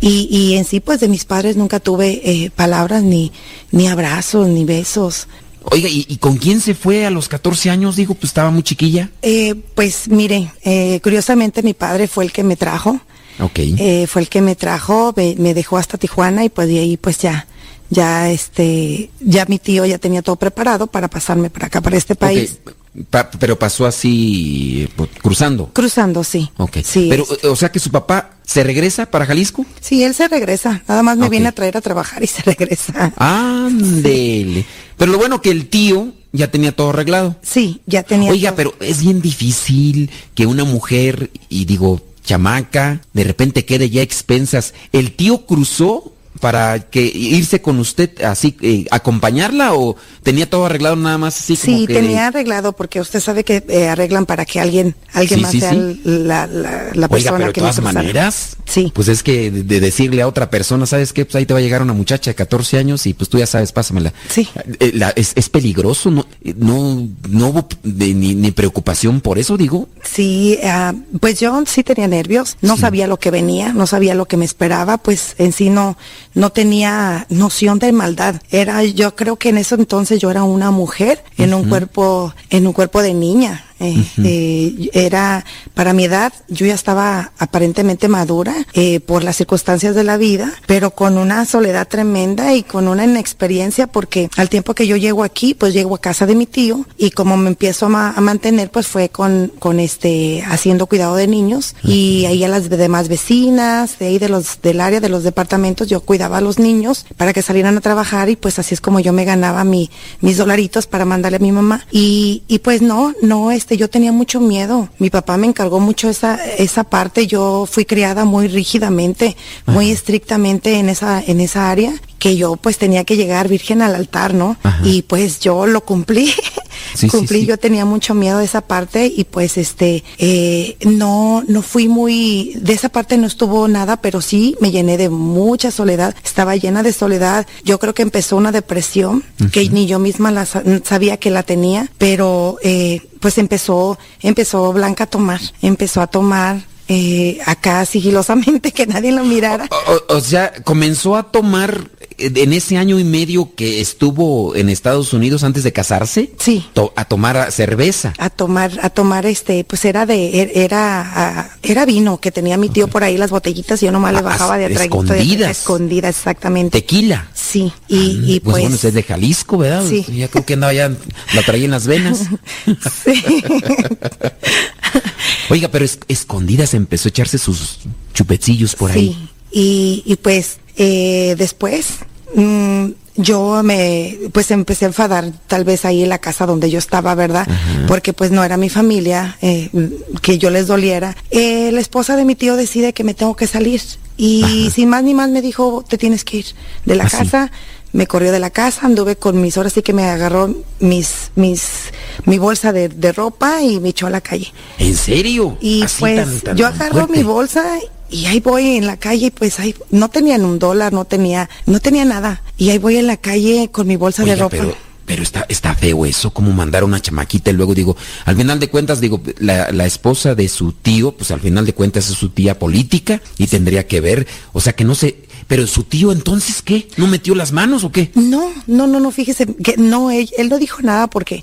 Y, y en sí, pues de mis padres nunca tuve eh, palabras, ni, ni abrazos, ni besos. Oiga, ¿y, y con quién se fue a los 14 años? Digo, pues estaba muy chiquilla. Eh, pues mire, eh, curiosamente mi padre fue el que me trajo. Eh, fue el que me trajo, me, me dejó hasta Tijuana y pues de ahí pues ya, ya este, ya mi tío ya tenía todo preparado para pasarme para acá, para este país. Pa- pero pasó así, pues, cruzando. Cruzando, sí. Ok. Sí, pero, o sea que su papá se regresa para Jalisco. sí, él se regresa. Nada más me viene a traer a trabajar y se regresa. Ándele. Pero lo bueno que el tío ya tenía todo arreglado. Sí, ya tenía. Oiga, todo. pero es bien difícil que una mujer, y digo, chamaca, de repente quede ya expensas. ¿El tío cruzó para que irse con usted así, eh, acompañarla o tenía todo arreglado nada más así como Sí, que... tenía arreglado porque usted sabe que eh, arreglan para que alguien, alguien Sí, más sí, sea sí. la, la, la persona Oiga, pero de que me todas maneras, Sí. pues es que de, de decirle a otra persona, ¿sabes qué? Pues ahí te va a llegar una muchacha de 14 años y pues tú ya sabes, pásamela. Sí. Eh, la- es, es peligroso, ¿no? No, no hubo de- ni, ni preocupación por eso, digo. Sí, ah, pues yo sí tenía nervios, no sabía lo que venía, no sabía lo que me esperaba, pues en sí no, no tenía noción de maldad. Era, yo creo que en ese entonces yo era una mujer en un cuerpo, en un cuerpo de niña. Eh, eh, era para mi edad, yo ya estaba aparentemente madura eh, por las circunstancias de la vida, pero con una soledad tremenda y con una inexperiencia porque al tiempo que yo llego aquí, pues llego a casa de mi tío y como me empiezo a, ma- a mantener, pues fue con, con este, haciendo cuidado de niños y ahí a las demás vecinas, de ahí de los, del área de los departamentos, yo cuidaba a los niños para que salieran a trabajar y pues así es como yo me ganaba mi, mis dolaritos para mandarle a mi mamá. Y, y pues no, no, este, yo tenía mucho miedo. Mi papá me encargó mucho esa, esa parte. Yo fui criada muy rígidamente, muy estrictamente en esa, en esa área, que yo pues tenía que llegar virgen al altar, ¿no? Y pues yo lo cumplí. Sí, cumplí, sí. yo tenía mucho miedo de esa parte y pues este, eh, no, no fui muy, de esa parte no estuvo nada, pero sí me llené de mucha soledad, estaba llena de soledad. Yo creo que empezó una depresión que ni yo misma la sa- sabía que la tenía, pero eh, pues empezó, empezó Blanca a tomar, empezó a tomar eh, acá sigilosamente que nadie lo mirara. O, o sea, comenzó a tomar en ese año y medio que estuvo en Estados Unidos antes de casarse. Sí. To- a tomar cerveza. a tomar a tomar este pues era de er- era era vino que tenía mi tío por ahí las botellitas y yo nomás le Ah, bajaba de de- escondidas. escondidas exactamente Tequila. sí y, y pues, pues, bueno, es de Jalisco, ¿verdad? Sí. Ya creo que andaba ya, la traía en las venas. sí. Oiga, pero es- escondidas empezó a echarse sus chupecillos por ahí. Sí, y, y pues eh, después mm, yo me pues empecé a enfadar tal vez ahí en la casa donde yo estaba, ¿verdad? Porque pues no era mi familia, eh, que yo les doliera. Eh, la esposa de mi tío decide que me tengo que salir y sin más ni más me dijo, te tienes que ir de la Ah, casa. Me corrió de la casa, anduve con mis horas sí que me agarró mis, mis, mi bolsa de, de ropa y me echó a la calle. ¿En serio? Y Así pues tan- tan yo agarro fuerte. mi bolsa y ahí voy en la calle y pues ahí no tenían un dólar, no tenía, no tenía nada. Y ahí voy en la calle con mi bolsa de ropa. pero, pero está, está feo eso, como mandar a una chamaquita y luego digo, al final de cuentas, digo, la, la esposa de su tío, pues al final de cuentas es su tía política y tendría que ver, o sea que no sé, pero su tío entonces, ¿qué? ¿No metió las manos o qué? No, no, no, no, fíjese que no, él, él no dijo nada porque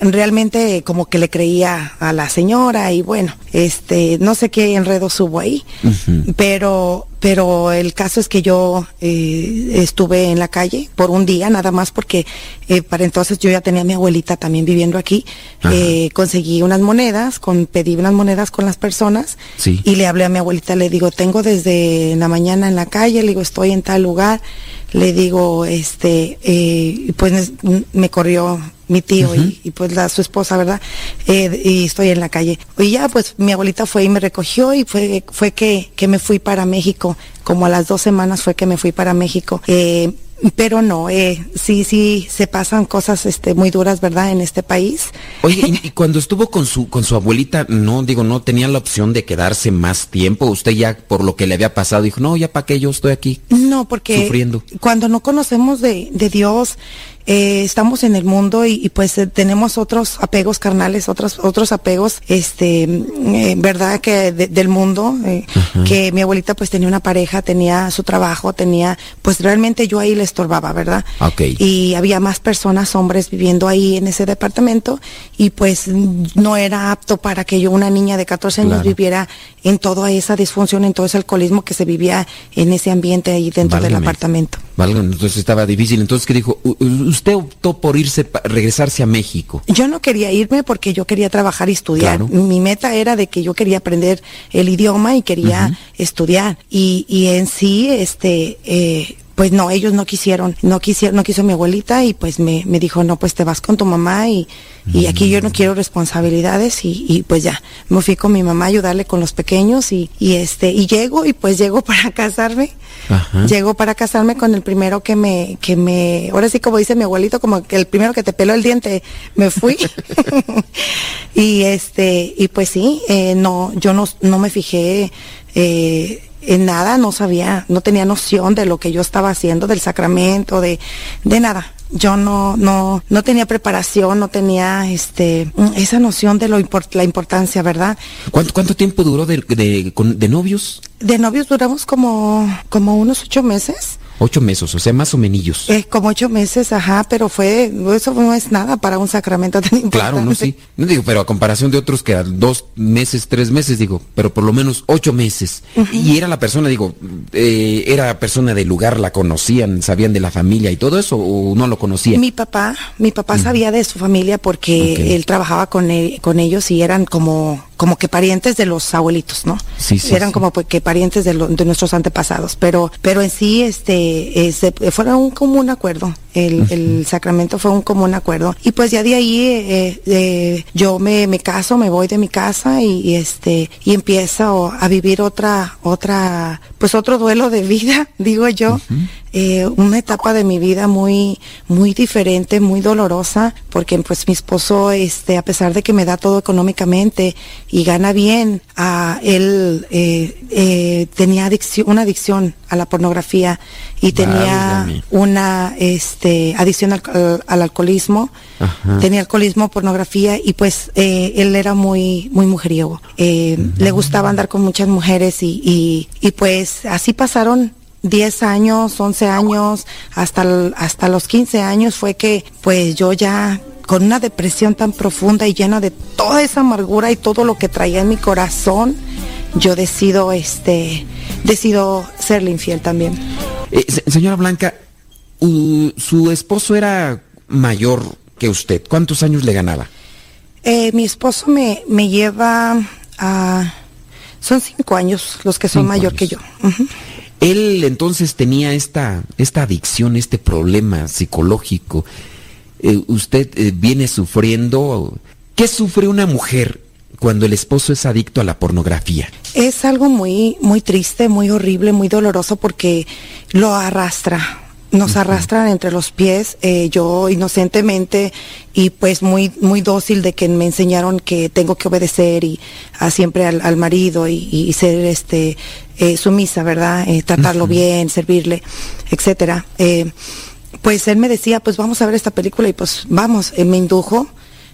realmente como que le creía a la señora y bueno, este, no sé qué enredos hubo ahí, pero, pero el caso es que yo eh, estuve en la calle por un día nada más porque eh, para entonces yo ya tenía a mi abuelita también viviendo aquí, eh, conseguí unas monedas, con, pedí unas monedas con las personas Sí. y le hablé a mi abuelita, le digo, tengo desde la mañana en la calle, le digo, estoy en tal lugar, le digo, este, eh, pues me- corrió mi tío y, y, pues la, su esposa, ¿verdad? Eh, y estoy en la calle. Y ya pues mi abuelita fue y me recogió y fue, fue que, que me fui para México. Como a las dos semanas fue que me fui para México. Eh, pero no, eh, sí, sí, se pasan cosas este, muy duras, ¿verdad? En este país. Oye, y, y cuando estuvo con su, con su abuelita, no, digo, no tenía la opción de quedarse más tiempo, usted ya por lo que le había pasado dijo, no, ya para qué yo estoy aquí. No, porque Sufriendo. cuando no conocemos de, de Dios, eh, estamos en el mundo y, y, pues eh, tenemos otros apegos carnales, otros otros apegos, este, eh, verdad que de- del mundo, eh, que mi abuelita pues tenía una pareja, tenía su trabajo, tenía, pues realmente yo ahí le estorbaba, ¿verdad? Ok. Y había más personas, hombres viviendo ahí en ese departamento y pues no era apto para que yo, una niña de 14 años, Claro. viviera en toda esa disfunción, en todo ese alcoholismo que se vivía en ese ambiente ahí dentro del apartamento. Válgame, entonces estaba difícil. Entonces, ¿qué dijo? Usted optó por irse, regresarse a México. Yo no quería irme porque yo quería trabajar y estudiar. Claro. Mi meta era de que yo quería aprender el idioma y quería estudiar. Y, y en sí, este, eh, pues no, ellos no quisieron, no quisieron, no quiso mi abuelita y pues me, me dijo, no, pues te vas con tu mamá y, y aquí yo no quiero responsabilidades y, y pues ya, me fui con mi mamá a ayudarle con los pequeños y, y este, y llego y pues llego para casarme. Ajá. Llego para casarme con el primero que me, que me, ahora sí como dice mi abuelito, como que el primero que te peló el diente, me fui. y este, y pues sí, eh, no, yo no, no me fijé eh, en nada, no sabía, no tenía noción de lo que yo estaba haciendo, del sacramento, de, de nada. Yo no, no, no tenía preparación, no tenía este, esa noción de lo import- la importancia, ¿verdad? ¿Cuánto, cuánto tiempo duró de, de- de novios? De novios duramos como, como unos ocho meses. Ocho meses, o sea, más o menos. Eh, como ocho meses, ajá, pero fue, eso no es nada para un sacramento tan importante. Claro, no, sí. No digo, pero a comparación de otros que a dos meses, tres meses, digo, pero por lo menos ocho meses. Y era la persona, digo, eh, era persona del lugar, la conocían, sabían de la familia y todo eso, o no lo conocían. Mi papá, mi papá sabía de su familia porque él trabajaba con, e- con ellos y eran como, como que parientes de los abuelitos, ¿no? Sí, sí, eran sí. como que parientes de, lo- de nuestros antepasados, pero, pero en sí, este, este, fue un común acuerdo. El, el sacramento fue un común acuerdo. Y pues ya de ahí eh, eh, yo me, me caso, me voy de mi casa y, y, este, y empiezo a vivir otra, otra, pues otro duelo de vida, digo yo. Eh, una etapa de mi vida muy, muy diferente, muy dolorosa, porque pues mi esposo, este, a pesar de que me da todo económicamente y gana bien, ah, él eh, eh, tenía adicción, una adicción a la pornografía y tenía Válgame. una este, adicción al, al- al alcoholismo, Ajá. tenía alcoholismo, pornografía y pues eh, él era muy, muy mujeriego. Eh, Le gustaba andar con muchas mujeres y, y, y pues así pasaron 10 años, 11 años, hasta, hasta los 15 años fue que pues yo ya con una depresión tan profunda y llena de toda esa amargura y todo lo que traía en mi corazón, yo decido, este, decido serle infiel también. Eh, se- señora Blanca, su esposo era mayor que usted. ¿Cuántos años le ganaba? Eh, mi esposo me, me lleva a... Son cinco años los que son Cinco mayor años. que yo. Él entonces tenía esta, esta adicción, este problema psicológico. Eh, usted eh, viene sufriendo. ¿Qué sufre una mujer cuando el esposo es adicto a la pornografía? Es algo muy, muy triste, muy horrible, muy doloroso porque lo arrastra. Nos arrastran entre los pies, eh, yo inocentemente y pues muy, muy dócil de que me enseñaron que tengo que obedecer y a siempre al, al marido y, y ser este eh, sumisa, ¿verdad? Eh, tratarlo bien, servirle, etcétera. Eh, pues él me decía, pues vamos a ver esta película y pues vamos, Él me indujo,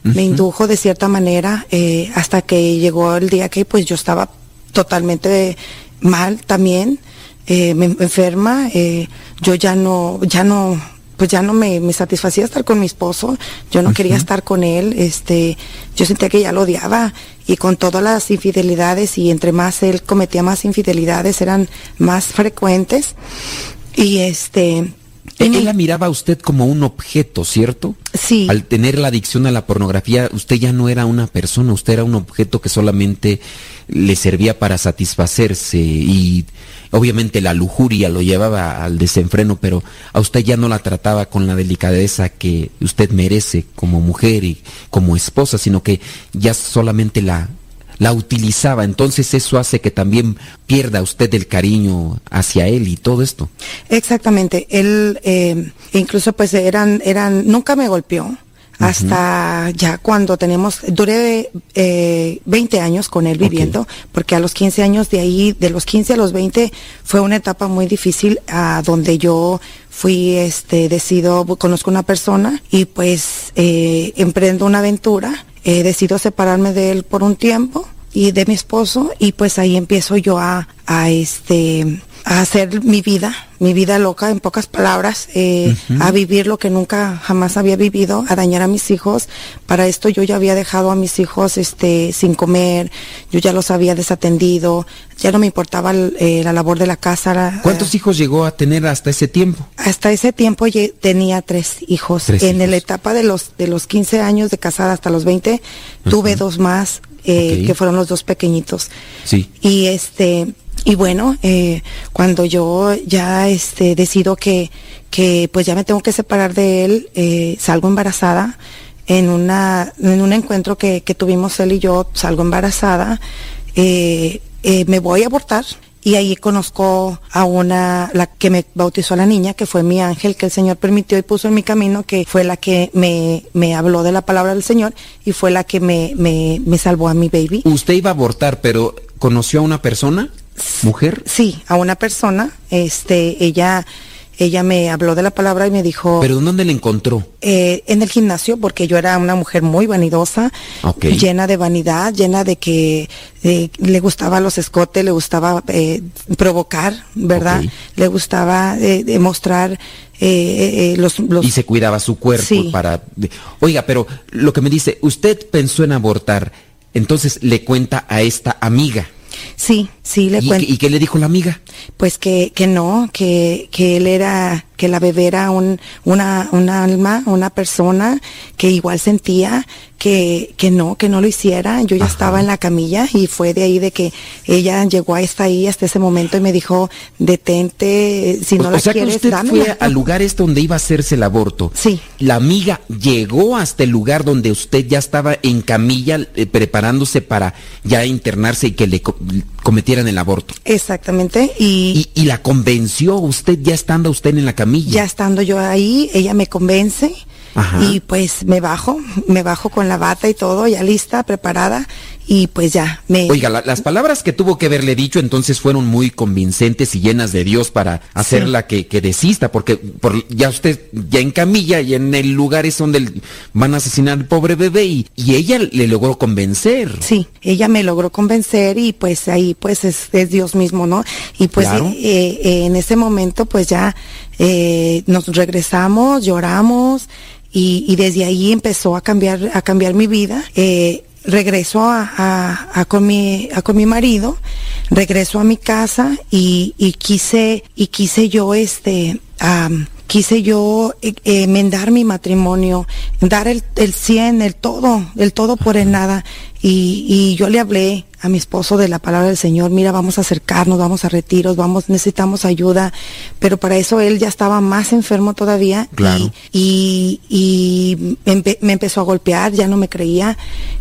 me indujo de cierta manera eh, hasta que llegó el día que pues yo estaba totalmente mal también, eh, me enferma, eh, yo ya no, ya no, pues ya no me, me satisfacía estar con mi esposo, yo no quería estar con él, este, yo sentía que ya lo odiaba y con todas las infidelidades y entre más él cometía más infidelidades eran más frecuentes y este, Él la miraba a usted como un objeto, ¿cierto? Sí. Al tener la adicción a la pornografía, usted ya no era una persona, usted era un objeto que solamente le servía para satisfacerse y obviamente la lujuria lo llevaba al desenfreno, pero a usted ya no la trataba con la delicadeza que usted merece como mujer y como esposa, sino que ya solamente la la utilizaba, entonces eso hace que también pierda usted el cariño hacia él y todo esto. Exactamente. Él, eh, incluso pues eran, eran, nunca me golpeó. Hasta ya cuando tenemos, duré eh, 20 años con él viviendo, porque a los 15 años de ahí, de los 15 a los 20, fue una etapa muy difícil a donde yo fui, este, decido, conozco una persona y pues eh, emprendo una aventura, eh, decido separarme de él por un tiempo y de mi esposo y pues ahí empiezo yo a, a este a hacer mi vida, mi vida loca en pocas palabras, eh, a vivir lo que nunca jamás había vivido, a dañar a mis hijos. Para esto yo ya había dejado a mis hijos este sin comer, yo ya los había desatendido, ya no me importaba el- eh, la labor de la casa. la- ¿Cuántos hijos llegó a tener hasta ese tiempo? hasta ese tiempo tenía tres hijos. Tres en hijos. la etapa de los de los 15 años de casada hasta los 20 tuve dos más eh, que fueron los dos pequeñitos. Sí. Y este y bueno, eh, cuando yo ya este decido que pues ya me tengo que separar de él, eh, salgo embarazada en una en un encuentro que, tuvimos él y yo, salgo embarazada, eh, eh, me voy a abortar y ahí conozco a una, la que me bautizó a la niña, que fue mi ángel, que el Señor permitió y puso en mi camino, que fue la que me, me habló de la palabra del Señor y fue la que me, me salvó a mi baby. Usted iba a abortar, pero ¿conoció a una persona? ¿Mujer? Sí, a una persona, este, ella, ella me habló de la palabra y me dijo... ¿Pero dónde le encontró? eh, en el gimnasio porque yo era una mujer muy vanidosa, llena de vanidad, llena de que eh, le gustaba los escotes, le gustaba eh, provocar, ¿verdad? Le gustaba eh, demostrar eh, eh, eh, los, los Y se cuidaba su cuerpo Sí. para... Oiga, pero lo que me dice, usted pensó en abortar, entonces le cuenta a esta amiga. Sí, sí, le ¿Y, cuento. y qué le dijo la amiga? Pues que, que no, que, que él era, que la bebé era un, una, alma, una persona que igual sentía que, que no, que no lo hiciera. Yo ya estaba en la camilla y fue de ahí de que ella llegó hasta ahí, hasta ese momento y me dijo, detente, si no o, la o sea quieres, que usted dámela". fue al lugar este donde iba a hacerse el aborto. Sí. La amiga llegó hasta el lugar donde usted ya estaba en camilla eh, preparándose para ya internarse y que le co- cometieran el aborto. Exactamente, y, Y, y la convenció usted ya estando usted en la camilla. Ya estando yo ahí, ella me convence Ajá. y pues me bajo, me bajo con la bata y todo, ya lista, preparada y pues ya me... Oiga, la- las palabras que tuvo que haberle dicho entonces fueron muy convincentes y llenas de Dios para hacerla que, que desista, porque por, ya usted ya en camilla y en el lugar es donde el- van a asesinar al pobre bebé y, y ella le logró convencer. Sí, ella me logró convencer y pues ahí pues es, es Dios mismo, ¿no? Y pues Claro. eh, eh, en ese momento pues ya eh, nos regresamos, lloramos y, y desde ahí empezó a cambiar, a cambiar mi vida. Eh, regreso a, a- a con mi a con mi marido regreso a mi casa y, y quise y quise yo este am, quise yo eh, eh, enmendar mi matrimonio dar el, el 100 el todo el todo por el nada. Y, y yo le hablé a mi esposo de la palabra del Señor, mira, vamos a acercarnos, vamos a retiros, vamos, necesitamos ayuda, pero para eso él ya estaba más enfermo todavía Claro. y, y, y me, empe- me empezó a golpear, ya no me creía,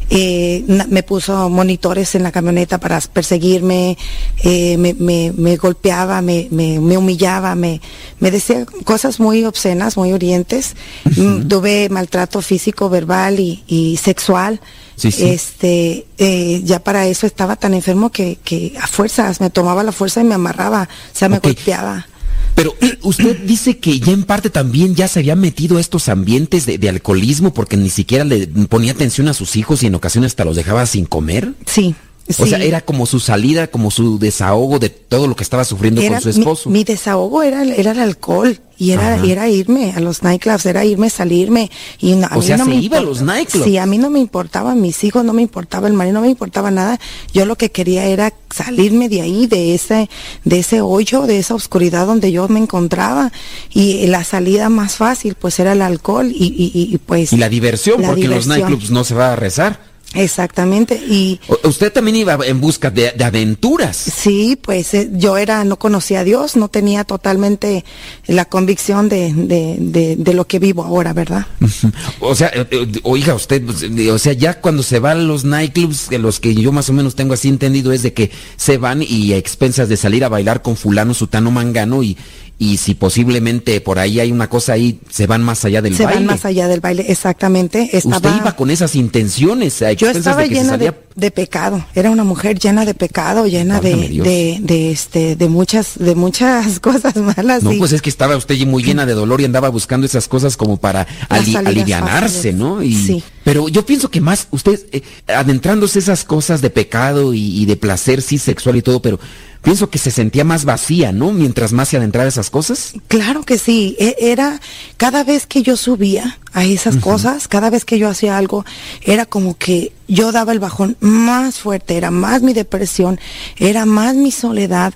eh, na- me puso monitores en la camioneta para perseguirme, eh, me, me, me golpeaba, me, me, me humillaba, me, me decía cosas muy obscenas, muy orientes, Mm, tuve maltrato físico, verbal y, y sexual. Sí, sí. Este, eh, ya para eso estaba tan enfermo que, que a fuerzas me tomaba la fuerza y me amarraba, o sea, me Ok. golpeaba. Pero usted dice que ya en parte también ya se había metido a estos ambientes de, de alcoholismo porque ni siquiera le ponía atención a sus hijos y en ocasiones hasta los dejaba sin comer. Sí. O sí. sea, era como su salida, como su desahogo de todo lo que estaba sufriendo Era con su mi- esposo. Mi, desahogo era, era el alcohol y era, Ajá. era irme a los nightclubs, era irme, salirme. Y no- a O mí sea, no se me iba a los nightclubs. Sí, a mí no me importaban mis hijos, no me importaba el marido, no me importaba nada. Yo lo que quería era salirme de ahí, de ese, de ese hoyo, de esa oscuridad donde yo me encontraba. Y la salida más fácil, pues era el alcohol y, y, y, pues. y la diversión, la porque en los nightclubs no se va a rezar. Exactamente. Y, Usted también iba en busca de, de aventuras. Sí, pues eh, yo era, no conocía a Dios, no tenía totalmente la convicción de, de, de, de lo que vivo ahora, ¿verdad? O sea, eh, eh, oiga, usted, pues, o sea, ya cuando se va a los nightclubs, de los que yo más o menos tengo así entendido, es de que se van y a expensas de salir a bailar con fulano, sutano, mangano, y, y si posiblemente por ahí hay una cosa ahí, se van más allá del Se baile. van más allá del baile, exactamente. Estaba, Usted iba con esas intenciones, a yo estaba de que se llena salía- de pecado, era una mujer llena de pecado, llena de, de, de, este, de muchas, de muchas cosas malas. No, y- pues es que estaba usted muy llena de dolor y andaba buscando esas cosas como para ali- alivianarse, fáciles. ¿no? Y, Sí. Pero yo pienso que más usted, eh, adentrándose esas cosas de pecado y, y de placer, sí, sexual y todo, pero pienso que se sentía más vacía, ¿no? Mientras más se adentraba esas cosas. Claro que sí, e- era cada vez que yo subía a esas cosas, cada vez que yo hacía algo, era como que yo daba el bajón más fuerte, era más mi depresión, era más mi soledad,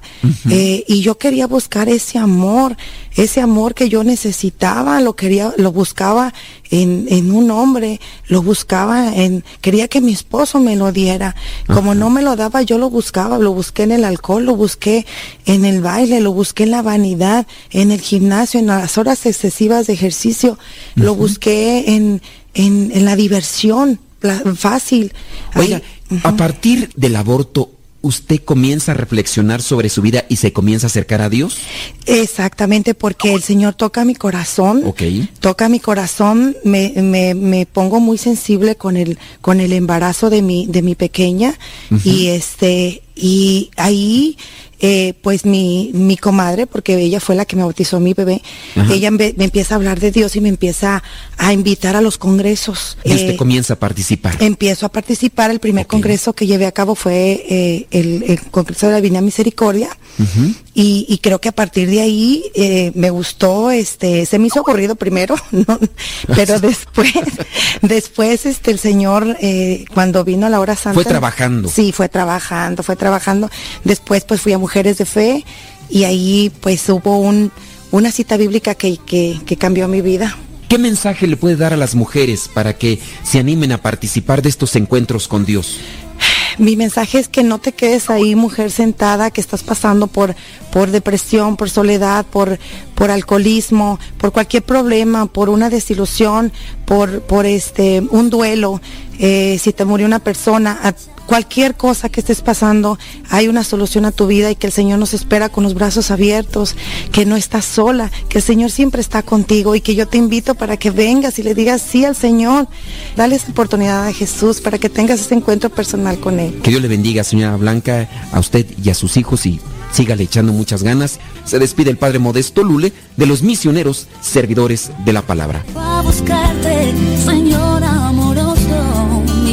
eh, y yo quería buscar ese amor, ese amor que yo necesitaba, lo quería, lo buscaba en, en un hombre, lo buscaba en, quería que mi esposo me lo diera, como no me lo daba, yo lo buscaba, lo busqué en el alcohol, lo busqué en el baile, lo busqué en la vanidad, en el gimnasio, en las horas excesivas de ejercicio, lo busqué en, en, en la diversión fácil. Oiga, Ay, a partir del aborto, ¿usted comienza a reflexionar sobre su vida y se comienza a acercar a Dios? Exactamente, porque el Señor toca mi corazón, toca mi corazón, me, me, me pongo muy sensible con el, con el embarazo de mi, de mi pequeña y este, y ahí eh, pues mi, mi comadre, porque ella fue la que me bautizó mi bebé, Ajá. ella me, me empieza a hablar de Dios y me empieza a invitar a los congresos. Y usted Eh, comienza a participar. Empiezo a participar. El primer congreso que llevé a cabo fue eh, el, el Congreso de la Divina Misericordia. Y, y creo que a partir de ahí me gustó, este, se me hizo aburrido primero, ¿no? pero después, después, este, el Señor, eh, cuando vino a la hora santa. Fue trabajando. Sí, fue trabajando, fue trabajando. Después, pues fui a Mujeres de Fe y ahí, pues hubo un, una cita bíblica que, que, que cambió mi vida. ¿Qué mensaje le puede dar a las mujeres para que se animen a participar de estos encuentros con Dios? Mi mensaje es que no te quedes ahí, mujer sentada, que estás pasando por, por depresión, por soledad, por, por alcoholismo, por cualquier problema, por una desilusión, por, por este, un duelo, eh, si te murió una persona, a- cualquier cosa que estés pasando, hay una solución a tu vida y que el Señor nos espera con los brazos abiertos, que no estás sola, que el Señor siempre está contigo y que yo te invito para que vengas y le digas sí al Señor. Dale esa oportunidad a Jesús para que tengas ese encuentro personal con Él. Que Dios le bendiga, señora Blanca, a usted y a sus hijos y sígale echando muchas ganas. Se despide el Padre Modesto Lule de los misioneros servidores de la palabra. a buscarte, Señor amor.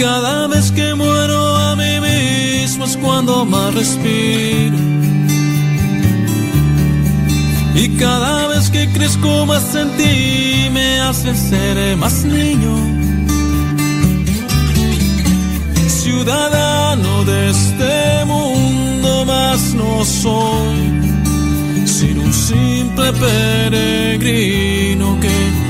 Cada vez que muero a mí mismo es cuando más respiro. Y cada vez que crezco más en ti me hace ser más niño. Ciudadano de este mundo más no soy, sino un simple peregrino que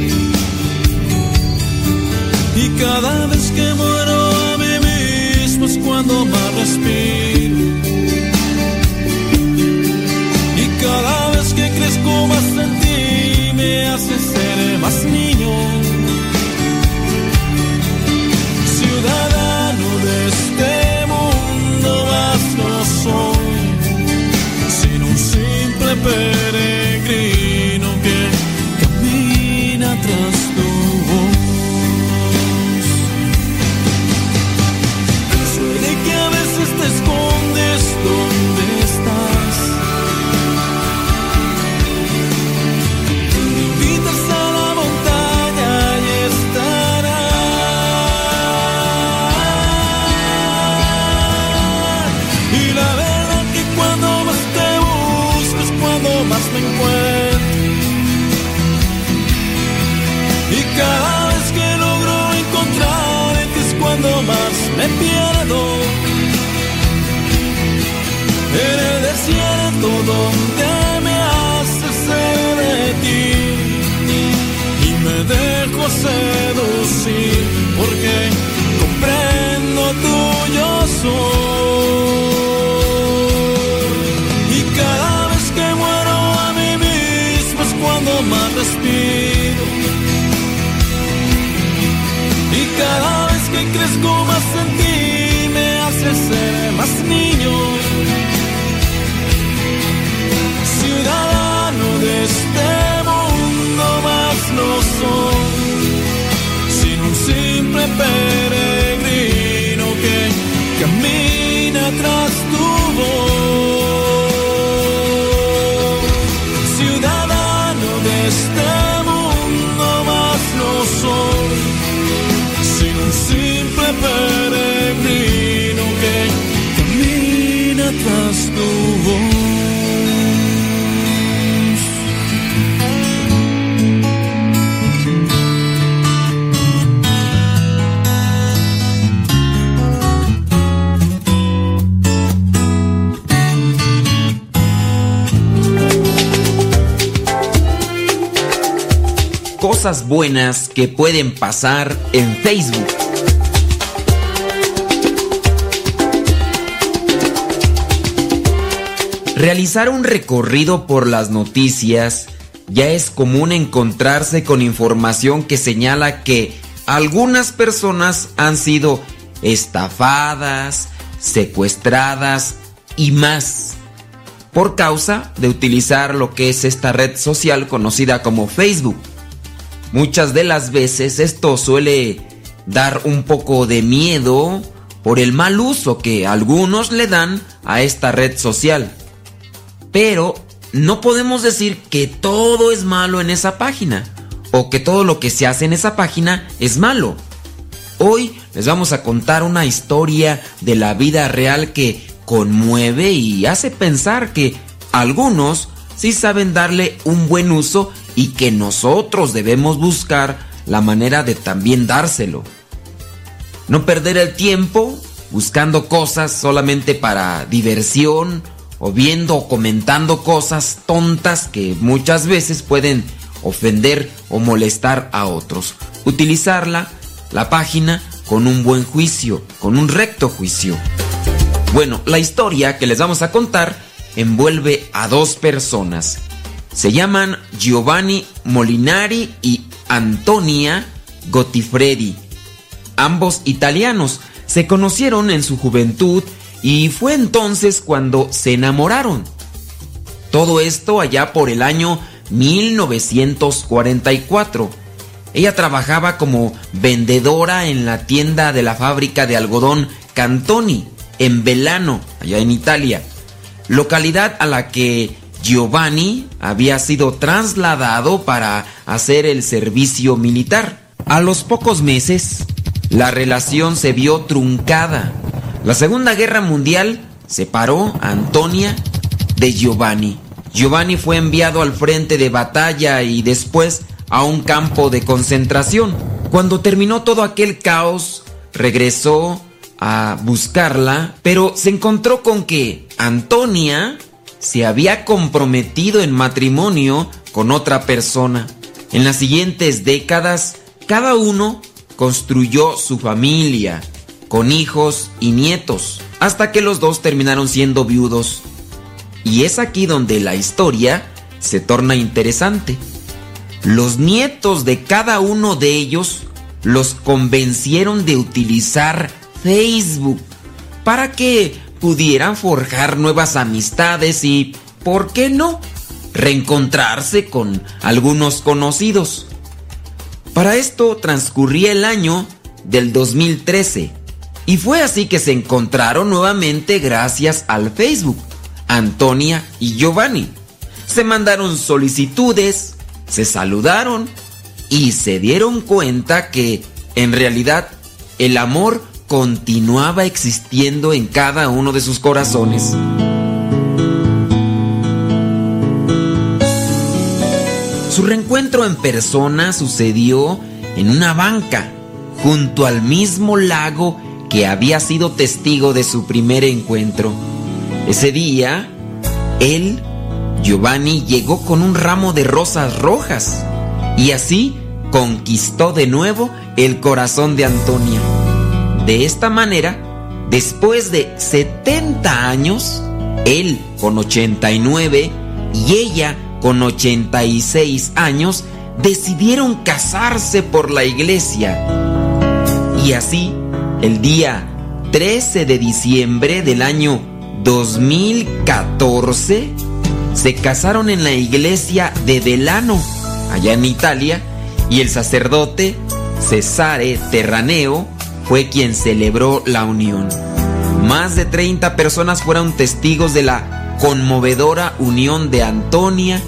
Y cada vez que muero a mí mismo es cuando más respiro. Y cada vez que crezco más en ti me hace ser más niño. Ciudadano de este mundo más no soy, sino un simple peregrino Cosas buenas que pueden pasar en Facebook. Realizar un recorrido por las noticias ya es común encontrarse con información que señala que algunas personas han sido estafadas, secuestradas y más por causa de utilizar lo que es esta red social conocida como Facebook. Muchas de las veces esto suele dar un poco de miedo por el mal uso que algunos le dan a esta red social. Pero no podemos decir que todo es malo en esa página o que todo lo que se hace en esa página es malo. Hoy les vamos a contar una historia de la vida real que conmueve y hace pensar que algunos sí saben darle un buen uso y que nosotros debemos buscar la manera de también dárselo. No perder el tiempo buscando cosas solamente para diversión o viendo o comentando cosas tontas que muchas veces pueden ofender o molestar a otros. Utilizarla, la página, con un buen juicio, con un recto juicio. Bueno, la historia que les vamos a contar envuelve a dos personas. Se llaman Giovanni Molinari y Antonia Gottifredi. Ambos italianos se conocieron en su juventud y fue entonces cuando se enamoraron. Todo esto allá por el año 1944. Ella trabajaba como vendedora en la tienda de la fábrica de algodón Cantoni, en Velano, allá en Italia, localidad a la que Giovanni había sido trasladado para hacer el servicio militar. A los pocos meses, la relación se vio truncada. La Segunda Guerra Mundial separó a Antonia de Giovanni. Giovanni fue enviado al frente de batalla y después a un campo de concentración. Cuando terminó todo aquel caos, regresó a buscarla, pero se encontró con que Antonia se había comprometido en matrimonio con otra persona. En las siguientes décadas, cada uno construyó su familia, con hijos y nietos, hasta que los dos terminaron siendo viudos. Y es aquí donde la historia se torna interesante. Los nietos de cada uno de ellos los convencieron de utilizar Facebook para que pudieran forjar nuevas amistades y, ¿por qué no?, reencontrarse con algunos conocidos. Para esto transcurría el año del 2013 y fue así que se encontraron nuevamente gracias al Facebook, Antonia y Giovanni. Se mandaron solicitudes, se saludaron y se dieron cuenta que en realidad el amor continuaba existiendo en cada uno de sus corazones. Su reencuentro en persona sucedió en una banca, junto al mismo lago que había sido testigo de su primer encuentro. Ese día, él, Giovanni, llegó con un ramo de rosas rojas y así conquistó de nuevo el corazón de Antonia. De esta manera, después de 70 años, él con 89 y ella con 86 años, decidieron casarse por la iglesia. Y así, el día 13 de diciembre del año 2014, se casaron en la iglesia de Delano, allá en Italia, y el sacerdote Cesare Terraneo fue quien celebró la unión. Más de 30 personas fueron testigos de la conmovedora unión de Antonia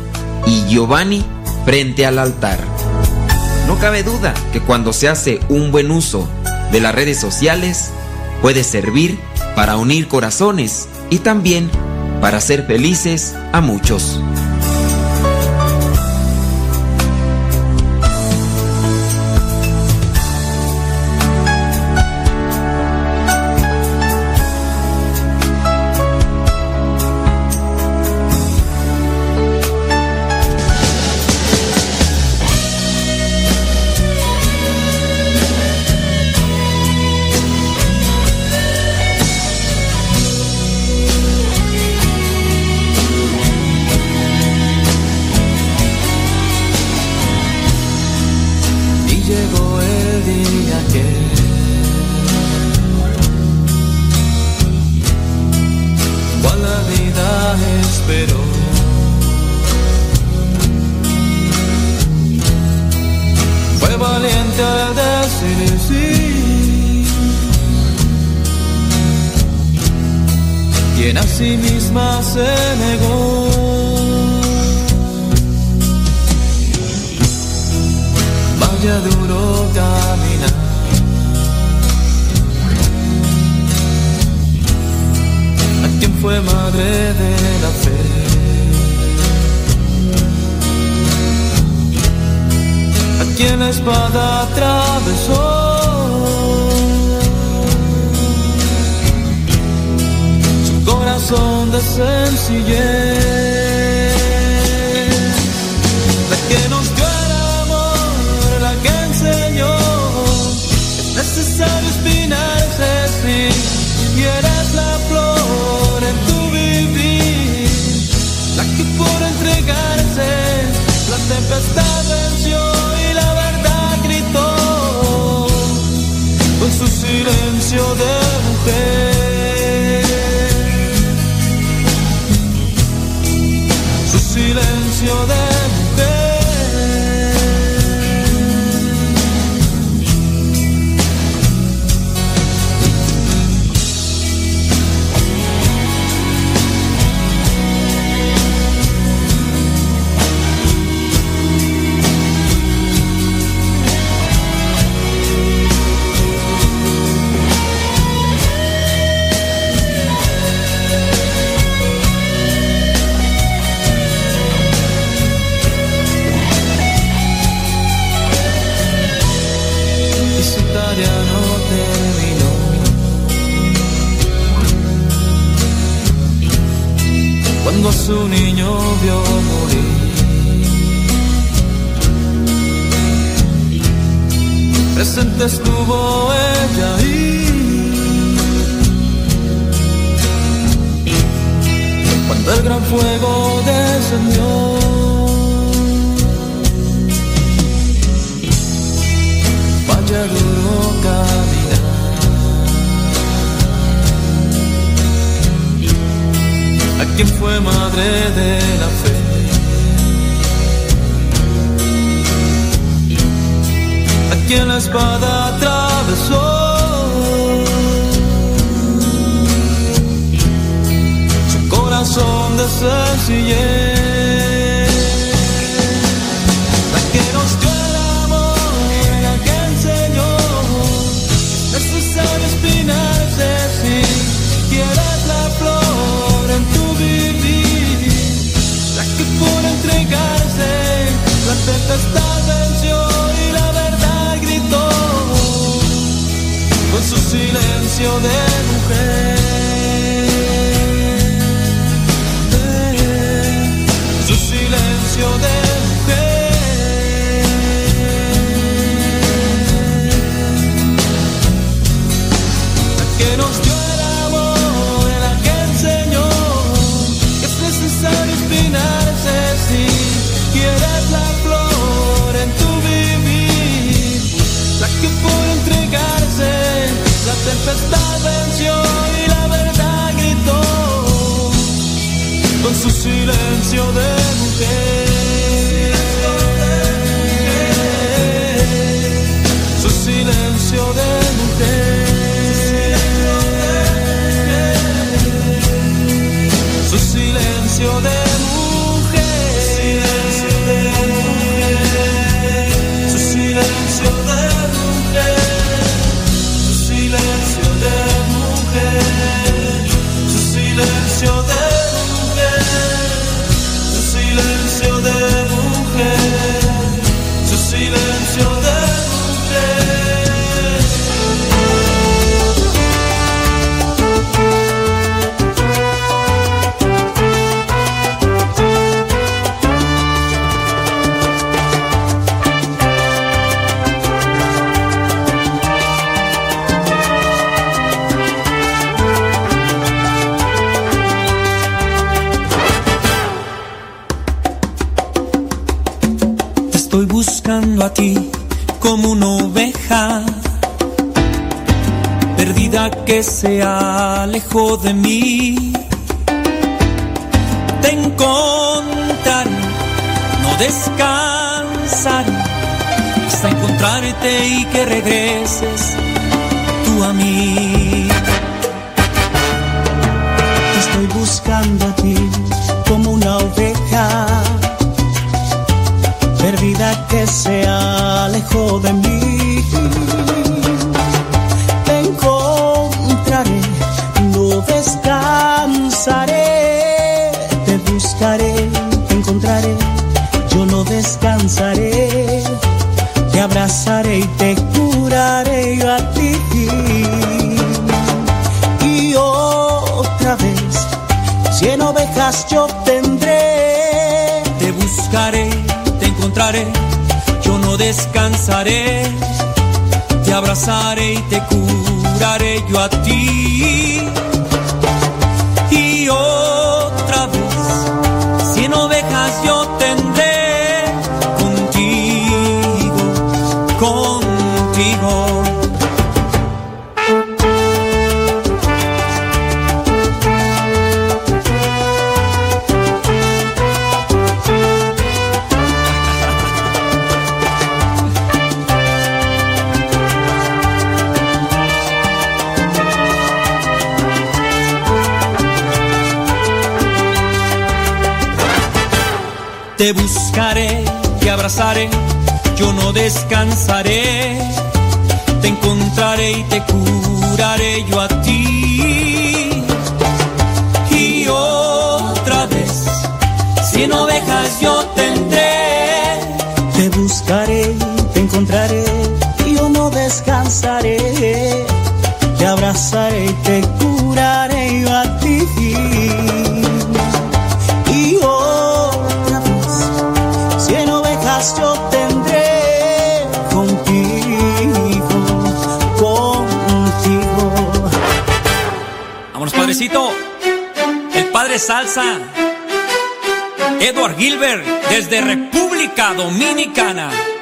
y Giovanni frente al altar. No cabe duda que cuando se hace un buen uso de las redes sociales, puede servir para unir corazones y también para hacer felices a muchos. Estoy buscando a ti como una oveja vida que se alejó de mí. Te encontraré, no descansaré hasta encontrarte y que regreses tú a mí. Estoy buscando a ti como una oveja se alejó de mí. Te encontraré, no descansaré. Te buscaré, te encontraré, yo no descansaré. Te abrazaré y te curaré yo a ti. Y otra vez, cien ovejas yo tendré. Te buscaré, descansaré. Te abrazaré y te curaré yo a ti. No descansaré. Te encontraré y te curaré yo a ti. Y otra vez, cien ovejas yo tendré. Te buscaré, te encontraré, y yo no descansaré. Te abrazaré y te curaré Salsa. Edward Gilbert, desde República Dominicana.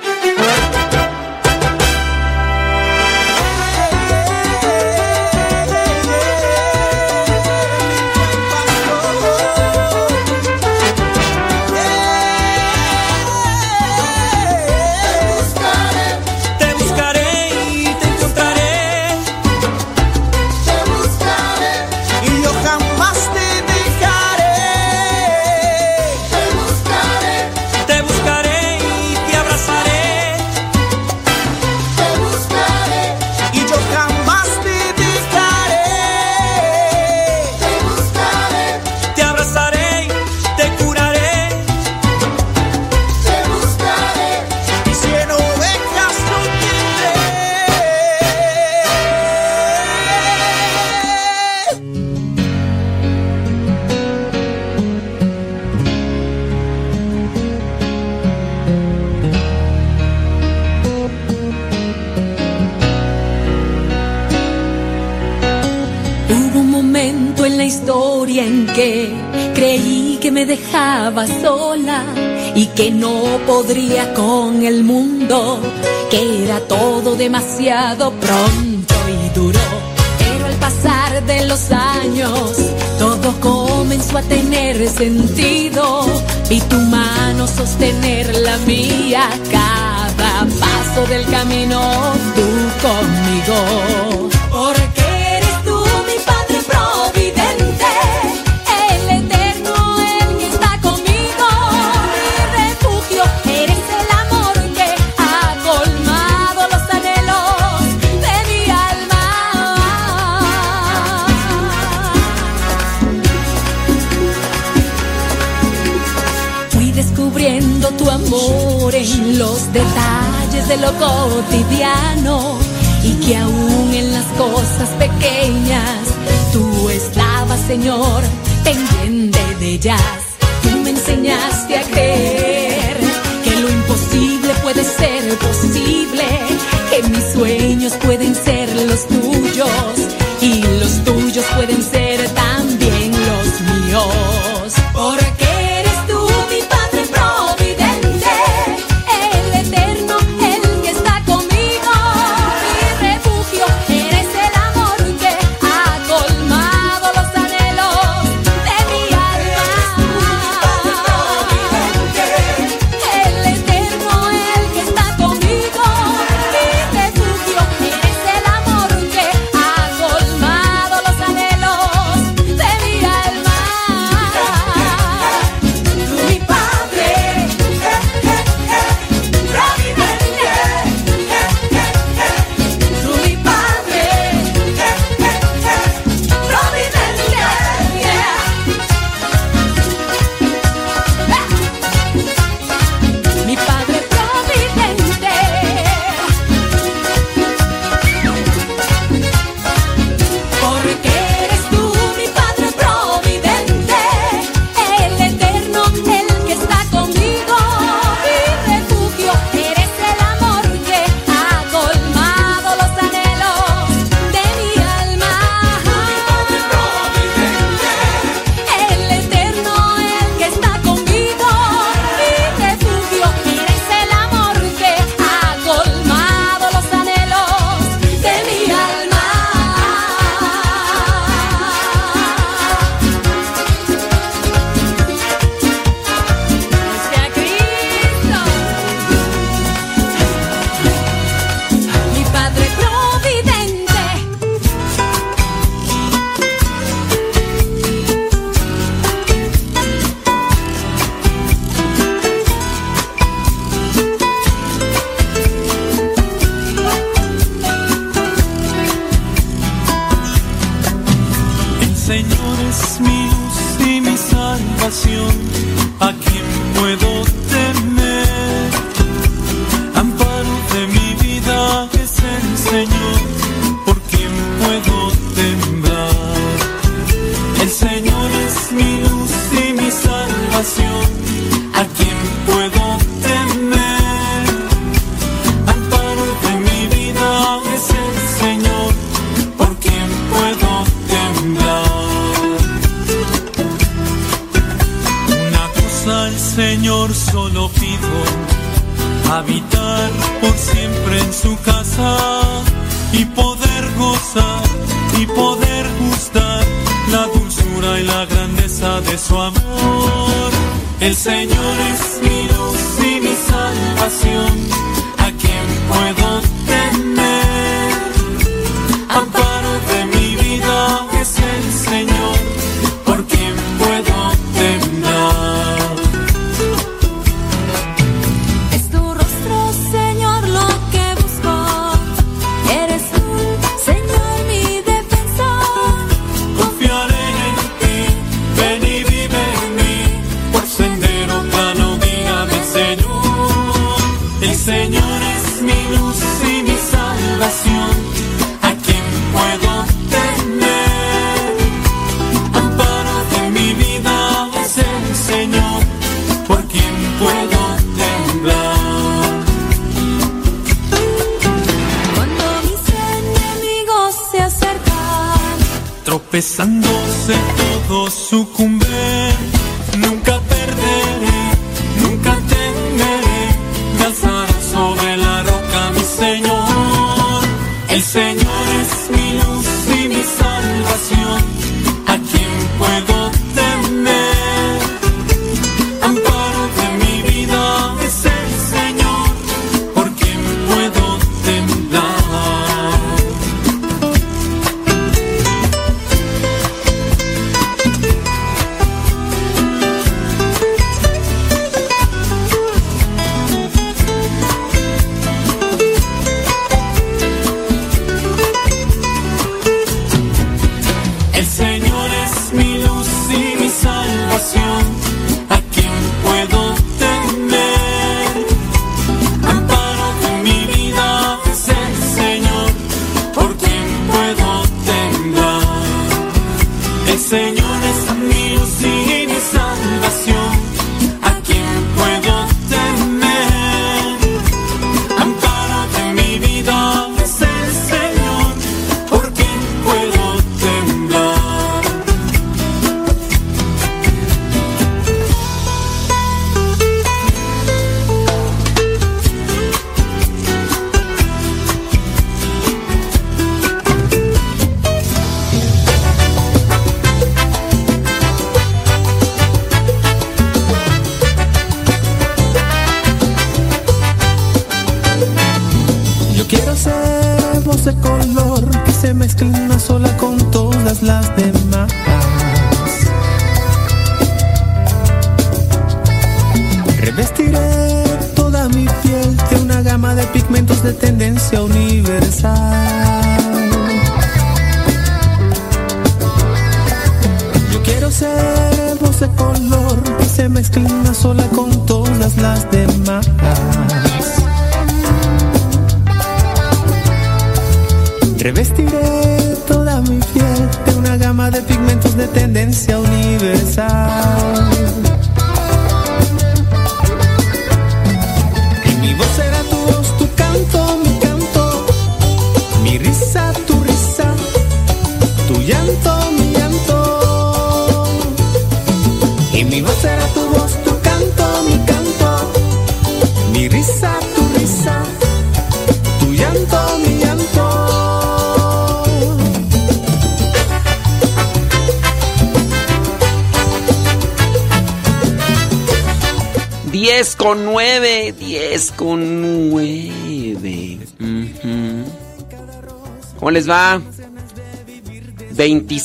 Que no podría con el mundo, que era todo demasiado pronto y duro. Pero al pasar de los años, todo comenzó a tener sentido. Vi tu mano sostener la mía, cada paso del camino, tú conmigo. De lo cotidiano y que aún en las cosas pequeñas tú estabas, Señor,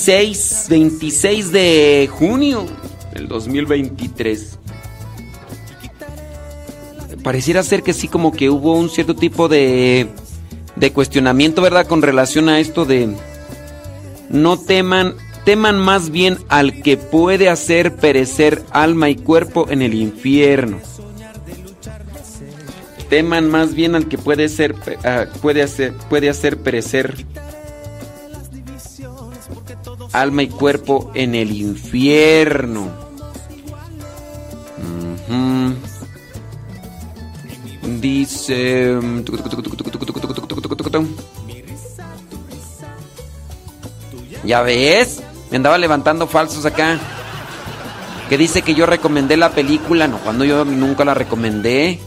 26, 26 de junio del 2023. Pareciera ser que sí, como que hubo un cierto tipo de, de cuestionamiento, ¿verdad? Con relación a esto de no teman, teman más bien al que puede hacer perecer alma y cuerpo en el infierno. Teman más bien al que puede, ser, puede, hacer, puede hacer perecer alma y cuerpo en el infierno. Dice... ¿Ya ves? Me andaba levantando falsos acá. Que dice que yo recomendé la película. No, cuando yo nunca la recomendé.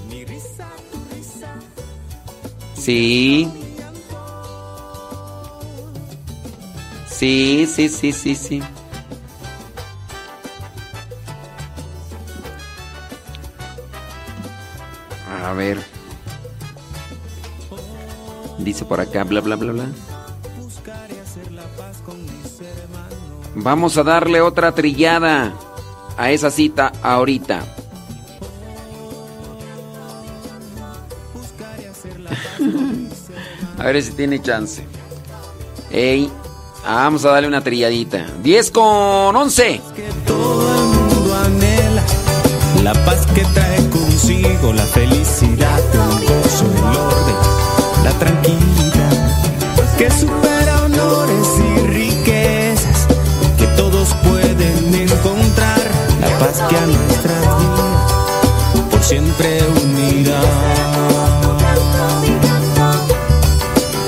Sí. Sí, sí, sí, sí, sí. A ver. Dice por acá, bla, bla, bla, bla. Vamos a darle otra trillada a esa cita ahorita. a ver si tiene chance. Ey, vamos a darle una trilladita. 10 con 11. Todo el mundo anhela la paz que trae consigo la felicidad, el gozo, el orden, la tranquilidad que supera honores y riquezas que todos pueden encontrar. La paz que a nuestras vidas por siempre unirá.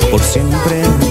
Por siempre unirá.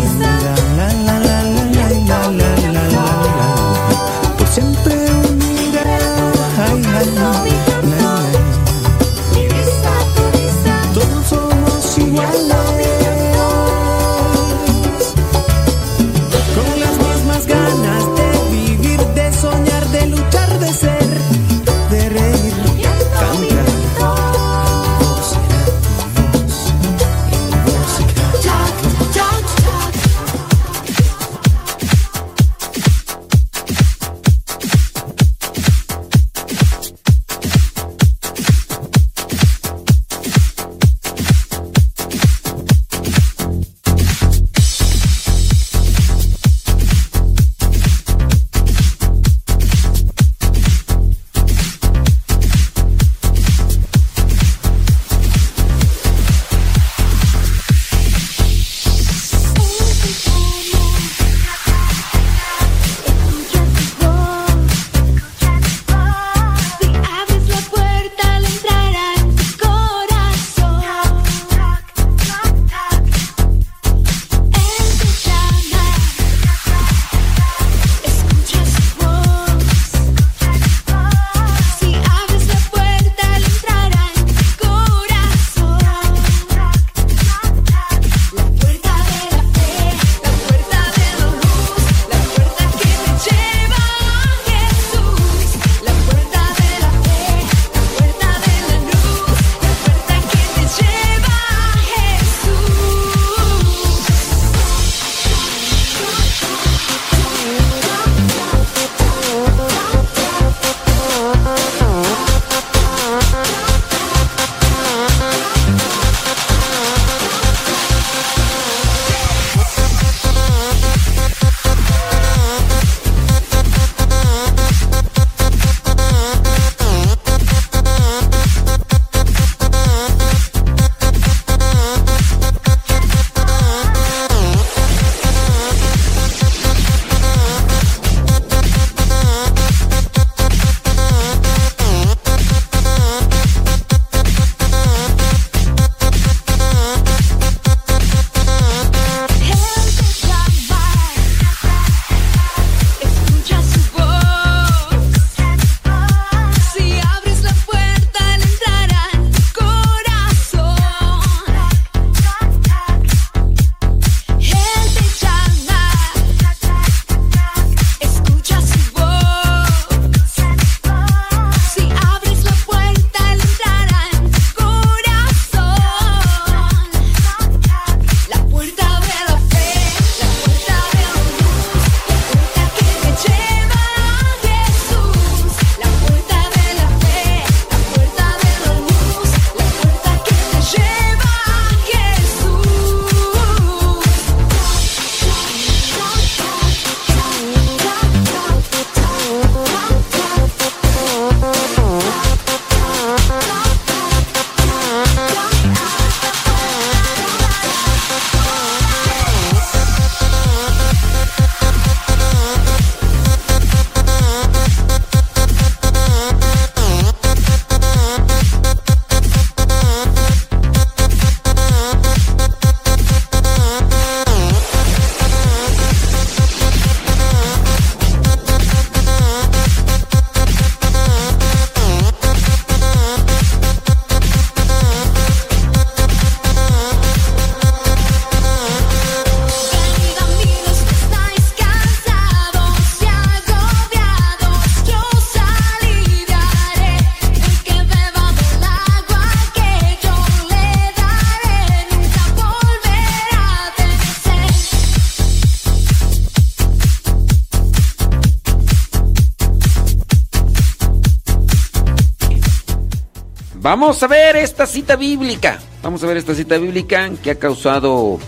Vamos a ver esta cita bíblica. Vamos a ver esta cita bíblica que ha causado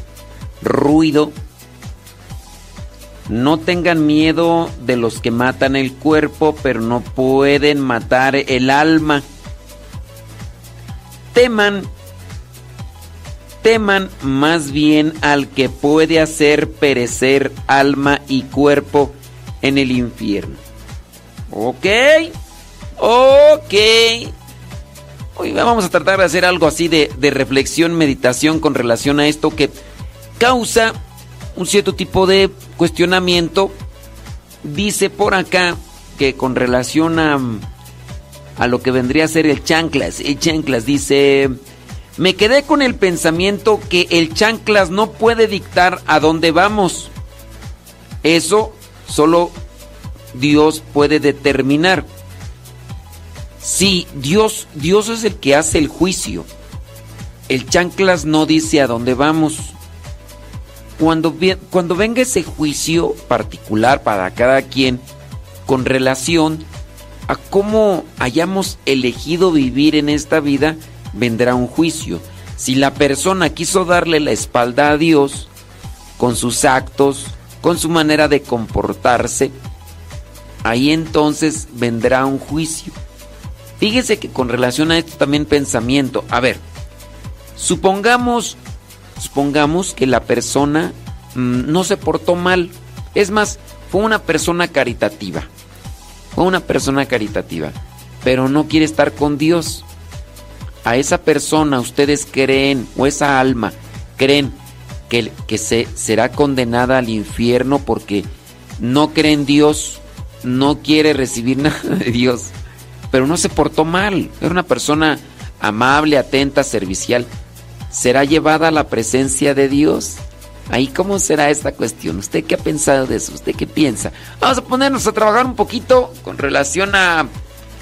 ruido. No tengan miedo de los que matan el cuerpo, pero no pueden matar el alma. Teman, teman más bien al que puede hacer perecer alma y cuerpo en el infierno. ¿Ok? Ok. Hoy vamos a tratar de hacer algo así de, reflexión, meditación con relación a esto que causa un cierto tipo de cuestionamiento. Dice por acá que con relación a, a lo que vendría a ser el chanclas, el chanclas dice, me quedé con el pensamiento que el chanclas no puede dictar a dónde vamos. Eso solo Dios puede determinar. Sí, Dios, Dios es el que hace el juicio. El chanclas no dice a dónde vamos. Cuando, cuando venga ese juicio particular para cada quien con relación a cómo hayamos elegido vivir en esta vida, vendrá un juicio. Si la persona quiso darle la espalda a Dios con sus actos, con su manera de comportarse, ahí entonces vendrá un juicio. Fíjese que con relación a esto también pensamiento. A ver, supongamos, supongamos que la persona mmm, no se portó mal. Es más, fue una persona caritativa. Fue una persona caritativa. Pero no quiere estar con Dios. A esa persona ustedes creen, o esa alma, creen que, que se, será condenada al infierno porque no cree en Dios, no quiere recibir nada de Dios pero no se portó mal. Era una persona amable, atenta, servicial. ¿Será llevada a la presencia de Dios? Ahí, ¿cómo será esta cuestión? ¿Usted qué ha pensado de eso? ¿Usted qué piensa? Vamos a ponernos a trabajar un poquito con relación a,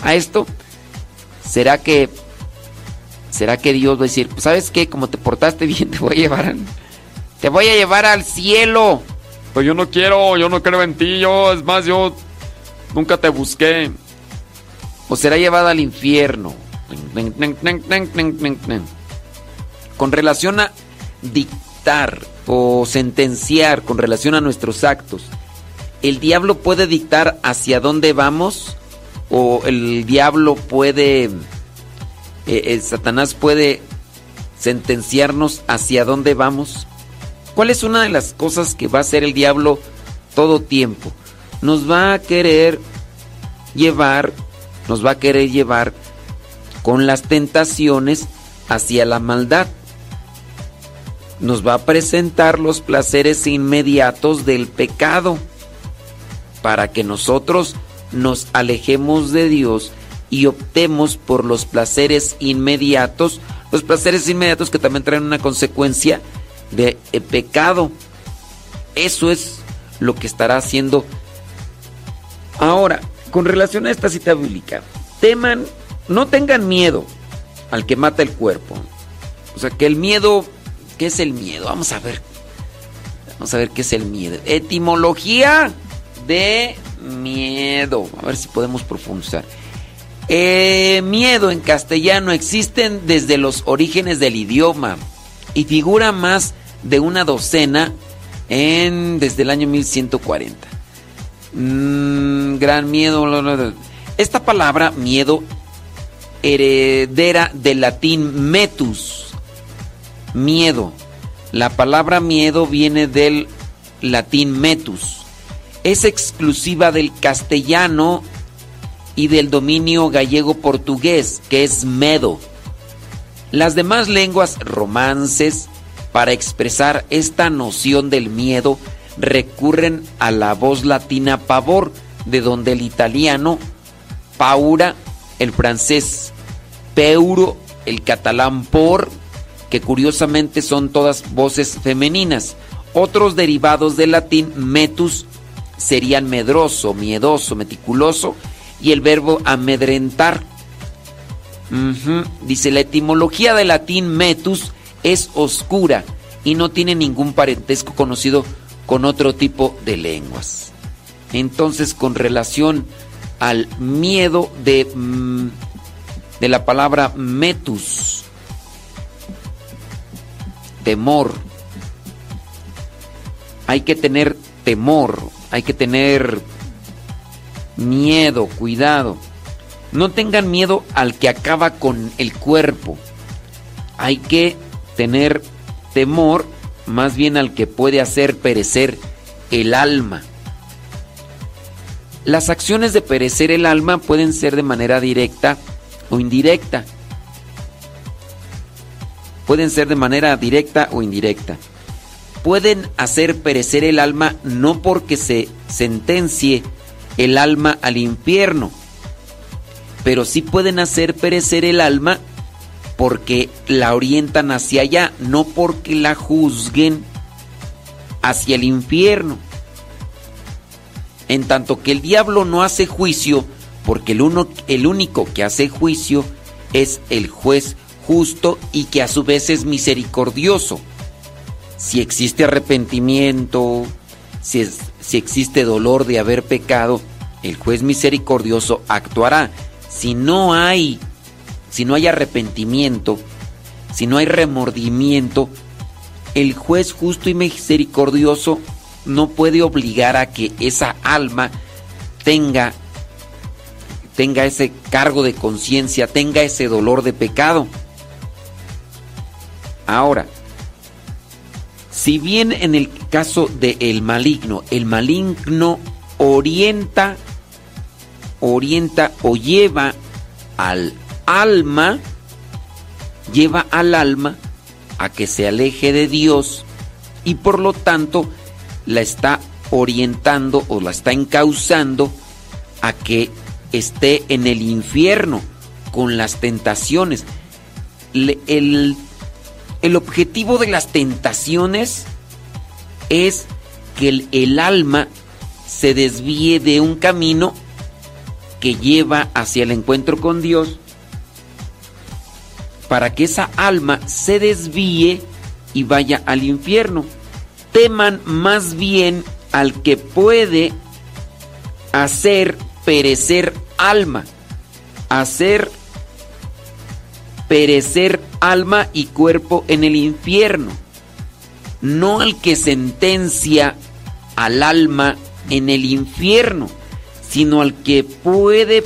a esto. ¿Será que será que Dios va a decir, pues, ¿sabes qué? Como te portaste bien, te voy a llevar, te voy a llevar al cielo? Pues yo no quiero, yo no creo en ti, yo, es más, yo nunca te busqué o será llevada al infierno. Con relación a dictar o sentenciar con relación a nuestros actos, ¿el diablo puede dictar hacia dónde vamos? ¿O el diablo puede, eh, el Satanás puede sentenciarnos hacia dónde vamos? ¿Cuál es una de las cosas que va a hacer el diablo todo tiempo? Nos va a querer llevar nos va a querer llevar con las tentaciones hacia la maldad. Nos va a presentar los placeres inmediatos del pecado para que nosotros nos alejemos de Dios y optemos por los placeres inmediatos, los placeres inmediatos que también traen una consecuencia de pecado. Eso es lo que estará haciendo ahora con relación a esta cita bíblica, teman, no tengan miedo al que mata el cuerpo. O sea, que el miedo, ¿qué es el miedo? Vamos a ver. Vamos a ver qué es el miedo. Etimología de miedo. A ver si podemos profundizar. Eh, miedo en castellano existen desde los orígenes del idioma y figura más de una docena en, desde el año 1140. Mm, gran miedo. Esta palabra, miedo, heredera del latín metus. Miedo. La palabra miedo viene del latín metus. Es exclusiva del castellano y del dominio gallego-portugués, que es medo. Las demás lenguas romances, para expresar esta noción del miedo, recurren a la voz latina pavor, de donde el italiano paura, el francés peuro, el catalán por, que curiosamente son todas voces femeninas. Otros derivados del latín metus serían medroso, miedoso, meticuloso y el verbo amedrentar. Dice la etimología del latín metus es oscura y no tiene ningún parentesco conocido con otro tipo de lenguas. Entonces, con relación al miedo de... Mm, de la palabra metus, temor. Hay que tener temor, hay que tener miedo, cuidado. No tengan miedo al que acaba con el cuerpo. Hay que tener temor más bien al que puede hacer perecer el alma. Las acciones de perecer el alma pueden ser de manera directa o indirecta. Pueden ser de manera directa o indirecta. Pueden hacer perecer el alma no porque se sentencie el alma al infierno, pero sí pueden hacer perecer el alma porque la orientan hacia allá, no porque la juzguen hacia el infierno. En tanto que el diablo no hace juicio, porque el, uno, el único que hace juicio es el juez justo y que a su vez es misericordioso. Si existe arrepentimiento, si, es- si existe dolor de haber pecado, el juez misericordioso actuará. Si no hay, si no hay arrepentimiento, si no hay remordimiento, el juez justo y misericordioso no puede obligar a que esa alma tenga tenga ese cargo de conciencia, tenga ese dolor de pecado. Ahora, si bien en el caso del maligno, el maligno orienta, orienta o lleva al alma, lleva al alma a que se aleje de Dios y por lo tanto la está orientando o la está encauzando a que esté en el infierno con las tentaciones. El, el objetivo de las tentaciones es que el alma se desvíe de un camino que lleva hacia el encuentro con Dios para que esa alma se desvíe y vaya al infierno. Teman más bien al que puede hacer perecer alma, hacer perecer alma y cuerpo en el infierno, no al que sentencia al alma en el infierno, sino al que puede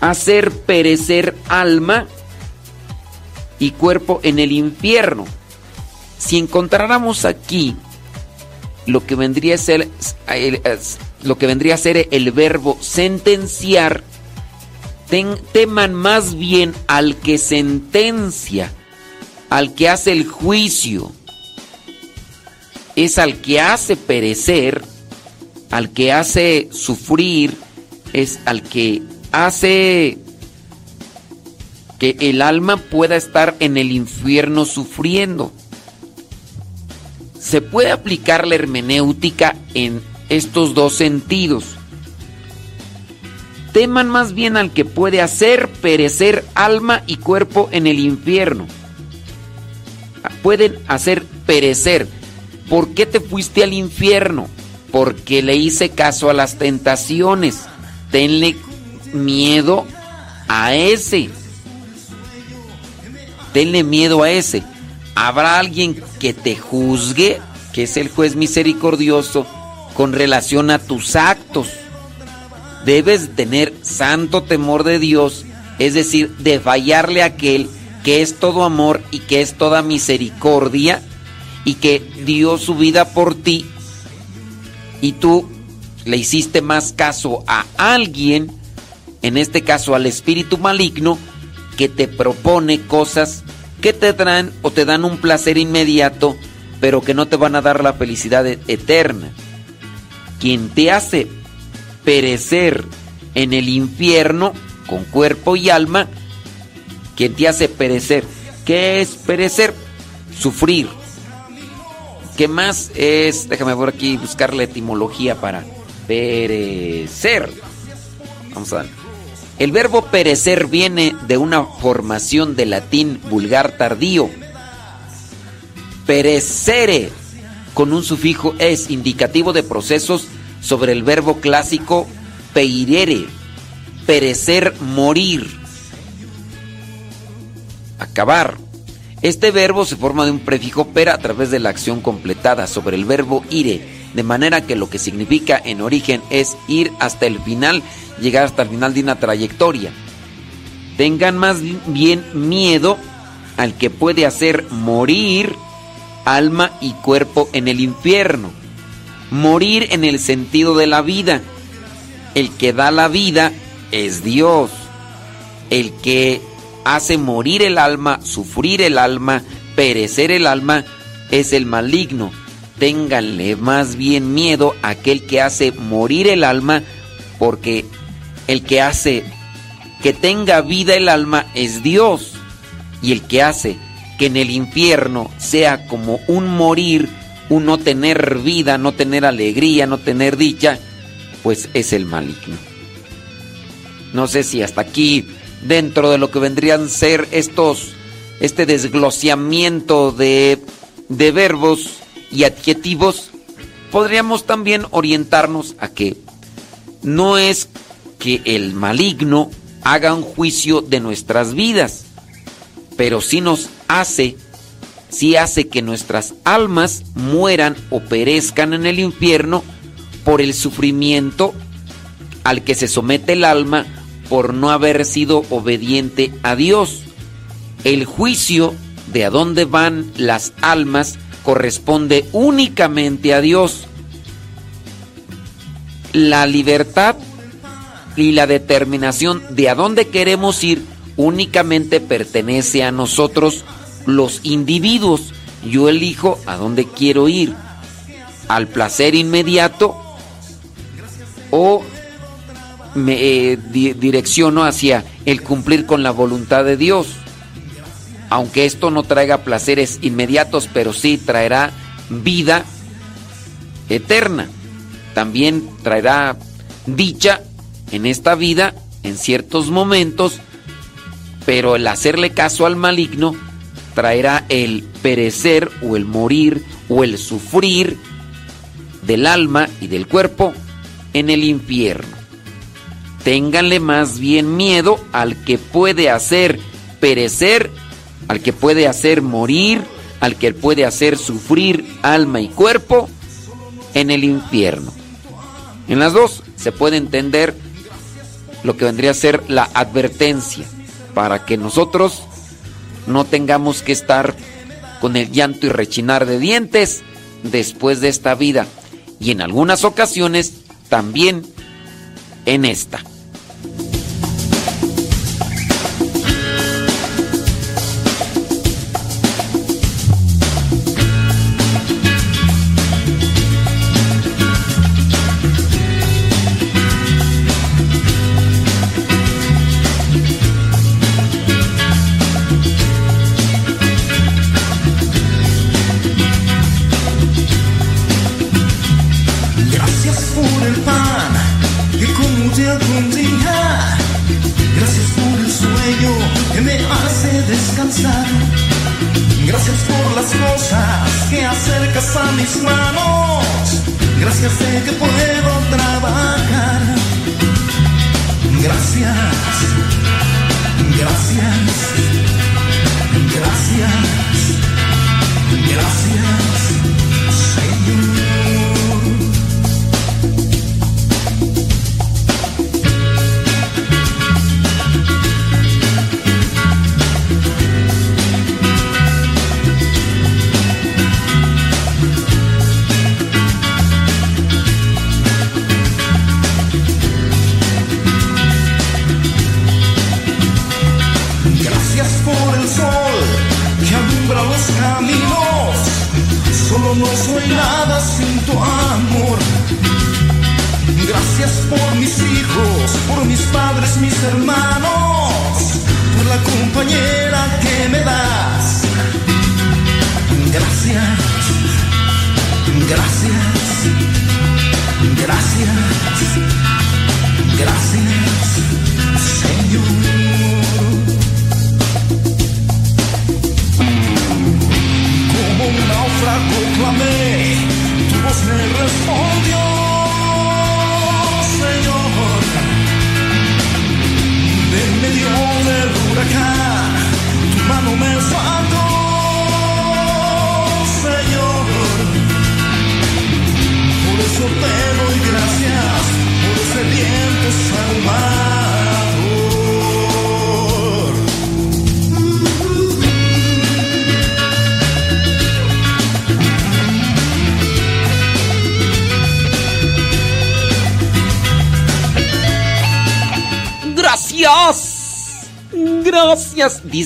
hacer perecer alma y cuerpo en el infierno. Si encontráramos aquí lo que vendría a ser el- lo que vendría a ser el verbo sentenciar, ten- teman más bien al que sentencia, al que hace el juicio, es al que hace perecer, al que hace sufrir, es al que hace que el alma pueda estar en el infierno sufriendo. Se puede aplicar la hermenéutica en estos dos sentidos. Teman más bien al que puede hacer perecer alma y cuerpo en el infierno. Pueden hacer perecer. ¿Por qué te fuiste al infierno? Porque le hice caso a las tentaciones. Tenle miedo a ese. Tenle miedo a ese. Habrá alguien que te juzgue, que es el juez misericordioso, con relación a tus actos. Debes tener santo temor de Dios, es decir, de fallarle a aquel que es todo amor y que es toda misericordia y que dio su vida por ti y tú le hiciste más caso a alguien, en este caso al espíritu maligno, que te propone cosas que te traen o te dan un placer inmediato, pero que no te van a dar la felicidad eterna. Quien te hace perecer en el infierno con cuerpo y alma, quien te hace perecer. ¿Qué es perecer? Sufrir. ¿Qué más es? Déjame por aquí buscar la etimología para perecer. Vamos a ver. El verbo perecer viene de una formación de latín vulgar tardío. Perecere, con un sufijo es indicativo de procesos sobre el verbo clásico peirere, perecer, morir. acabar. Este verbo se forma de un prefijo pera a través de la acción completada sobre el verbo ire, de manera que lo que significa en origen es ir hasta el final, llegar hasta el final de una trayectoria. Tengan más bien miedo al que puede hacer morir alma y cuerpo en el infierno. Morir en el sentido de la vida. El que da la vida es Dios. El que hace morir el alma, sufrir el alma, perecer el alma, es el maligno. Ténganle más bien miedo a aquel que hace morir el alma, porque el que hace que tenga vida el alma es Dios. Y el que hace que en el infierno sea como un morir, un no tener vida, no tener alegría, no tener dicha, pues es el maligno. No sé si hasta aquí, dentro de lo que vendrían ser estos, este desglosamiento de, de verbos y adjetivos, podríamos también orientarnos a que no es que el maligno haga un juicio de nuestras vidas, pero sí nos hace, sí hace que nuestras almas mueran o perezcan en el infierno por el sufrimiento al que se somete el alma por no haber sido obediente a Dios. El juicio de a dónde van las almas corresponde únicamente a Dios. La libertad y la determinación de a dónde queremos ir únicamente pertenece a nosotros los individuos. Yo elijo a dónde quiero ir. Al placer inmediato o me eh, di- direcciono hacia el cumplir con la voluntad de Dios. Aunque esto no traiga placeres inmediatos, pero sí traerá vida eterna. También traerá dicha en esta vida en ciertos momentos, pero el hacerle caso al maligno traerá el perecer o el morir o el sufrir del alma y del cuerpo en el infierno. Ténganle más bien miedo al que puede hacer perecer, al que puede hacer morir, al que puede hacer sufrir alma y cuerpo en el infierno. En las dos se puede entender lo que vendría a ser la advertencia para que nosotros no tengamos que estar con el llanto y rechinar de dientes después de esta vida y en algunas ocasiones también en esta.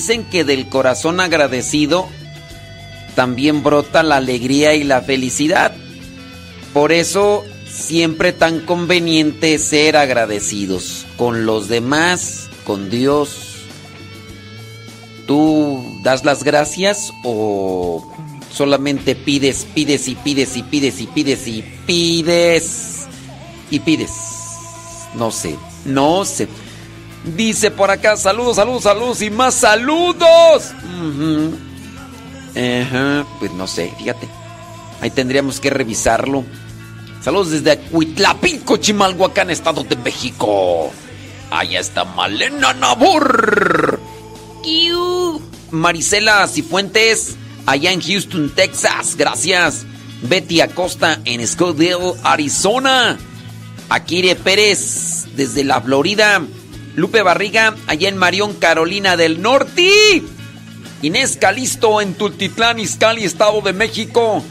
Dicen que del corazón agradecido también brota la alegría y la felicidad. Por eso siempre tan conveniente ser agradecidos con los demás, con Dios. ¿Tú das las gracias o solamente pides, pides y pides y pides y pides y pides y pides? No sé, no sé. Dice por acá, saludos, saludos, saludos y más saludos. Ajá, pues no sé, fíjate. Ahí tendríamos que revisarlo. Saludos desde Cuitlapinco, Chimalhuacán, Estado de México. Allá está Malena Nabor. Kiu. Marisela Cifuentes, allá en Houston, Texas. Gracias. Betty Acosta en Scottsdale, Arizona. Akire Pérez desde la Florida. Lupe Barriga allá en Marión, Carolina del Norte. Inés Calisto en Tultitlán, Izcalli, Estado de México.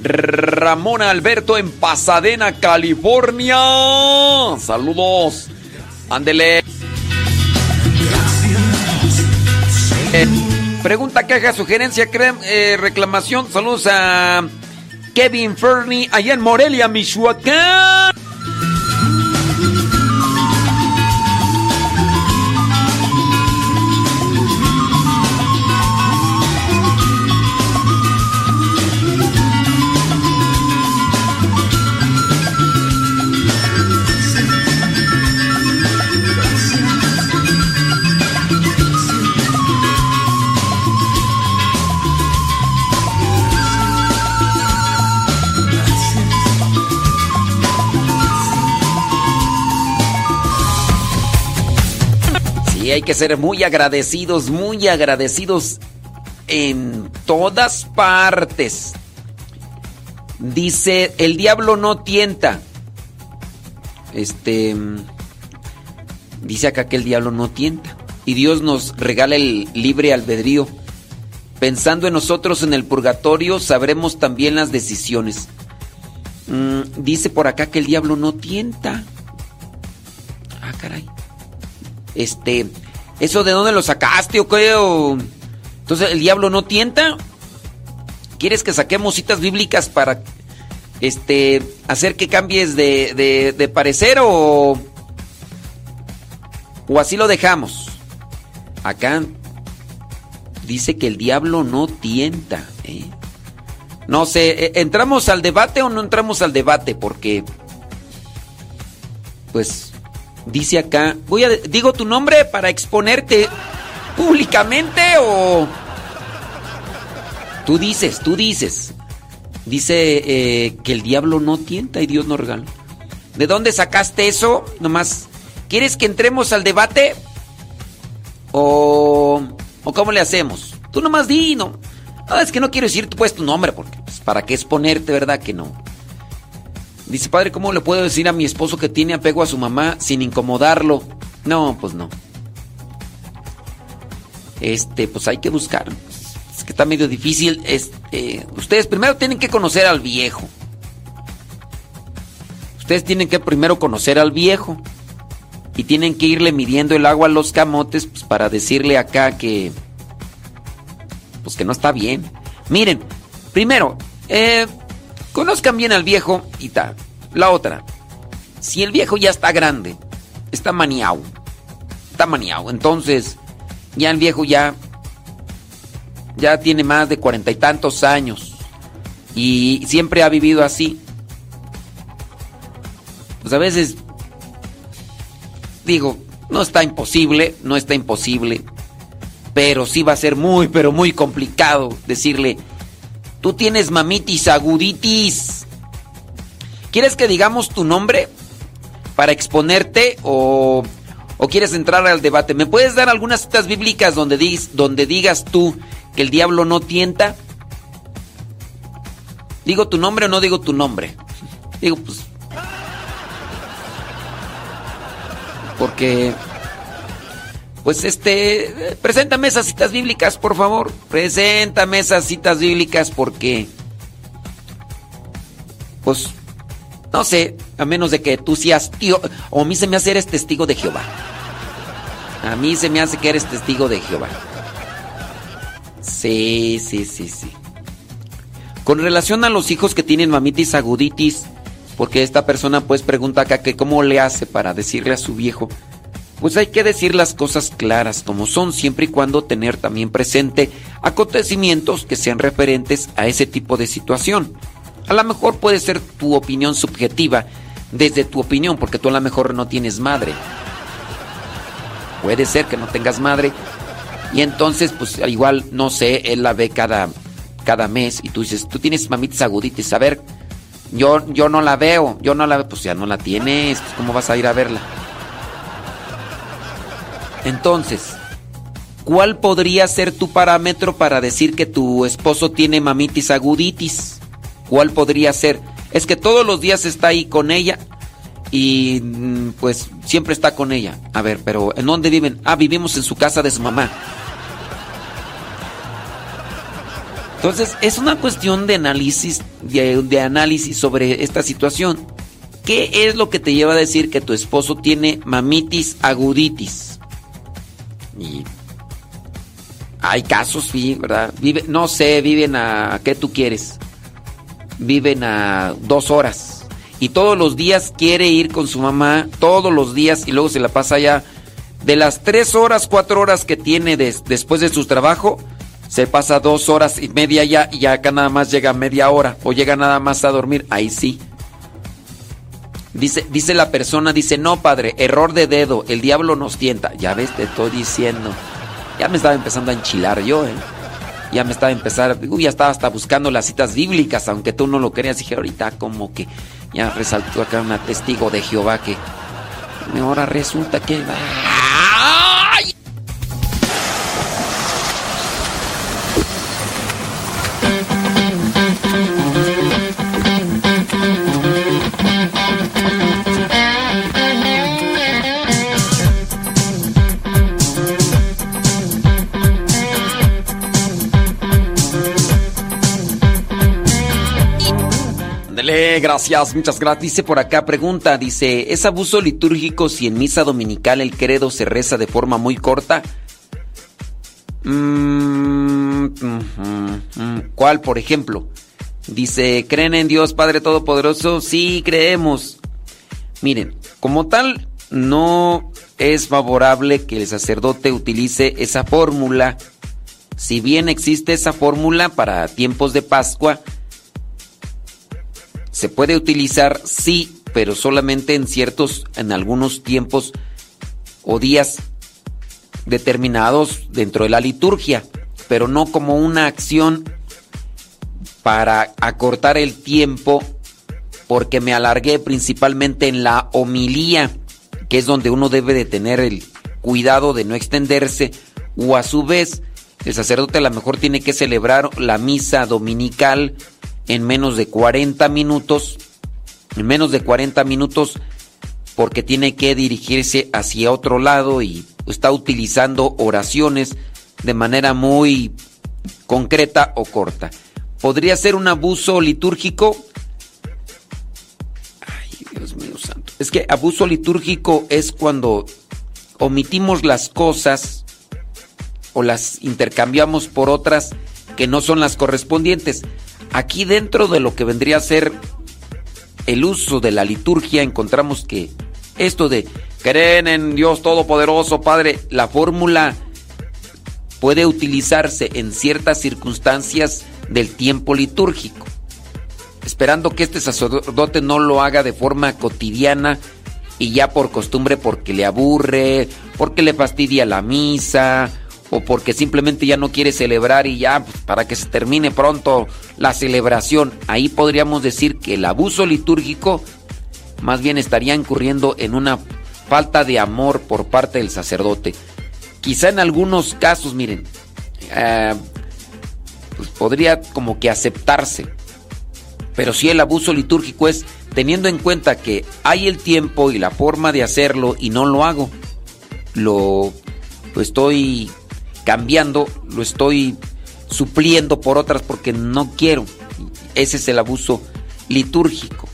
Ramón Alberto en Pasadena, California. Saludos. Ándele. Eh, pregunta, queja, sugerencia, eh, reclamación. Saludos a Kevin Fernie allá en Morelia, Michoacán. Sí, hay que ser muy agradecidos, muy agradecidos en todas partes. Dice, el diablo no tienta. Este... Dice acá que el diablo no tienta. Y Dios nos regala el libre albedrío. Pensando en nosotros en el purgatorio, sabremos también las decisiones. Mm, dice por acá que el diablo no tienta. Ah, caray. Este, ¿eso de dónde lo sacaste o qué? O- Entonces, ¿el diablo no tienta? ¿Quieres que saquemos citas bíblicas para este hacer que cambies de, de- parecer o o así lo dejamos? Acá dice que el diablo no tienta, ¿eh? No sé, ¿e- ¿entramos al debate o no entramos al debate? Porque pues dice acá, voy a digo tu nombre para exponerte públicamente o tú dices, tú dices. Dice eh, que el diablo no tienta y Dios no regala. ¿De dónde sacaste eso? Nomás, ¿quieres que entremos al debate? ¿O, o cómo le hacemos? Tú nomás di, no. No, es que no quiero decir pues tu nombre, porque pues, para qué exponerte, ¿verdad que no? Dice, padre, ¿cómo le puedo decir a mi esposo que tiene apego a su mamá sin incomodarlo? No, pues no. Este, pues hay que buscar. Es que está medio difícil. Este, ustedes primero tienen que conocer al viejo. Ustedes tienen que primero conocer al viejo. Y tienen que irle midiendo el agua a los camotes pues, para decirle acá que... Pues que no está bien. Miren, primero, eh, conozcan bien al viejo y tal. La otra, si el viejo ya está grande, está maniado, está maniado, entonces ya el viejo ya, ya tiene más de cuarenta y tantos años y siempre ha vivido así. Pues a veces digo, no está imposible, no está imposible, pero sí va a ser muy, pero muy complicado decirle, tú tienes mamitis aguditis. ¿Quieres que digamos tu nombre para exponerte o, ¿O quieres entrar al debate? ¿Me puedes dar algunas citas bíblicas donde, dis- donde digas tú que el diablo no tienta? ¿Digo tu nombre o no digo tu nombre? Digo, pues... Porque... Pues este... Preséntame esas citas bíblicas, por favor. Preséntame esas citas bíblicas porque... Pues... No sé, a menos de que tú seas tío... O a mí se me hace eres testigo de Jehová. A mí se me hace que eres testigo de Jehová. Sí, sí, sí, sí. Con relación a los hijos que tienen mamitis aguditis, porque esta persona pues pregunta acá que cómo le hace para decirle a su viejo, pues hay que decir las cosas claras como son, siempre y cuando tener también presente acontecimientos que sean referentes a ese tipo de situación. A lo mejor puede ser tu opinión subjetiva desde tu opinión, porque tú a lo mejor no tienes madre. Puede ser que no tengas madre. Y entonces, pues igual, no sé, él la ve cada, cada mes y tú dices, tú tienes mamitis aguditis, a ver, yo, yo no la veo, yo no la veo, pues ya no la tienes, ¿cómo vas a ir a verla? Entonces, ¿cuál podría ser tu parámetro para decir que tu esposo tiene mamitis aguditis? ¿Cuál podría ser? Es que todos los días está ahí con ella y mm, pues siempre está con ella. A ver, pero ¿en dónde viven? Ah, vivimos en su casa de su mamá. Entonces, es una cuestión de análisis, de, de análisis sobre esta situación. ¿Qué es lo que te lleva a decir que tu esposo tiene mamitis aguditis? Y hay casos, sí, ¿verdad? Vive, no sé, viven a, ¿qué tú quieres? Viven a dos horas. Y todos los días quiere ir con su mamá, todos los días, y luego se la pasa ya. De las tres horas, cuatro horas que tiene des- después de su trabajo, se pasa dos horas y media ya, y acá nada más llega media hora, o llega nada más a dormir, ahí sí. Dice, dice la persona, dice, no padre, error de dedo, el diablo nos tienta. Ya ves, te estoy diciendo. Ya me estaba empezando a enchilar yo, ¿eh? Ya me estaba empezando, ya estaba hasta buscando las citas bíblicas, aunque tú no lo creas. Dije, ahorita como que ya resaltó acá una testigo de Jehová que ahora resulta que... Ándele, gracias, muchas gracias. Dice por acá, pregunta, dice, ¿es abuso litúrgico si en misa dominical el credo se reza de forma muy corta? Mm, ¿Cuál, por ejemplo? Dice, ¿creen en Dios Padre Todopoderoso? Sí, creemos. Miren, como tal, no es favorable que el sacerdote utilice esa fórmula. Si bien existe esa fórmula para tiempos de Pascua, se puede utilizar, sí, pero solamente en ciertos, en algunos tiempos o días determinados dentro de la liturgia, pero no como una acción para acortar el tiempo, porque me alargué principalmente en la homilía, que es donde uno debe de tener el cuidado de no extenderse, o a su vez, el sacerdote a lo mejor tiene que celebrar la misa dominical en menos de 40 minutos, en menos de 40 minutos, porque tiene que dirigirse hacia otro lado y está utilizando oraciones de manera muy concreta o corta. ¿Podría ser un abuso litúrgico? Ay, Dios mío santo. Es que abuso litúrgico es cuando omitimos las cosas o las intercambiamos por otras que no son las correspondientes. Aquí dentro de lo que vendría a ser el uso de la liturgia encontramos que esto de creen en Dios Todopoderoso, Padre, la fórmula puede utilizarse en ciertas circunstancias del tiempo litúrgico, esperando que este sacerdote no lo haga de forma cotidiana y ya por costumbre porque le aburre, porque le fastidia la misa o porque simplemente ya no quiere celebrar y ya pues, para que se termine pronto la celebración. Ahí podríamos decir que el abuso litúrgico más bien estaría incurriendo en una falta de amor por parte del sacerdote. Quizá en algunos casos, miren, eh, pues podría como que aceptarse. Pero si el abuso litúrgico es teniendo en cuenta que hay el tiempo y la forma de hacerlo y no lo hago. Lo, lo estoy cambiando, lo estoy supliendo por otras porque no quiero. Ese es el abuso litúrgico.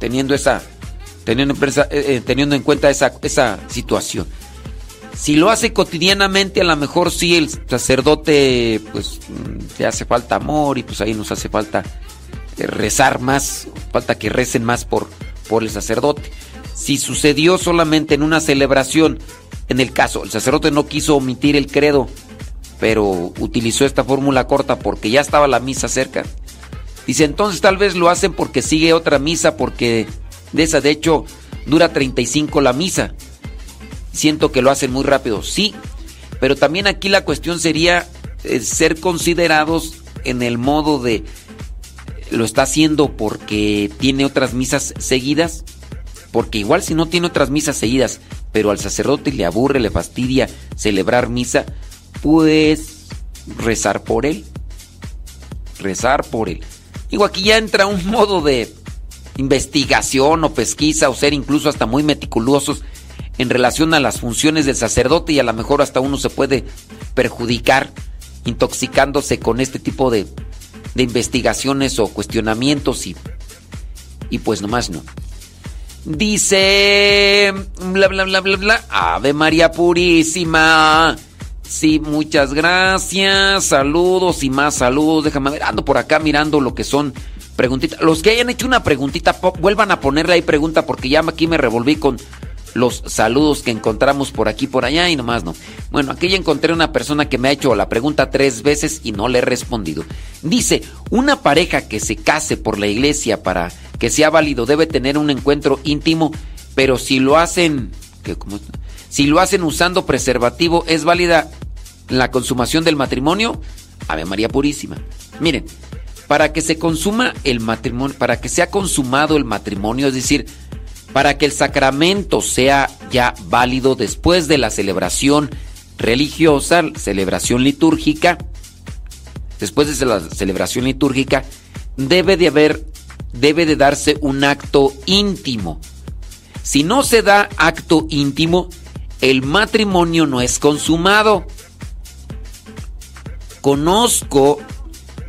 Teniendo esa teniendo, eh, eh, teniendo en cuenta esa, esa situación. Si lo hace cotidianamente, a lo mejor sí el sacerdote, pues mm, le hace falta amor y pues ahí nos hace falta eh, rezar más, falta que recen más por, por el sacerdote. Si sucedió solamente en una celebración, en el caso, el sacerdote no quiso omitir el credo, pero utilizó esta fórmula corta porque ya estaba la misa cerca. Dice, entonces tal vez lo hacen porque sigue otra misa, porque de esa, de hecho, dura 35 la misa. Siento que lo hacen muy rápido, sí, pero también aquí la cuestión sería eh, ser considerados en el modo de, lo está haciendo porque tiene otras misas seguidas, porque igual si no tiene otras misas seguidas, pero al sacerdote le aburre, le fastidia celebrar misa, pues rezar por él. Rezar por él. Digo, aquí ya entra un modo de investigación o pesquisa o ser incluso hasta muy meticulosos en relación a las funciones del sacerdote y a lo mejor hasta uno se puede perjudicar intoxicándose con este tipo de, de investigaciones o cuestionamientos y, y pues nomás no. Dice bla bla bla bla bla Ave María Purísima. Sí, muchas gracias. Saludos y más saludos. Déjame ver, ando por acá mirando lo que son preguntitas. Los que hayan hecho una preguntita, vuelvan a ponerle ahí pregunta porque ya aquí me revolví con los saludos que encontramos por aquí por allá y nomás no. Bueno, aquí ya encontré una persona que me ha hecho la pregunta tres veces y no le he respondido. Dice, una pareja que se case por la iglesia para que sea válido debe tener un encuentro íntimo, pero si lo hacen, ¿qué, cómo es? si lo hacen usando preservativo, ¿es válida la consumación del matrimonio? Ave María Purísima. Miren, para que se consuma el matrimonio, para que sea consumado el matrimonio, es decir, para que el sacramento sea ya válido después de la celebración religiosa, celebración litúrgica, después de la celebración litúrgica, debe de haber, debe de darse un acto íntimo. Si no se da acto íntimo, el matrimonio no es consumado. Conozco,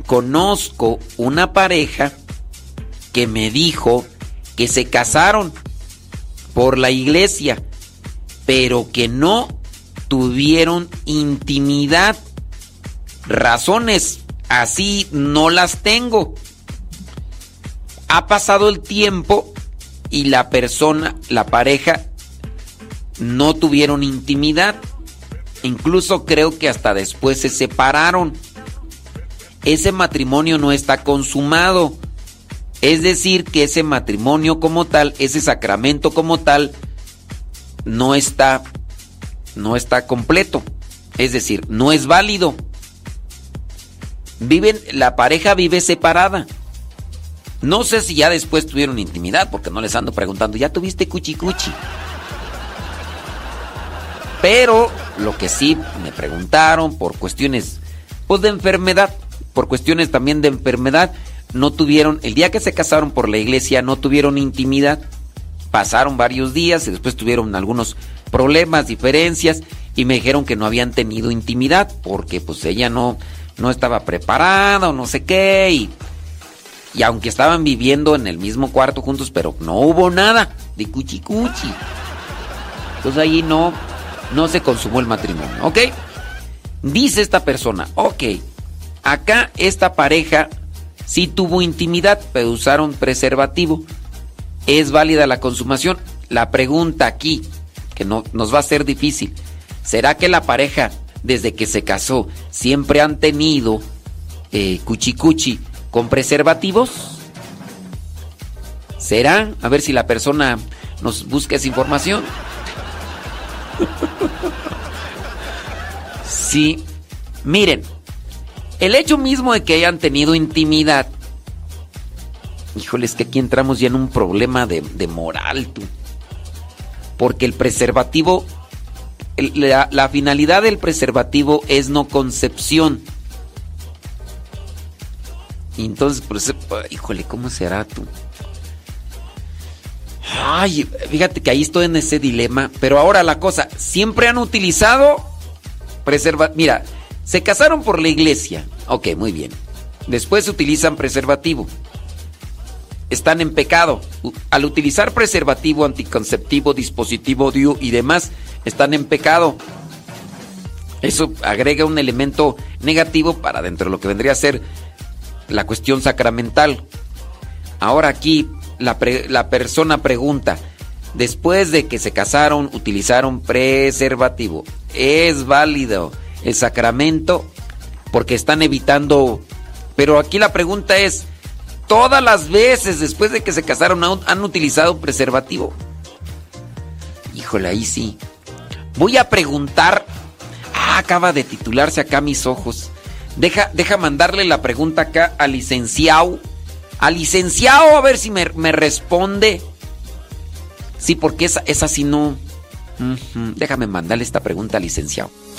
conozco una pareja que me dijo que se casaron por la iglesia, pero que no tuvieron intimidad. Razones así no las tengo. Ha pasado el tiempo y la persona, la pareja, no tuvieron intimidad. Incluso creo que hasta después se separaron. Ese matrimonio no está consumado. Es decir, que ese matrimonio como tal, ese sacramento como tal, no está, no está completo. Es decir, no es válido. Viven, la pareja vive separada. No sé si ya después tuvieron intimidad, porque no les ando preguntando, ¿ya tuviste cuchi cuchi? Pero lo que sí me preguntaron por cuestiones pues, de enfermedad, por cuestiones también de enfermedad, no tuvieron, el día que se casaron por la iglesia, no tuvieron intimidad. Pasaron varios días y después tuvieron algunos problemas, diferencias y me dijeron que no habían tenido intimidad porque pues ella no, no estaba preparada o no sé qué y, y aunque estaban viviendo en el mismo cuarto juntos, pero no hubo nada de cuchi cuchi. Entonces ahí no, no se consumó el matrimonio, ¿ok? Dice esta persona, ok, acá esta pareja sí tuvo intimidad, pero usaron preservativo. ¿Es válida la consumación? La pregunta aquí, que no, nos va a ser difícil, ¿será que la pareja desde que se casó siempre han tenido eh, cuchicuchi con preservativos? ¿Será? A ver si la persona nos busca esa información. Sí, miren, el hecho mismo de que hayan tenido intimidad, híjole, es que aquí entramos ya en un problema de, de moral, tú. porque el preservativo, la, la finalidad del preservativo es no concepción. Y entonces, por eso, híjole, ¿cómo será tú? Ay, fíjate que ahí estoy en ese dilema. Pero ahora la cosa, siempre han utilizado preserva. Mira, se casaron por la iglesia. Ok, muy bien. Después utilizan preservativo. Están en pecado. Al utilizar preservativo, anticonceptivo, dispositivo DIU y demás, están en pecado. Eso agrega un elemento negativo para dentro de lo que vendría a ser la cuestión sacramental. Ahora aquí la, la persona pregunta, después de que se casaron, utilizaron preservativo, ¿es válido el sacramento? Porque están evitando... Pero aquí la pregunta es, ¿todas las veces después de que se casaron han, utilizado preservativo? Híjole, ahí sí. Voy a preguntar... Ah, acaba de titularse acá mis ojos. Deja, deja mandarle la pregunta acá al licenciado. Al licenciado a ver si me, me responde. Sí, porque esa, esa sí no. Déjame mandarle esta pregunta al licenciado.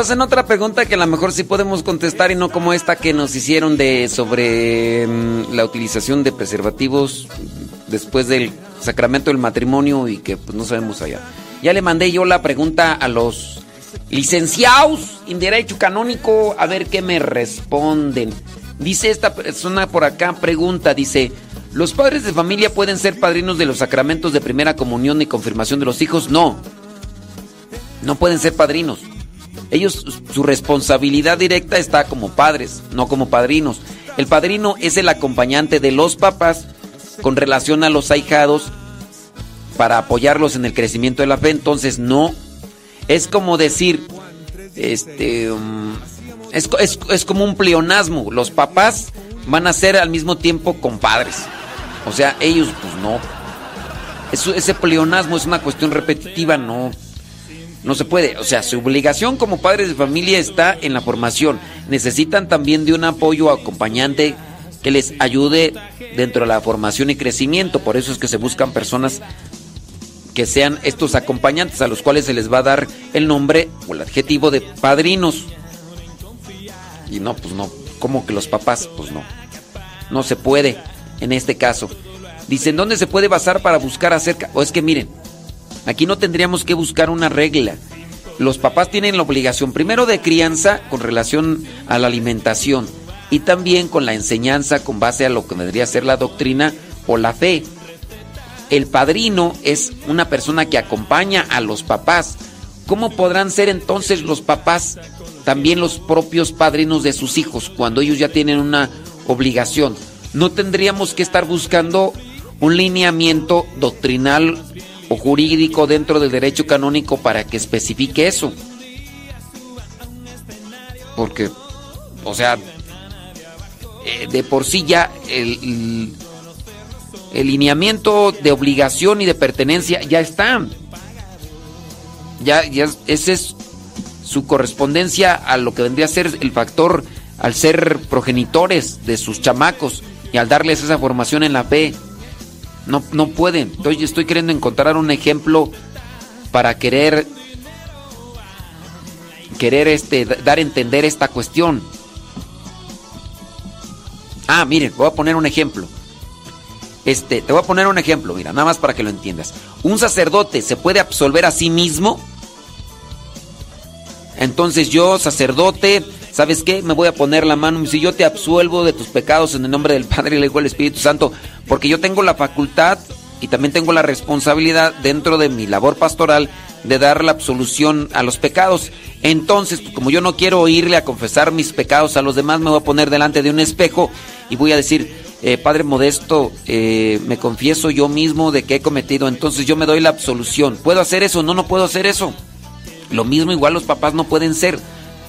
hacen otra pregunta que a lo mejor sí podemos contestar y no como esta que nos hicieron de sobre mm, la utilización de preservativos después del sacramento del matrimonio y que pues no sabemos allá. Ya le mandé yo la pregunta a los licenciados en derecho canónico a ver qué me responden. Dice esta persona por acá, pregunta, dice, ¿los padres de familia pueden ser padrinos de los sacramentos de primera comunión y confirmación de los hijos? No. No pueden ser padrinos. Ellos, su responsabilidad directa está como padres, no como padrinos. El padrino es el acompañante de los papás con relación a los ahijados para apoyarlos en el crecimiento de la fe. Entonces, no. Es como decir, este, um, es, es- es como un pleonasmo. Los papás van a ser al mismo tiempo compadres. O sea, ellos, pues no. Ese pleonasmo es una cuestión repetitiva, no. No se puede. O sea, su obligación como padres de familia está en la formación. Necesitan también de un apoyo acompañante que les ayude dentro de la formación y crecimiento. Por eso es que se buscan personas que sean estos acompañantes a los cuales se les va a dar el nombre o el adjetivo de padrinos. Y no, pues no. ¿Cómo que los papás? Pues no. No se puede en este caso. Dicen, ¿dónde se puede basar para buscar acerca? O es que miren, aquí no tendríamos que buscar una regla. Los papás tienen la obligación primero de crianza con relación a la alimentación y también con la enseñanza con base a lo que vendría a ser la doctrina o la fe. El padrino es una persona que acompaña a los papás. ¿Cómo podrán ser entonces los papás también los propios padrinos de sus hijos cuando ellos ya tienen una obligación? no tendríamos que estar buscando un lineamiento doctrinal o jurídico dentro del derecho canónico para que especifique eso. Porque, o sea, eh, de por sí ya el, el, lineamiento de obligación y de pertenencia ya está. Ya, ya ese es su correspondencia a lo que vendría a ser el factor al ser progenitores de sus chamacos y al darles esa formación en la fe. No, no pueden. Estoy, estoy queriendo encontrar un ejemplo para querer querer este dar a entender esta cuestión. Ah, miren, voy a poner un ejemplo. Este, te voy a poner un ejemplo, mira, nada más para que lo entiendas. Un sacerdote se puede absolver a sí mismo. Entonces yo, sacerdote, ¿sabes qué? Me voy a poner la mano si yo te absuelvo de tus pecados en el nombre del Padre, y el Espíritu Santo, porque yo tengo la facultad y también tengo la responsabilidad dentro de mi labor pastoral de dar la absolución a los pecados. Entonces, pues, como yo no quiero irle a confesar mis pecados a los demás, me voy a poner delante de un espejo y voy a decir, eh, Padre Modesto, eh, me confieso yo mismo de que he cometido, entonces yo me doy la absolución. ¿Puedo hacer eso? No, no puedo hacer eso. Lo mismo igual los papás no pueden ser.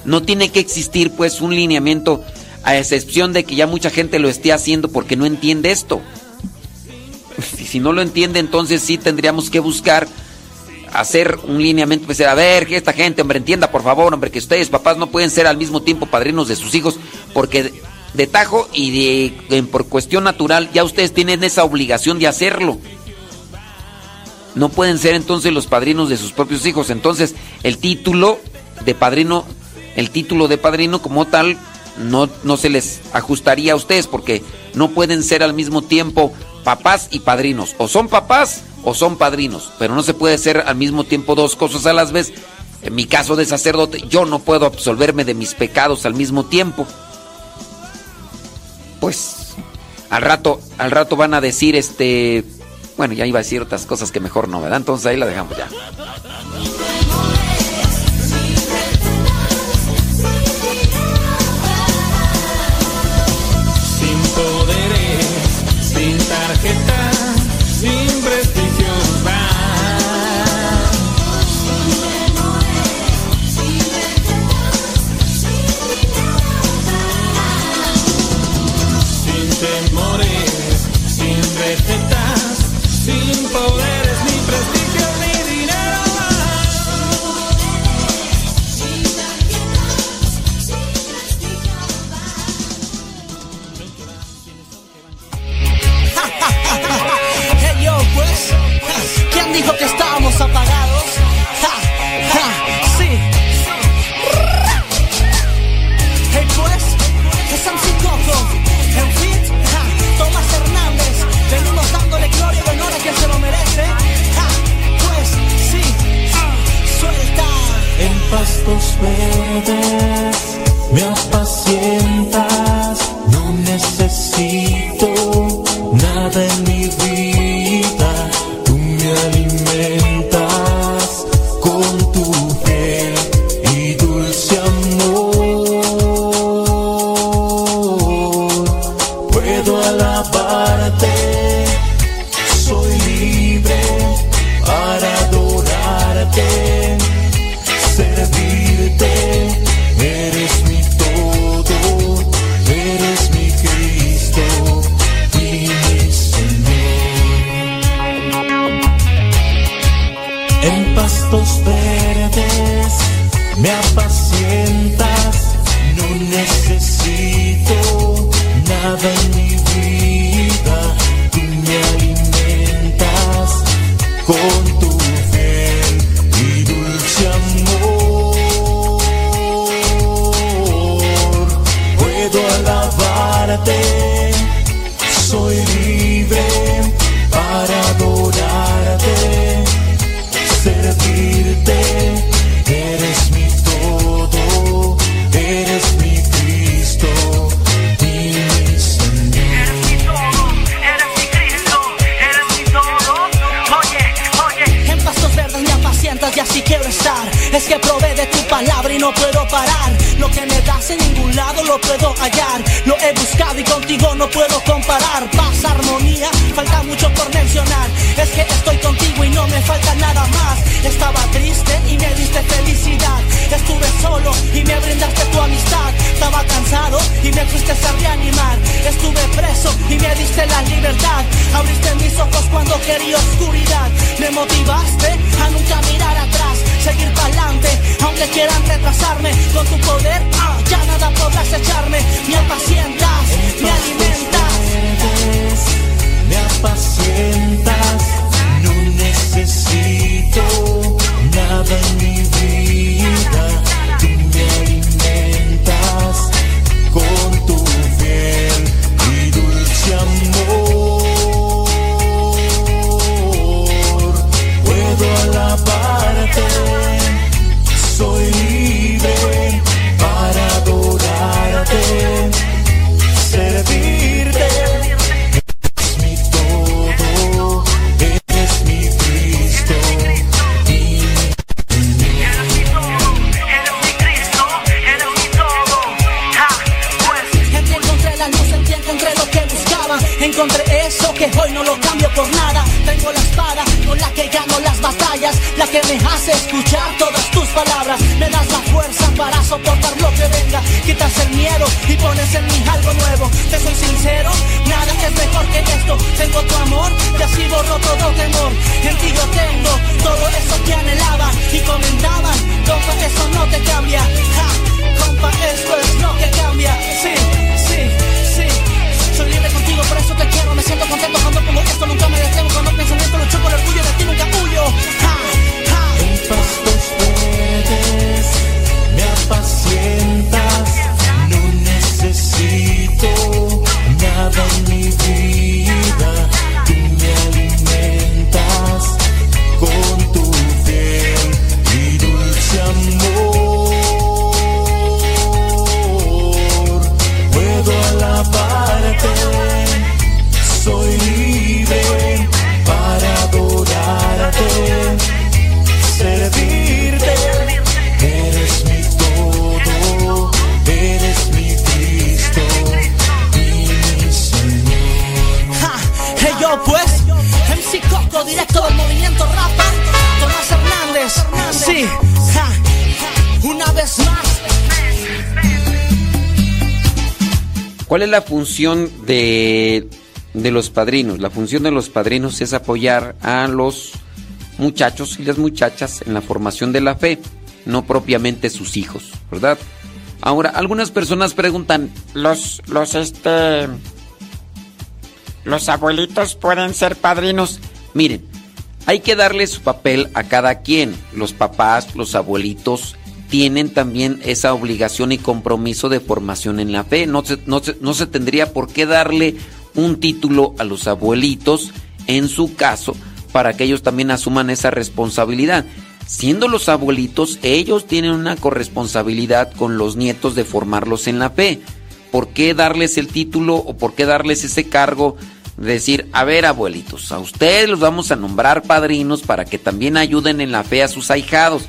No tiene que existir pues un lineamiento a excepción de que ya mucha gente lo esté haciendo porque no entiende esto. Si, si no lo entiende, entonces sí tendríamos que buscar hacer un lineamiento, pues a ver, que esta gente, hombre, entienda por favor, hombre, que ustedes papás no pueden ser al mismo tiempo padrinos de sus hijos porque de, de tajo y de, en- por cuestión natural ya ustedes tienen esa obligación de hacerlo. No pueden ser entonces los padrinos de sus propios hijos. Entonces, el título de padrino, el título de padrino como tal, no, no se les ajustaría a ustedes porque no pueden ser al mismo tiempo papás y padrinos. O son papás o son padrinos, pero no se puede ser al mismo tiempo dos cosas a las vez. En mi caso de sacerdote, yo no puedo absolverme de mis pecados al mismo tiempo. Pues al rato, al rato van a decir este, bueno, ya iba a decir otras cosas que mejor no, ¿verdad? Entonces ahí la dejamos ya. ¿Quién dijo que estábamos apagados? Ja, ja, sí. Hey pues, es MC Coco, en fit, ja, Tomás Hernández, venimos dándole gloria y honor a quien se lo merece. Ja, pues, sí, suelta. En pastos verdes me apacientas, no necesito en ningún lado lo puedo hallar. Lo he buscado y contigo no puedo comparar. Paz, armonía, falta mucho por mencionar. Es que estoy contigo y no me falta nada más. Estaba triste y me diste felicidad. Estuve solo y me brindaste tu amistad. Estaba cansado y me fuiste a reanimar. Estuve y me diste la libertad. Abriste mis ojos cuando quería oscuridad. Me motivaste a nunca mirar atrás, seguir para adelante, aunque quieran retrasarme. Con tu poder, ah, ya nada podrás echarme. Me apacientas, me alimentas. me apacientas, no necesito nada en mi vida. Amor. Puedo alabarte, soy libre batallas, la que me la función de, de los padrinos? La función de los padrinos es apoyar a los muchachos y las muchachas en la formación de la fe, no propiamente sus hijos, ¿verdad? Ahora, algunas personas preguntan, Los, los, este... Los abuelitos pueden ser padrinos. miren, hay que darle su papel a cada quien. Los papás, los abuelitos tienen también esa obligación y compromiso de formación en la fe. No se, no no se tendría por qué darle un título a los abuelitos, en su caso, para que ellos también asuman esa responsabilidad. Siendo los abuelitos, ellos tienen una corresponsabilidad con los nietos de formarlos en la fe. ¿Por qué darles el título o por qué darles ese cargo de decir, a ver abuelitos, a ustedes los vamos a nombrar padrinos para que también ayuden en la fe a sus ahijados?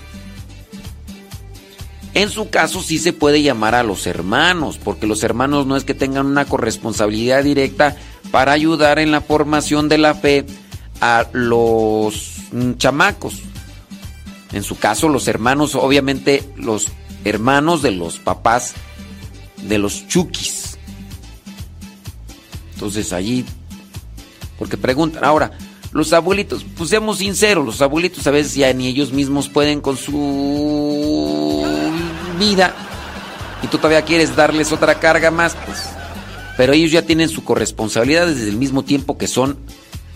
En su caso sí se puede llamar a los hermanos, porque los hermanos no es que tengan una corresponsabilidad directa para ayudar en la formación de la fe a los chamacos. En su caso los hermanos, obviamente los hermanos de los papás de los chukis. Entonces allí, porque preguntan, ahora, los abuelitos, pues seamos sinceros, los abuelitos a veces ya ni ellos mismos pueden con su vida y tú todavía quieres darles otra carga más, pues. Pero ellos ya tienen su corresponsabilidad desde el mismo tiempo que son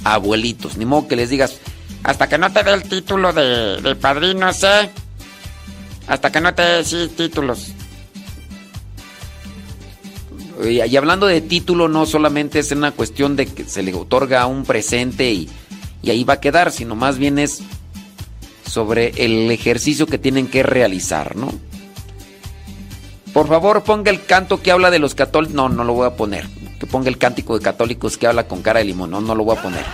abuelitos. Ni modo que les digas, Hasta que no te dé el título de, de padrino, sé. Hasta que no te dé sí, títulos. Y hablando de título, no solamente es una cuestión de que se le otorga un presente y ahí va a quedar, sino más bien es sobre el ejercicio que tienen que realizar, ¿no? Por favor, ponga el canto que habla de los católicos. No, no lo voy a poner. Que ponga el cántico de católicos que habla con cara de limón. No, no lo voy a poner.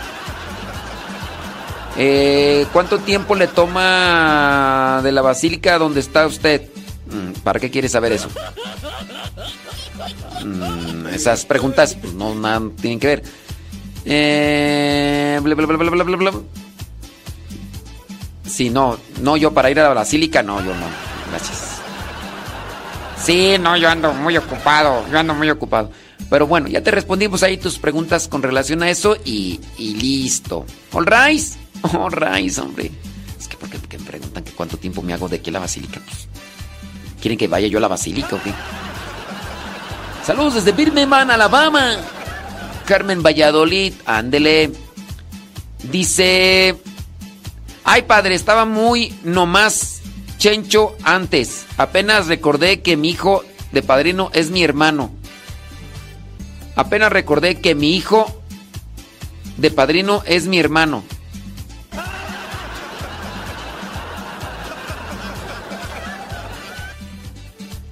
Eh, ¿Cuánto tiempo le toma de la basílica donde está usted? Mm, ¿Para qué quieres saber eso? Mm, esas preguntas pues, no nada tienen que ver. Eh, bla, bla, bla. Sí, no, no, yo para ir a la basílica, no, yo no. Gracias. Sí, no, yo ando muy ocupado. Yo ando muy ocupado. Pero bueno, ya te respondimos ahí tus preguntas con relación a eso y, listo. All right. All hombre. Es que porque, porque me preguntan que cuánto tiempo me hago de aquí a la basílica. Pues, ¿Quieren que vaya yo a la basílica o qué? Saludos desde Birmingham, Alabama. Carmen Valladolid, ándele. Dice... Ay, padre, estaba muy nomás chencho antes. Apenas recordé que mi hijo de padrino es mi hermano. Apenas recordé que mi hijo de padrino es mi hermano.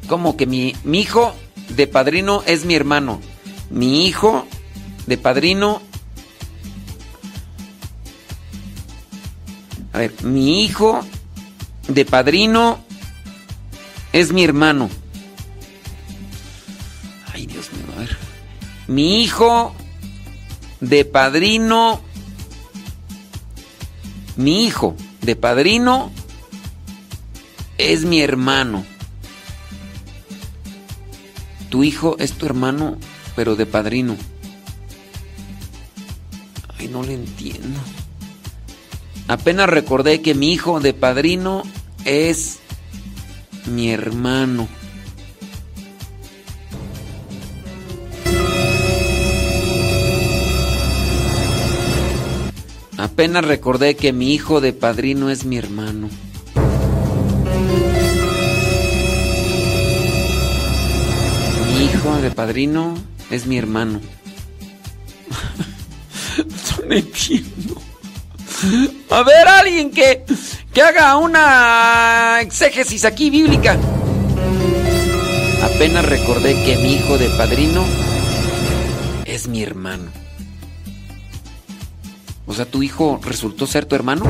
¿Cómo que mi, mi hijo de padrino es mi hermano? Mi hijo de padrino... A ver, mi hijo de padrino es mi hermano. Ay, Dios mío, a ver. Mi hijo de padrino. Mi hijo de padrino es mi hermano. Tu hijo es tu hermano, pero de padrino. Ay, no le entiendo. Apenas recordé que mi hijo de padrino es mi hermano. Apenas recordé que mi hijo de padrino es mi hermano. Mi hijo de padrino es mi hermano. A ver, alguien que, que haga una exégesis aquí bíblica. Apenas recordé que mi hijo de padrino es mi hermano. O sea, ¿tu hijo resultó ser tu hermano?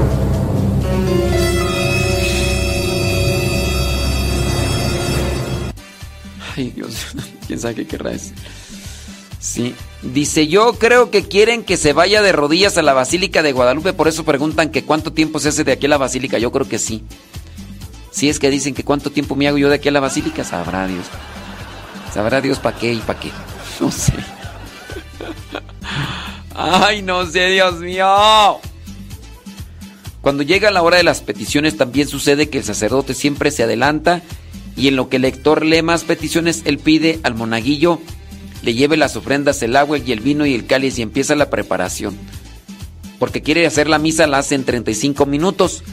Ay, Dios, quién sabe qué querrá decir. Sí. Dice, yo creo que quieren que se vaya de rodillas a la Basílica de Guadalupe, por eso preguntan que cuánto tiempo se hace de aquí a la Basílica. Yo creo que sí. Si es que dicen que cuánto tiempo me hago yo de aquí a la Basílica, sabrá Dios. Sabrá Dios para qué y para qué. No sé. Ay, no sé, Dios mío. Cuando llega la hora de las peticiones también sucede que el sacerdote siempre se adelanta y en lo que el lector lee más peticiones, él pide al monaguillo le lleve las ofrendas, el agua y el vino y el cáliz y empieza la preparación. Porque quiere hacer la misa, la hace en 35 minutos.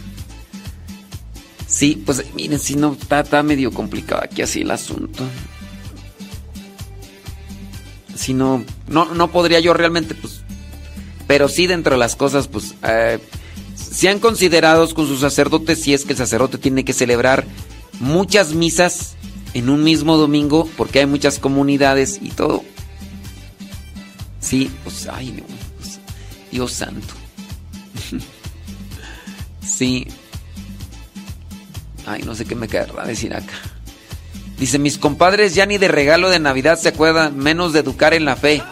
Sí, pues miren, si no, está, medio complicado aquí así el asunto. Si no, no, no podría yo realmente, pues, pero sí dentro de las cosas, pues, eh, sean considerados con sus sacerdotes si es que el sacerdote tiene que celebrar muchas misas en un mismo domingo porque hay muchas comunidades y todo. Sí, pues, ay, pues, Dios santo. sí. Ay, no sé qué me querrá decir acá. Dice, mis compadres ya ni de regalo de Navidad se acuerdan, menos de educar en la fe.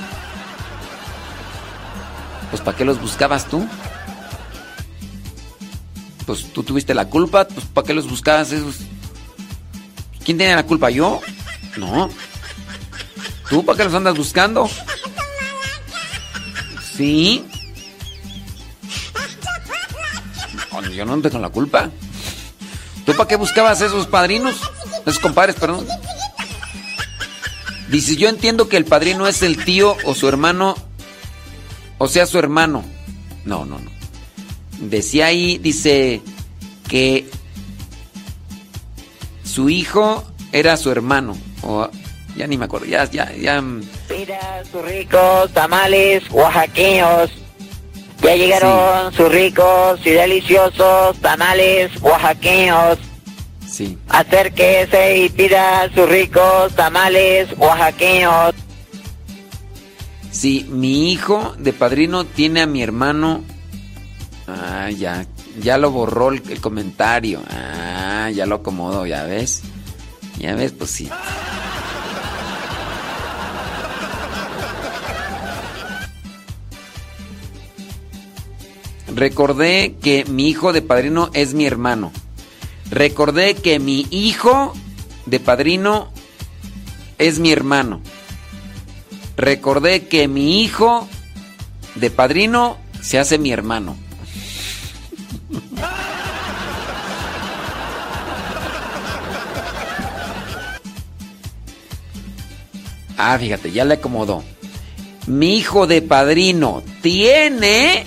Pues ¿para qué los buscabas tú? Pues tú tuviste la culpa, pues ¿para qué los buscabas esos? ¿Quién tiene la culpa? ¿Yo? No. ¿Tú para qué los andas buscando? Sí. No, yo no tengo la culpa. ¿Tú para qué buscabas esos padrinos? Esos compadres, perdón. Dice, yo entiendo que el padrino es el tío o su hermano, o sea, su hermano. No, no, no. Decía ahí, dice que su hijo era su hermano. O, ya ni me acuerdo, ya, ya, ya. Sus ricos tamales oaxaqueños. Ya llegaron sus ricos y deliciosos tamales oaxaqueños. Sí. Acérquese y pida sus ricos tamales oaxaqueños. Sí, mi hijo de padrino tiene a mi hermano. Ah, ya, ya lo borró el, comentario. Ah, ya lo acomodó, ya ves. Ya ves, pues sí. Recordé que mi hijo de padrino es mi hermano. Recordé que mi hijo de padrino es mi hermano. Recordé que mi hijo de padrino se hace mi hermano. Ah, fíjate, ya le acomodó. Mi hijo de padrino tiene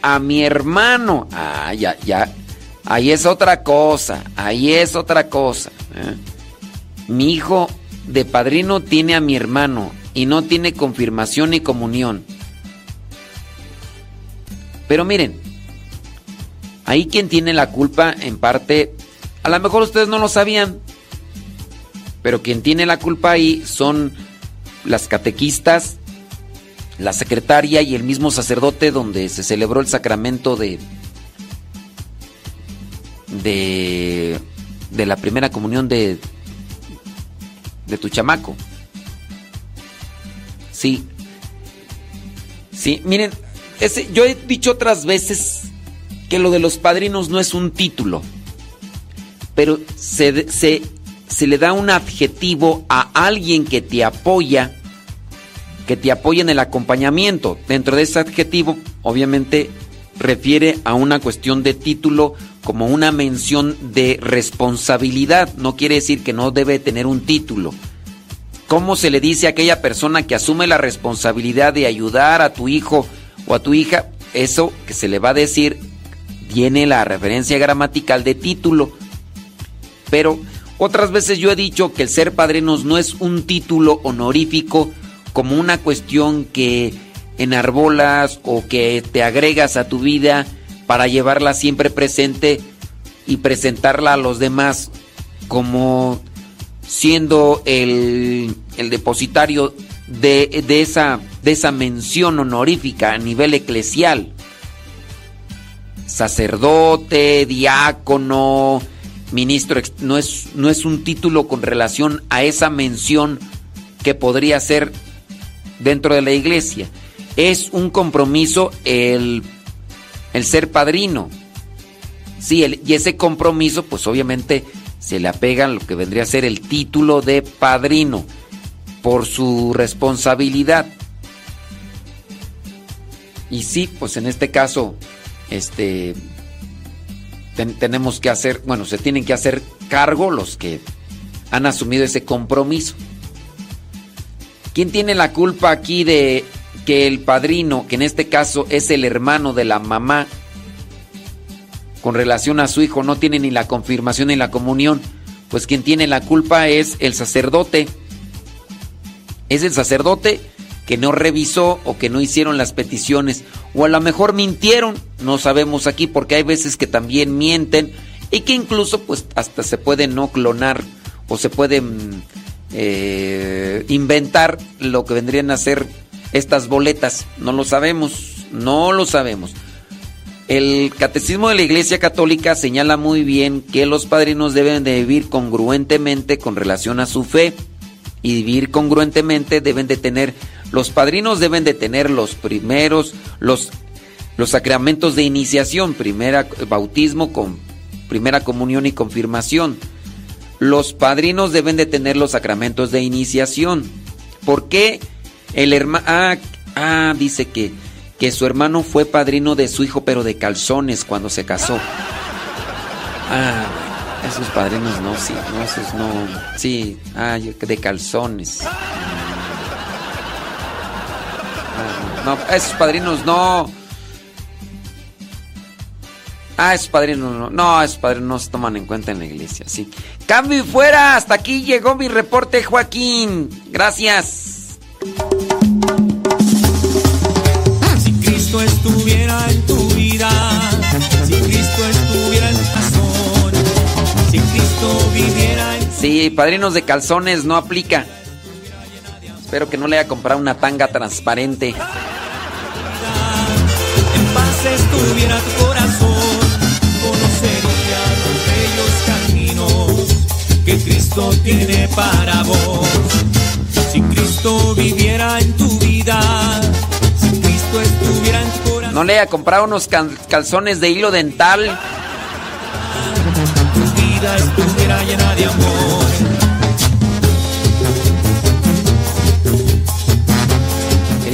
a mi hermano. Ah, ya, ya. Ahí es otra cosa. Ahí es otra cosa. ¿eh? Mi hijo de padrino tiene a mi hermano y no tiene confirmación ni comunión. Pero miren, ahí quien tiene la culpa en parte, a lo mejor ustedes no lo sabían, pero quien tiene la culpa ahí son las catequistas, la secretaria y el mismo sacerdote donde se celebró el sacramento de de de la primera comunión de de tu chamaco. Sí. Sí, miren, yo he dicho otras veces que lo de los padrinos no es un título, pero se, se, se le da un adjetivo a alguien que te apoya, que te apoya en el acompañamiento. Dentro de ese adjetivo, obviamente, refiere a una cuestión de título como una mención de responsabilidad. No quiere decir que no debe tener un título. ¿Cómo se le dice a aquella persona que asume la responsabilidad de ayudar a tu hijo o a tu hija? Eso que se le va a decir tiene la referencia gramatical de título. Pero otras veces yo he dicho que el ser padrinos no es un título honorífico como una cuestión que enarbolas o que te agregas a tu vida para llevarla siempre presente y presentarla a los demás como siendo el, depositario de esa mención honorífica a nivel eclesial. Sacerdote, diácono, ministro, no es, no es un título con relación a esa mención que podría ser dentro de la iglesia. Es un compromiso el, el ser padrino. Sí, y ese compromiso, pues obviamente se le apega lo que vendría a ser el título de padrino por su responsabilidad. Y sí, pues en este caso, este, ten, tenemos que hacer, bueno, se tienen que hacer cargo los que han asumido ese compromiso. ¿Quién tiene la culpa aquí de que el padrino, que en este caso es el hermano de la mamá, con relación a su hijo no tiene ni la confirmación ni la comunión, pues quien tiene la culpa es el sacerdote. Es el sacerdote que no revisó o que no hicieron las peticiones o a lo mejor mintieron, no sabemos aquí porque hay veces que también mienten y que incluso pues hasta se puede no clonar o se pueden eh, inventar lo que vendrían a ser estas boletas, no lo sabemos, no lo sabemos. El catecismo de la Iglesia Católica señala muy bien que los padrinos deben de vivir congruentemente con relación a su fe y vivir congruentemente deben de tener los padrinos deben de tener los primeros los los sacramentos de iniciación, primera bautismo con primera comunión y confirmación. Los padrinos deben de tener los sacramentos de iniciación. ¿Por qué el hermano ah, ah, dice que que su hermano fue padrino de su hijo, pero de calzones cuando se casó. Ah, esos padrinos no, sí, no, esos no. Sí, ah, de calzones. No, esos padrinos no. Ah, esos padrinos no. No, esos padrinos no se toman en cuenta en la iglesia, sí. Cambio y fuera. Hasta aquí llegó mi reporte, Joaquín. Gracias. Cristo estuviera en tu vida, si Cristo estuviera en tu corazón, si Cristo viviera en Sí, padrinos de calzones no aplica. Espero que no le haya comprado una tanga transparente. en paz estuviera tu corazón, conocería los bellos caminos que Cristo tiene para vos. Si Cristo viviera en tu vida, si Cristo estuviera en tu corazón, No le haya comprado unos cal- calzones de hilo dental. tu vida estuviera llena de amor.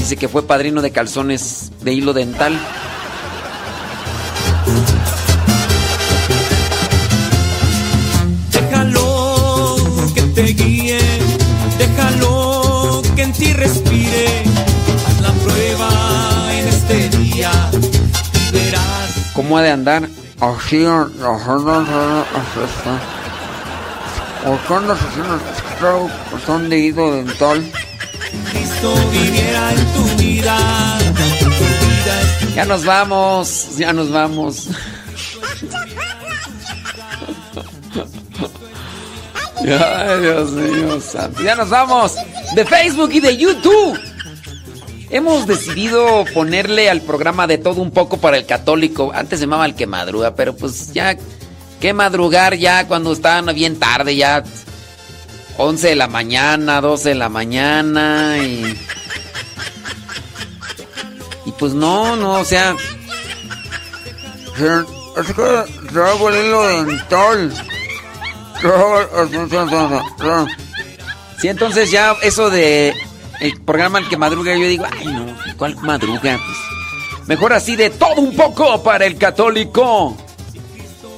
Dice que fue padrino de calzones de hilo dental. Déjalo que te guíe, déjalo que en ti respire. Haz la prueba en este día y verás. ¿Cómo ha de andar? Así, ¿O qué andas haciendo? Son de hilo dental. Ya nos vamos, ya nos vamos. Ay, Dios mío, santo. Ya nos vamos de Facebook y de YouTube. Hemos decidido ponerle al programa de todo un poco para el católico. Antes se llamaba el que madruga, pero pues ya, que madrugar ya cuando estaban bien tarde, ya 11 de la mañana, 12 de la mañana y... Y pues no, no, o sea... Es que traigo el hilo dental. Sí, entonces ya eso de el programa El que madruga, yo digo, ay no, ¿cuál madruga? Pues, mejor así de todo un poco para el católico.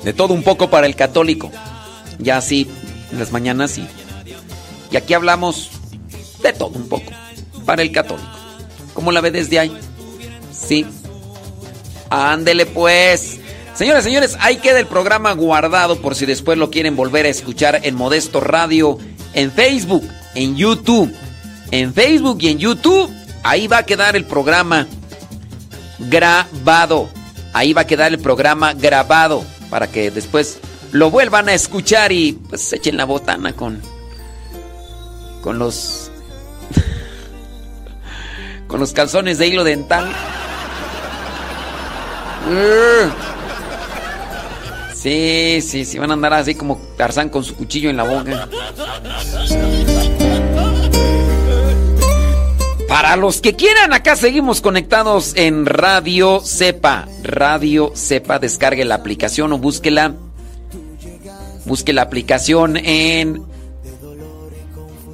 De todo un poco para el católico. Ya así, en las mañanas sí. Y aquí hablamos de todo un poco para el católico. ¿Cómo la ve desde ahí? Sí. Ándele pues. Señores, señores, ahí queda el programa guardado por si después lo quieren volver a escuchar en Modesto Radio, en Facebook, en YouTube. En Facebook y en YouTube, ahí va a quedar el programa grabado. Ahí va a quedar el programa grabado para que después lo vuelvan a escuchar y pues echen la botana con con los con los calzones de hilo dental. Sí, sí, sí, van a andar así como Tarzán con su cuchillo en la boca. Para los que quieran, acá seguimos conectados en Radio Cepa. Radio Cepa, descargue la aplicación o búsquela. Busque la aplicación en.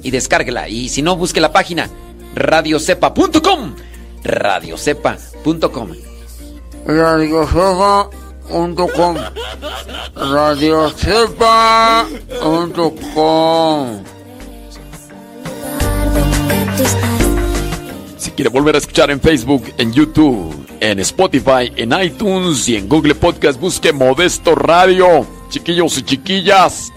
Y descárguela. Y si no, busque la página radiocepa.com. Radiocepa.com. Radiocepa.com Radiocepa.com Si quiere volver a escuchar en Facebook, en YouTube, en Spotify, en iTunes y en Google Podcast, busque Modesto Radio. Chiquillos y chiquillas,